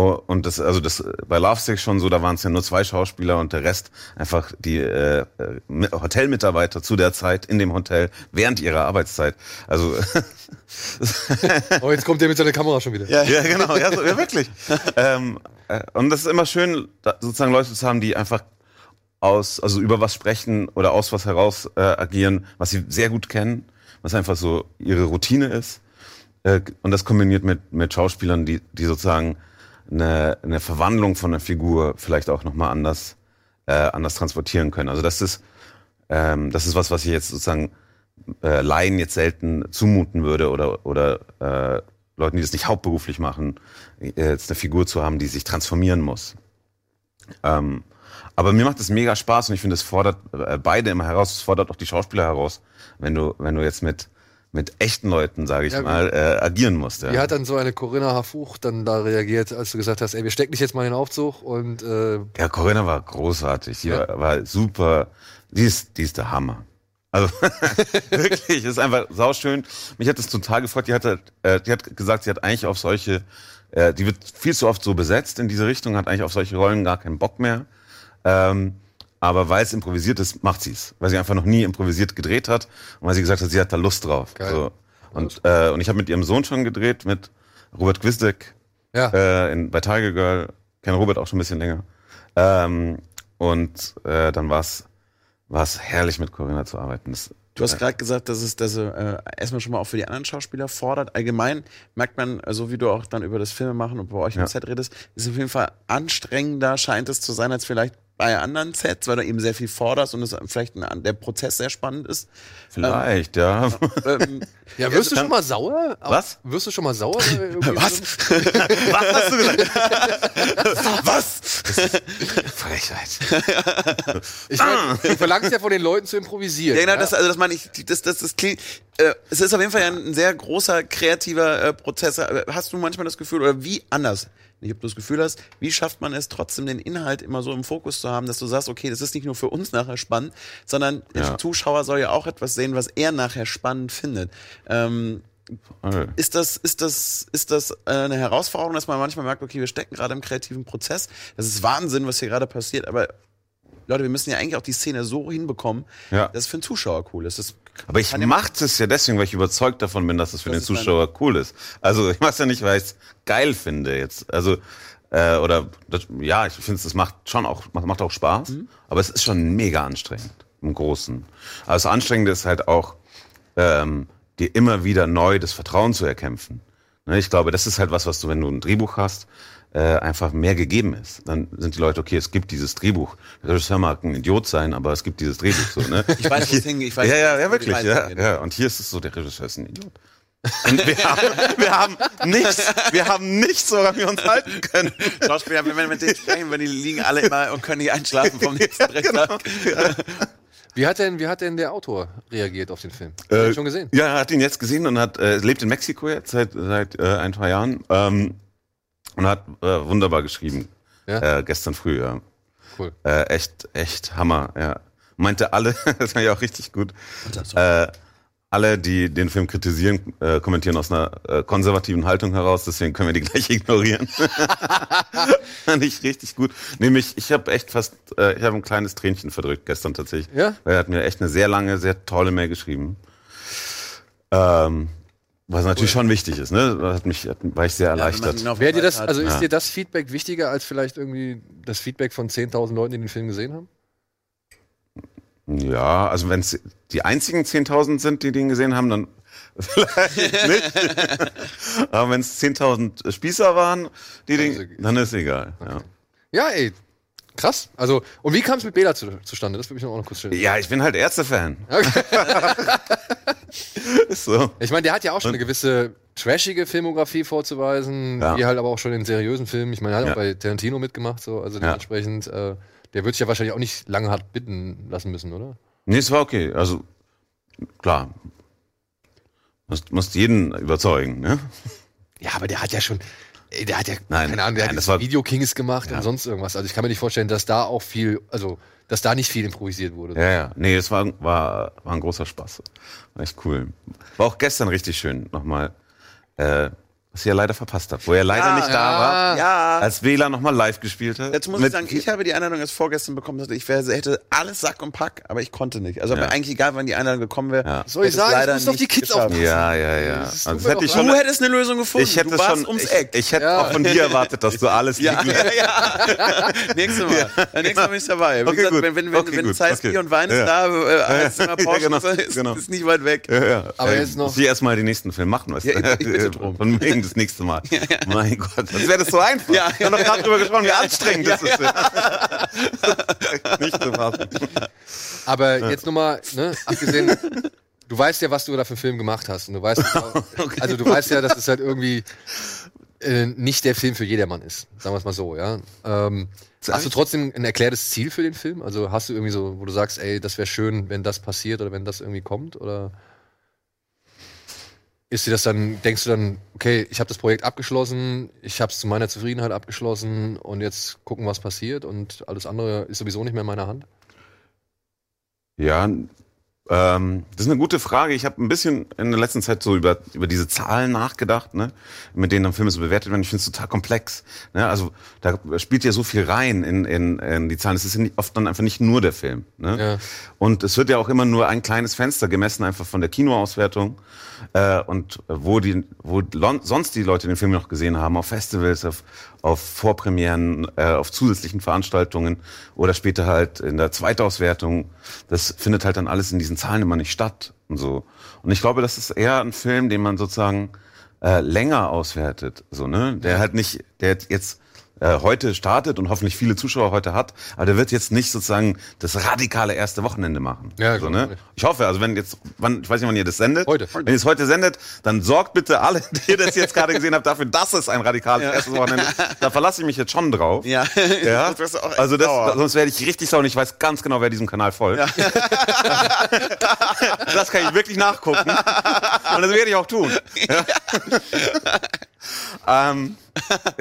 und das, also das bei Lovesick schon so, da waren es ja nur zwei Schauspieler und der Rest einfach die äh, äh, Mi- Hotelmitarbeiter zu der Zeit in dem Hotel während ihrer Arbeitszeit. Also Oh, jetzt kommt der mit seiner Kamera schon wieder. Ja. ja, genau, ja, so, ja wirklich. ähm, äh, und das ist immer schön, da, sozusagen Leute zu haben, die einfach aus, also über was sprechen oder aus was heraus äh, agieren, was sie sehr gut kennen, was einfach so ihre Routine ist. Äh, und das kombiniert mit, mit Schauspielern, die, die sozusagen eine, eine Verwandlung von einer Figur vielleicht auch nochmal anders, äh, anders transportieren können. Also das ist, ähm, das ist was, was ich jetzt sozusagen äh, Laien jetzt selten zumuten würde oder, oder äh, Leuten, die das nicht hauptberuflich machen, jetzt eine Figur zu haben, die sich transformieren muss. Ähm, aber mir macht es mega Spaß und ich finde, es fordert äh, beide immer heraus, es fordert auch die Schauspieler heraus, wenn du, wenn du jetzt mit, mit echten Leuten, sage ich Ja, mal, äh, agieren musst. Wie hat dann so eine Corinna Harfuch dann da reagiert, als du gesagt hast, ey, wir stecken dich jetzt mal in den Aufzug und äh, ja, Corinna war großartig. Die Ja. war, war super. Die ist, die ist der Hammer. Also wirklich, ist einfach sauschön. Mich hat es total gefreut. Die hat, halt, äh, die hat gesagt, sie hat eigentlich auf solche, äh, die wird viel zu oft so besetzt in diese Richtung, hat eigentlich auf solche Rollen gar keinen Bock mehr. Ähm, aber weil es improvisiert ist, macht sie es. Weil sie einfach noch nie improvisiert gedreht hat und weil sie gesagt hat, sie hat da Lust drauf. Geil. So. Und, äh, und ich habe mit ihrem Sohn schon gedreht, mit Robert Gwisdek ja, äh, in, bei Tiger Girl. Kenne Robert auch schon ein bisschen länger. Ähm, und äh, dann war es herrlich, mit Corinna zu arbeiten. Das, Du hast gerade gesagt, dass es dass, äh, erstmal schon mal auch für die anderen Schauspieler fordert. Allgemein merkt man, äh, so wie du auch dann über das Filmemachen und bei euch im Ja. Set redest, ist auf jeden Fall anstrengender scheint es zu sein als vielleicht bei anderen Sets, weil du eben sehr viel forderst und es vielleicht ein, der Prozess sehr spannend ist. vielleicht, ja. Ähm, ja, wirst du schon mal sauer? Was? Wirst du schon mal sauer? äh, was? so? Was hast du gesagt? Was? Frechheit. Ich mein, du verlangst ja von den Leuten zu improvisieren. Ja, genau, das, also das meine ich, das, das, das klingt, äh, es ist auf jeden Fall ja ein sehr großer kreativer äh, Prozess. Hast du manchmal das Gefühl, oder wie anders, nicht ob du das Gefühl hast, wie schafft man es trotzdem den Inhalt immer so im Fokus zu haben, dass du sagst, okay, das ist nicht nur für uns nachher spannend, sondern der Ja. Zuschauer soll ja auch etwas sehen, was er nachher spannend findet. Ähm, ist das, ist das, ist das äh, eine Herausforderung, dass man manchmal merkt, okay, wir stecken gerade im kreativen Prozess. Das ist Wahnsinn, was hier gerade passiert, aber Leute, wir müssen ja eigentlich auch die Szene so hinbekommen, Ja. dass es für den Zuschauer cool ist. Das Aber ich kann ja- mach es ja deswegen, weil ich überzeugt davon bin, dass es für Das den Zuschauer cool ist. Also ich mach's ja nicht, weil ich es geil finde jetzt. Also äh, oder das, ja, ich finde es macht schon auch macht, auch Spaß, Mhm. aber es ist schon mega anstrengend im Großen. Aber das Anstrengende ist halt auch ähm, dir immer wieder neu das Vertrauen zu erkämpfen. Ne, ich glaube, das ist halt was, was du, wenn du ein Drehbuch hast, äh, einfach mehr gegeben ist. Dann sind die Leute, okay, es gibt dieses Drehbuch. Der Regisseur mag ein Idiot sein, aber es gibt dieses Drehbuch so. Ne? Ich weiß, wo es hingeht. Ich weiß, ja, ja, ja, wirklich, ja, ja. Und hier ist es so, der Regisseur ist ein Idiot. Und wir haben, wir haben nichts, wir haben nichts, woran wir uns halten können. Schauspieler, wenn wir mit denen sprechen, wenn die liegen alle immer und können nicht einschlafen vom nächsten Drehtag. Wie hat denn, wie hat denn der Autor reagiert auf den Film? Hast du ihn schon gesehen? Ja, er hat ihn jetzt gesehen und hat äh, lebt in Mexiko jetzt seit seit äh, ein paar Jahren ähm, und hat äh, wunderbar geschrieben. Ja? Äh, gestern früh, ja. Cool. Äh, echt, echt Hammer, ja. Meinte alle, das war ja auch richtig gut. Äh, alle, die den Film kritisieren, äh, kommentieren aus einer äh, konservativen Haltung heraus, deswegen können wir die gleich ignorieren. Fand ich richtig gut. Nämlich, ich habe echt fast, ich habe ein kleines Tränchen verdrückt gestern tatsächlich. Ja? Weil er hat mir echt eine sehr lange, sehr tolle Mail geschrieben. Ähm, was natürlich schon wichtig ist, ne? Das Hat mich, hat, war ich sehr erleichtert. Wäre dir das, also ist Ja. dir das Feedback wichtiger als vielleicht irgendwie das Feedback von 10.000 Leuten, die den Film gesehen haben? Ja, also wenn es die einzigen 10.000 sind, die den gesehen haben, dann vielleicht nicht. Aber wenn es 10.000 Spießer waren, die Dann ist den, es- dann ist egal. Ja. Ja, ey. Krass. Also, und wie kam es mit Bela zu, zustande? Das würde mich noch kurz stellen. ja, ich bin halt Ärzte-Fan. Okay. So. Ich meine, der hat ja auch schon eine gewisse trashige Filmografie vorzuweisen, Ja. wie halt aber auch schon in seriösen Filmen. Ich meine, er hat Ja. auch bei Tarantino mitgemacht, so, also dementsprechend, äh, der wird sich ja wahrscheinlich auch nicht lange hart bitten lassen müssen, oder? Nee, es war okay. Also, klar. Musst, musst jeden überzeugen, ne? Ja, aber der hat ja schon, ey, der hat ja, Nein, keine Ahnung, der nein, hat das war- Video Kings gemacht und sonst irgendwas. Also ich kann mir nicht vorstellen, dass da auch viel, also, dass da nicht viel improvisiert wurde. Ja, ja. Nee, es war, war, war ein großer Spaß. War echt cool. War auch gestern richtig schön, nochmal. Äh, was ihr leider verpasst habt, wo ihr leider Ja, nicht da war, Ja. als Wähler nochmal live gespielt hat. Jetzt muss ich sagen, ich habe die Einladung erst vorgestern bekommen. dass Ich wäre, hätte alles Sack und Pack, aber ich konnte nicht. Also Ja. eigentlich egal, wann die Einladung gekommen wäre. Ja. Soll ich sagen, leider ich muss auf die Kids geschafft. aufpassen. Ja, ja, ja. Das Also, hätte ich doch schon, Du hättest eine Lösung gefunden. ich hätte du warst schon, ums ich, Eck. ich hätte Ja. auch von dir erwartet, dass du alles ja, liegen ja, ja. Nächstes Mal. Ja, Nächstes Mal bin ich dabei. Wie Okay, gesagt, gut. wenn, wenn, wenn, Okay, wenn gut. Zeiss Okay. Bier und Wein ist Ja. da, äh, als Ja, genau, ist, genau. ist nicht weit weg. Ja, ja. Aber jetzt noch- ich erstmal den nächsten Film machen, weißt du? Ja, ich- ich bitte drum. Von wegen das nächste Mal. Mein Gott, das wäre das so einfach. Ja, Wir haben doch gerade drüber gesprochen, wie anstrengend Ja, das ist. Nicht zu fassen. Aber jetzt nochmal, ne, abgesehen, du weißt ja, was du da für einen Film gemacht hast. Und du weißt, also du weißt ja, dass es halt irgendwie äh, nicht der Film für jedermann ist. Sagen wir es mal so, ja. Ähm, hast du trotzdem ein erklärtes Ziel für den Film? Also hast du irgendwie so, wo du sagst, ey, das wäre schön, wenn das passiert oder wenn das irgendwie kommt? Oder ist dir das dann, denkst du dann, okay, ich habe das Projekt abgeschlossen, ich habe es zu meiner Zufriedenheit abgeschlossen und jetzt gucken, was passiert und alles andere ist sowieso nicht mehr in meiner Hand? Ja, ähm, das ist eine gute Frage. Ich habe ein bisschen in der letzten Zeit so über, über diese Zahlen nachgedacht, ne, mit denen dann Filme so bewertet werden. Ich finde es total komplex. Ne? Also da spielt ja so viel rein in, in, in die Zahlen. Es ist ja nicht, oft dann einfach nicht nur der Film. Ne? Ja. Und es wird ja auch immer nur ein kleines Fenster gemessen, einfach von der Kinoauswertung. Äh, und wo die, wo sonst die Leute den Film noch gesehen haben, auf Festivals, auf, auf Vorpremieren, äh, auf zusätzlichen Veranstaltungen oder später halt in der Zweitauswertung. Das findet halt dann alles in diesen Zahlen immer nicht statt und so. Und ich glaube, das ist eher ein Film, den man sozusagen äh, länger auswertet, so ne, der halt nicht, der jetzt äh, heute startet und hoffentlich viele Zuschauer heute hat, aber der wird jetzt nicht sozusagen das radikale erste Wochenende machen. Ja, so, klar. ne? Ich hoffe, also wenn jetzt, wann, ich weiß nicht, wann ihr das sendet. Heute. Wenn ihr es heute sendet, dann sorgt bitte alle, die das jetzt gerade gesehen habt, dafür, dass es ein radikales erstes Wochenende ist. Da verlasse ich mich jetzt schon drauf. Ja. Ja, Das also das, sauer. sonst werde ich richtig sauer und ich weiß ganz genau, wer diesem Kanal folgt. das kann ich wirklich nachgucken und das werde ich auch tun. Ja. Ähm,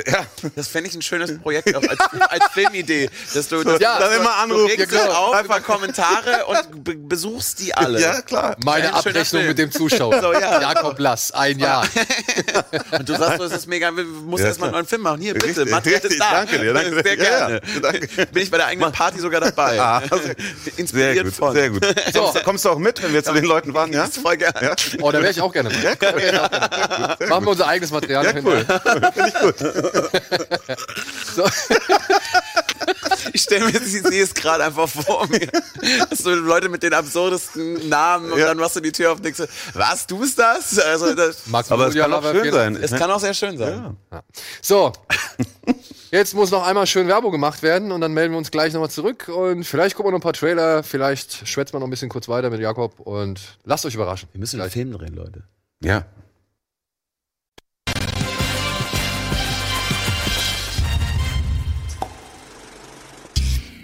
ja. Das fände ich ein schönes Projekt auch als, als Filmidee, dass du das, Ja, dann immer du anrufen. Ja, dich genau. auf Einfach- über Kommentare und be besuchst die alle. Ja, klar. Meine Abrechnung mit dem Zuschauer. So, ja. Jakob Lass, ein Jahr. Und du sagst, so, es ist mega, du musst Ja, erstmal einen neuen Film machen. Hier, bitte, Material ist da. danke dir, danke dir. Sehr Ja, ja, gerne. danke. Bin ich bei der eigenen Party sogar dabei. Ah, Inspiriert Sehr gut, von. sehr gut. Kommst, kommst du auch mit, wenn wir zu den Leuten fahren? Ja? Voll. Ja? Oh, da wäre ich auch gerne mal. Machen wir unser eigenes Material. Ja, cool. So. Ich stelle mir, sie sehe es gerade einfach vor mir. So Leute mit den absurdesten Namen und Ja. dann machst du die Tür auf und denkst, was, du bist das? Also das, Max Aber es kann auch schön sein. es kann auch sehr schön sein. So, jetzt muss noch einmal schön Werbung gemacht werden und dann melden wir uns gleich nochmal zurück und vielleicht gucken wir noch ein paar Trailer, vielleicht schwätzt man noch ein bisschen kurz weiter mit Jakob und lasst euch überraschen. Wir müssen einen Film drehen, Leute. Ja.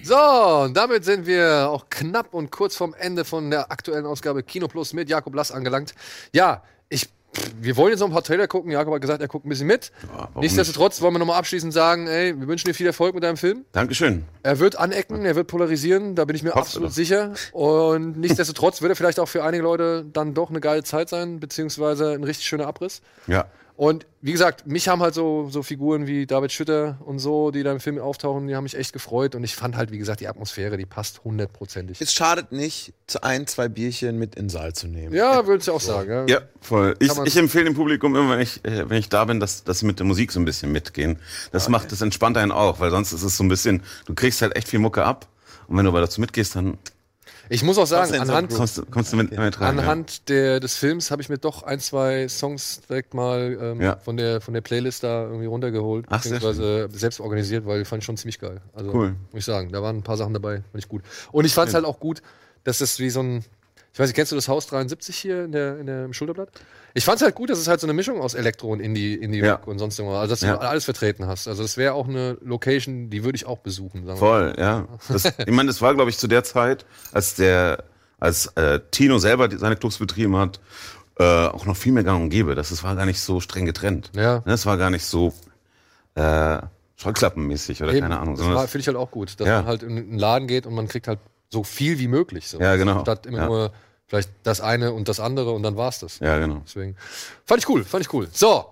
So, und damit sind wir auch knapp und kurz vorm Ende von der aktuellen Ausgabe Kino Plus mit Jakob Lass angelangt. Ja, ich, wir wollen jetzt noch ein paar Trailer gucken. Jakob hat gesagt, er guckt ein bisschen mit. warum Nichtsdestotrotz wollen wir nochmal abschließend sagen, ey, wir wünschen dir viel Erfolg mit deinem Film. Dankeschön. Er wird anecken, er wird polarisieren, da bin ich mir Hoffst absolut sicher. Und nichtsdestotrotz wird er vielleicht auch für einige Leute dann doch eine geile Zeit sein, beziehungsweise ein richtig schöner Abriss. Ja. Und wie gesagt, mich haben halt so, so Figuren wie David Schütter und so, die da im Film auftauchen, die haben mich echt gefreut. Und ich fand halt, wie gesagt, die Atmosphäre, die passt hundertprozentig. Es schadet nicht, zu ein, zwei Bierchen mit in den Saal zu nehmen. Ja, würde ich auch sagen. Ja. Ja, voll. Ich, ich empfehle dem Publikum immer, wenn ich, äh, wenn ich da bin, dass, dass sie mit der Musik so ein bisschen mitgehen. Das macht das entspannt einen auch, weil sonst ist es so ein bisschen, du kriegst halt echt viel Mucke ab. Und wenn du aber dazu mitgehst, dann Ich muss auch sagen, anhand, kommst du, kommst du mit, mit rein. anhand der, des Films habe ich mir doch ein, zwei Songs direkt mal ähm, Ja. von, der, von der Playlist da irgendwie runtergeholt, Ach, sehr beziehungsweise selbst organisiert, weil ich fand schon ziemlich geil. Also Cool. muss ich sagen, da waren ein paar Sachen dabei, fand ich gut. Und ich fand es halt auch gut, dass das wie so ein, ich weiß nicht, kennst du das Haus 73 hier in der, in der, im Schulterblatt? Ich fand es halt gut, dass es halt so eine Mischung aus Elektro und Indie, Indie Ja. Und sonst irgendwas, also dass du Ja. alles vertreten hast. Also das wäre auch eine Location, die würde ich auch besuchen. Sagen. Voll, ja. Das, ich meine, das war, glaube ich, zu der Zeit, als der, als äh, Tino selber seine Clubs betrieben hat, äh, auch noch viel mehr gang und gäbe. Das, das war gar nicht so streng getrennt. Ja. Das war gar nicht so äh, Scheuklappenmäßig oder Eben, keine Ahnung. Das finde ich halt auch gut, dass Ja. man halt in einen Laden geht und man kriegt halt so viel wie möglich. So. Ja, genau. Statt immer nur vielleicht das eine und das andere und dann war's das. ja, genau. Deswegen fand ich cool, fand ich cool. So,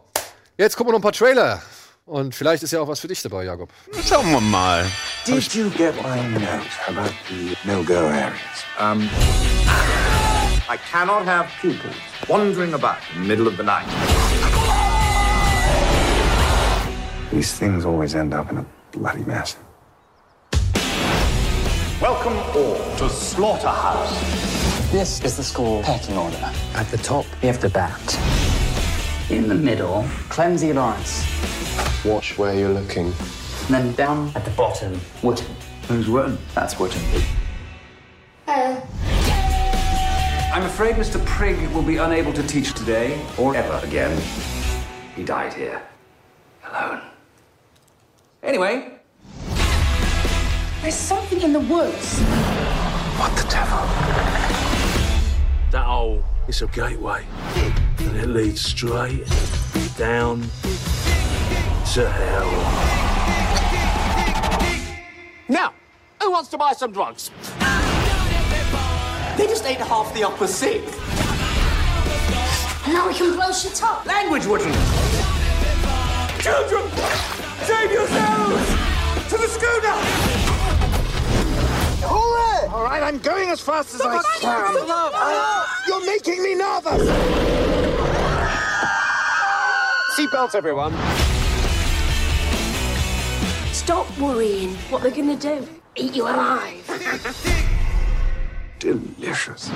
jetzt gucken wir noch ein paar Trailer. Und vielleicht ist ja auch was für dich dabei, Jakob. Schauen wir mal. Did you get my note about the no-go areas? Um, I cannot have pupils wandering about in the middle of the night. These things always end up in a bloody mess. Welcome all to Slaughterhouse. This is the school pecking order. At the top, we have the bat. In the middle, Clemsy Lawrence. Watch where you're looking. And then down at the bottom, Wooten. Who's Wooten? That's Wooten. I'm afraid Mr. Prigg will be unable to teach today or ever again. He died here. Alone. Anyway, There's something in the woods. What the devil? That hole It's a gateway. and it leads straight down to hell. Now, who wants to buy some drugs? They just ate half the upper sink. Now we can blow shit up. Language wouldn't. Children, save yourselves! To the schooner! Hooray! All right, I'm going as fast as I can. You're making me nervous. Seatbelts, everyone. Stop worrying. What they're gonna do? Eat you alive. Delicious.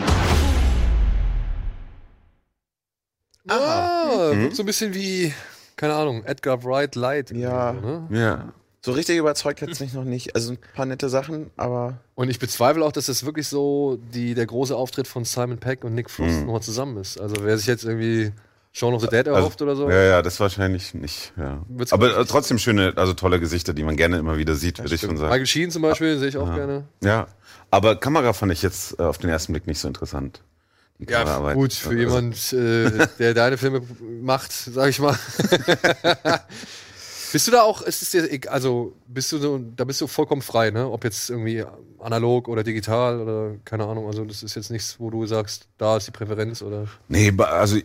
Ah, wirkt so ein bisschen wie, keine Ahnung, Edgar Wright Light. Ja. Ne? Ja. So richtig überzeugt hat es mich noch nicht. Also ein paar nette Sachen, aber Und ich bezweifle auch, dass das wirklich so die, der große Auftritt von Simon Peck und Nick Frost Mhm. nochmal zusammen ist. Also wer sich jetzt irgendwie Shaun of the Dead erhofft oder so. Also, Ja, ja, das wahrscheinlich nicht. Ja. Aber trotzdem schöne, also tolle Gesichter, die man gerne immer wieder sieht, würde ich schon sagen. Michael Sheen zum Beispiel sehe ich auch Ja. gerne. Ja, aber Kamera fand ich jetzt äh, auf den ersten Blick nicht so interessant. Die Ja, Kameraarbeit. gut, für Also, jemand, äh, der deine Filme macht, sag ich mal. bist du da auch, ist es dir, also bist du so, da bist du vollkommen frei, ne? Ob jetzt irgendwie analog oder digital oder keine Ahnung, also das ist jetzt nichts, wo du sagst, da ist die Präferenz oder. Nee, also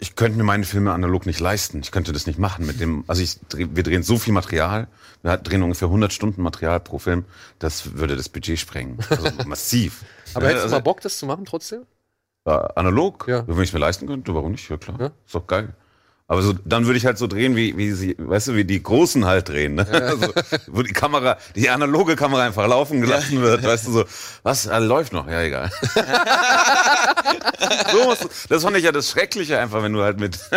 ich könnte mir meine Filme analog nicht leisten. Ich könnte das nicht machen mit dem, also ich, wir drehen so viel Material, wir drehen ungefähr 100 Stunden Material pro Film, das würde das Budget sprengen. Also massiv. Aber Ja, hättest du also, mal Bock, das zu machen trotzdem? äh, analog? Ja. Wenn ich es mir leisten könnte, warum nicht? Ja klar. Ist doch geil. Aber so, dann würde ich halt so drehen, wie, wie sie, weißt du, wie die Großen halt drehen, ne? Also, wo die Kamera, die analoge Kamera einfach laufen gelassen wird, weißt du so, was, äh, läuft noch, ja egal. so musst du, das fand ich ja das Schreckliche einfach, wenn du halt mit.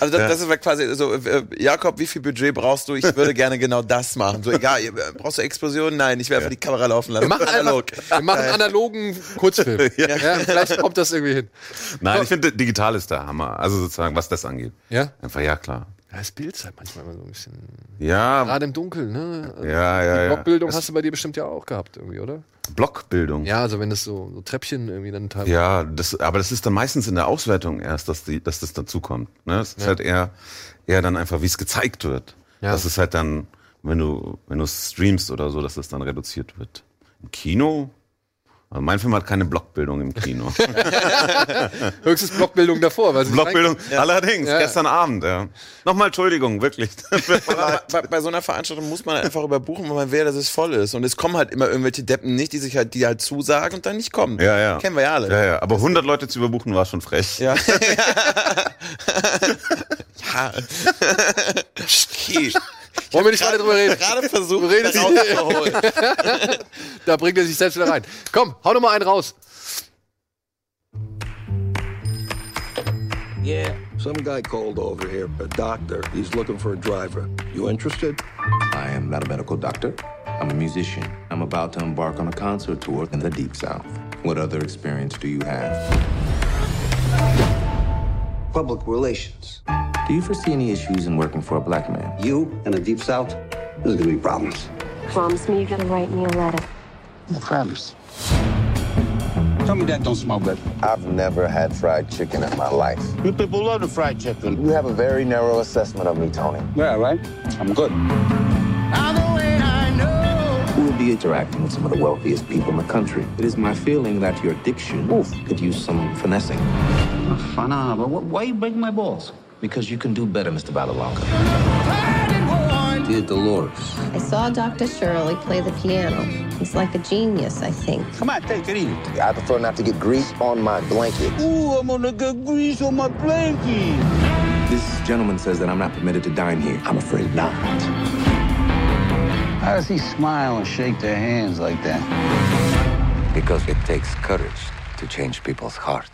Also das, Ja. das ist quasi so, äh, Jakob, wie viel Budget brauchst du? Ich würde gerne genau das machen. So egal, äh, brauchst du Explosionen? Nein, ich will einfach die Kamera laufen lassen. Wir machen, Analog. einfach, wir machen einen analogen Kurzfilm. ja. vielleicht kommt das irgendwie hin. Nein, ich finde, digital ist der Hammer. Also sozusagen, was das angeht. Ja? Einfach, ja, klar. Ja, das Bild ist halt manchmal immer so ein bisschen. Ja, Gerade im Dunkeln, ne? Also Ja, ja, Die ja. Blockbildung Das- hast du bei dir bestimmt ja auch gehabt, irgendwie, oder? Blockbildung. Ja, also wenn das so, so Treppchen irgendwie dann teilweise. Ja, das, aber das ist dann meistens in der Auswertung erst, dass, die, dass das dazu kommt. Ne? Es ist Ja. halt eher, eher dann einfach, wie es gezeigt wird. Ja. Das ist halt dann, wenn du, wenn du streamst oder so, dass das dann reduziert wird. Im Kino? Also mein Film hat keine Blockbildung im Kino. Höchstens Blockbildung davor. Weil Blockbildung, Ja. allerdings, Ja. gestern Abend, ja. Nochmal Entschuldigung, wirklich. Aber bei, bei so einer Veranstaltung muss man einfach überbuchen, weil man will, dass es voll ist. Und es kommen halt immer irgendwelche Deppen nicht, die sich halt, die halt zusagen und dann nicht kommen. ja, ja. Kennen wir ja alle. Ja, ja. Aber 100 Leute zu überbuchen war schon frech. Ja. ja. okay. Wollen wir nicht weiter drüber reden? Gerade versucht, Du redest das rauszuholen. da bringt er sich selbst wieder rein. Komm, hau noch mal einen raus. Yeah. Some guy called over here, a doctor. He's looking for a driver. You interested? I am not a medical doctor. I'm a musician. I'm about to embark on a concert tour in the Deep South. What other experience do you have? Public relations. Do you foresee any issues in working for a black man? You in the Deep South? There's gonna be problems. Promise me you're gonna write me a letter. I promise. Tell me that don't smell good. I've never had fried chicken in my life. You people love the fried chicken. You have a very narrow assessment of me, Tony. Yeah, right? I'm good. Who will be interacting with some of the wealthiest people in the country? It is my feeling that your diction could use some finessing. Fana, but wh- why you break my balls? Because you can do better, Mr. Balalonga. Dear Dolores. I saw Dr. Shirley play the piano. He's like a genius, I think. Come on, take it easy. I prefer not to get grease on my blanket. Ooh, I'm gonna get grease on my blanket. This gentleman says that I'm not permitted to dine here. I'm afraid not. How does he smile and shake their hands like that? Because it takes courage to change people's hearts.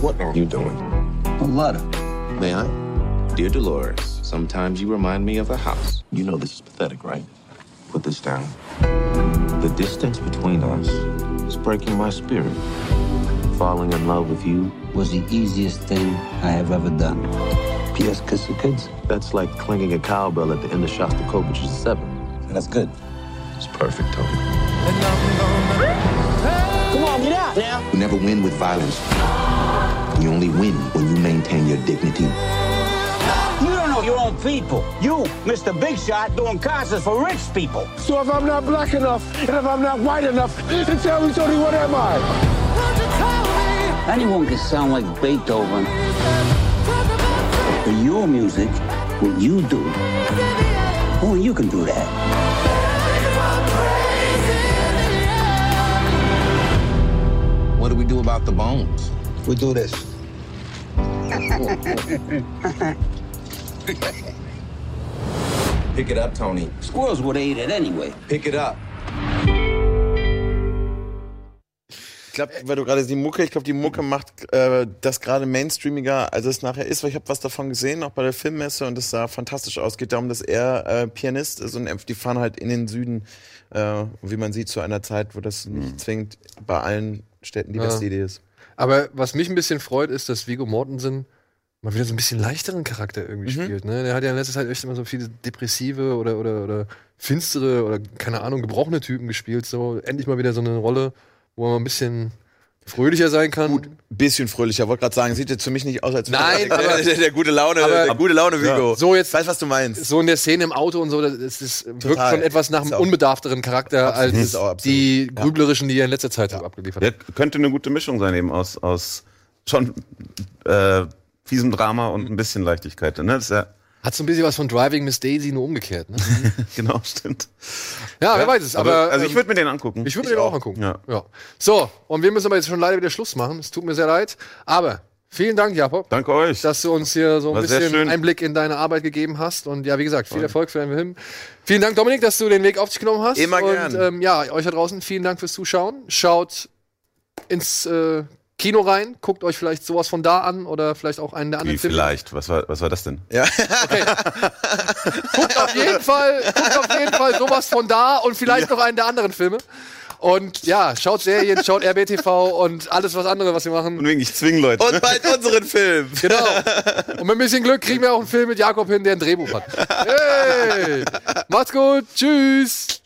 What are you doing? A letter. May I? Dear Dolores, sometimes you remind me of a house. You know this is pathetic, right? Put this down. The distance between us is breaking my spirit. Falling in love with you Was the easiest thing I have ever done. P.S. Kiss the kids. That's like clinging a cowbell at the end of Shostakovich's Seven. That's good. It's perfect, Tony. Come on, get out now. You never win with violence. You only win when you maintain your dignity. You don't know your own people. You, Mr. Big Shot, doing concerts for rich people. So if I'm not black enough, and if I'm not white enough, then tell me, Tony, what am I? Anyone can sound like Beethoven. But your music, what you do, only you can do that. What do we do about the bones? We do this. Pick it up, Tony. Squirrels would have ate it anyway. Pick it up. Glaube, weil du gerade die Mucke, ich glaube, die Mucke macht äh, das gerade mainstreamiger, als es nachher ist, weil ich habe was davon gesehen, auch bei der Filmmesse und es sah fantastisch aus. Geht darum, dass er äh, Pianist ist und die fahren halt in den Süden, äh, wie man sieht, zu einer Zeit, wo das nicht zwingend bei allen Städten die Ja. beste Idee ist. Aber was mich ein bisschen freut, ist, dass Vigo Mortensen mal wieder so ein bisschen leichteren Charakter irgendwie Mhm. spielt. Ne? Der hat ja in letzter Zeit echt immer so viele depressive oder, oder, oder finstere oder keine Ahnung, gebrochene Typen gespielt. So endlich mal wieder so eine Rolle, wo man ein bisschen fröhlicher sein kann. Gut, bisschen fröhlicher. Wollte gerade sagen, sieht jetzt für mich nicht aus, als wäre Nein, der, aber- der, der gute Laune, aber- der gute Laune Vigo. So jetzt, weiß, was du meinst. So in der Szene im Auto und so, das ist, das wirkt Total. schon etwas nach einem unbedarfteren Charakter Absolut. als die grüblerischen, die er in letzter Zeit so abgeliefert Der hat. könnte eine gute Mischung sein, eben aus, aus schon äh, fiesem Drama und ein bisschen Leichtigkeit. Ne? Das ist ja, Hat so ein bisschen was von Driving Miss Daisy, nur umgekehrt. Ne? genau, stimmt. Ja, wer weiß es. Aber, also ich ähm, würde mir den angucken. Ich würde mir den auch angucken. Ja. Ja. So, und wir müssen aber jetzt schon leider wieder Schluss machen. Es tut mir sehr leid. Aber vielen Dank, Jakob. Danke euch. Dass du uns hier so ein War bisschen. Einblick in deine Arbeit gegeben hast. Und ja, wie gesagt, viel Erfolg für deinen Film. Vielen Dank, Dominik, dass du den Weg auf dich genommen hast. Immer und, gern. Ähm, ja, euch da draußen vielen Dank fürs Zuschauen. Schaut ins äh, Kino rein, guckt euch vielleicht sowas von da an oder vielleicht auch einen der Wie anderen Filme. vielleicht? Was war, was war das denn? Ja. Guckt auf jeden Fall, guckt auf jeden Fall sowas von da und vielleicht noch einen der anderen Filme. Und ja, schaut Serien, schaut RBTV und alles was andere, was wir machen. Und wegen, ich zwing Leute. Und bald unseren Film. Genau. Und mit ein bisschen Glück kriegen wir auch einen Film mit Jakob hin, der ein Drehbuch hat. Hey! Macht's gut. Tschüss.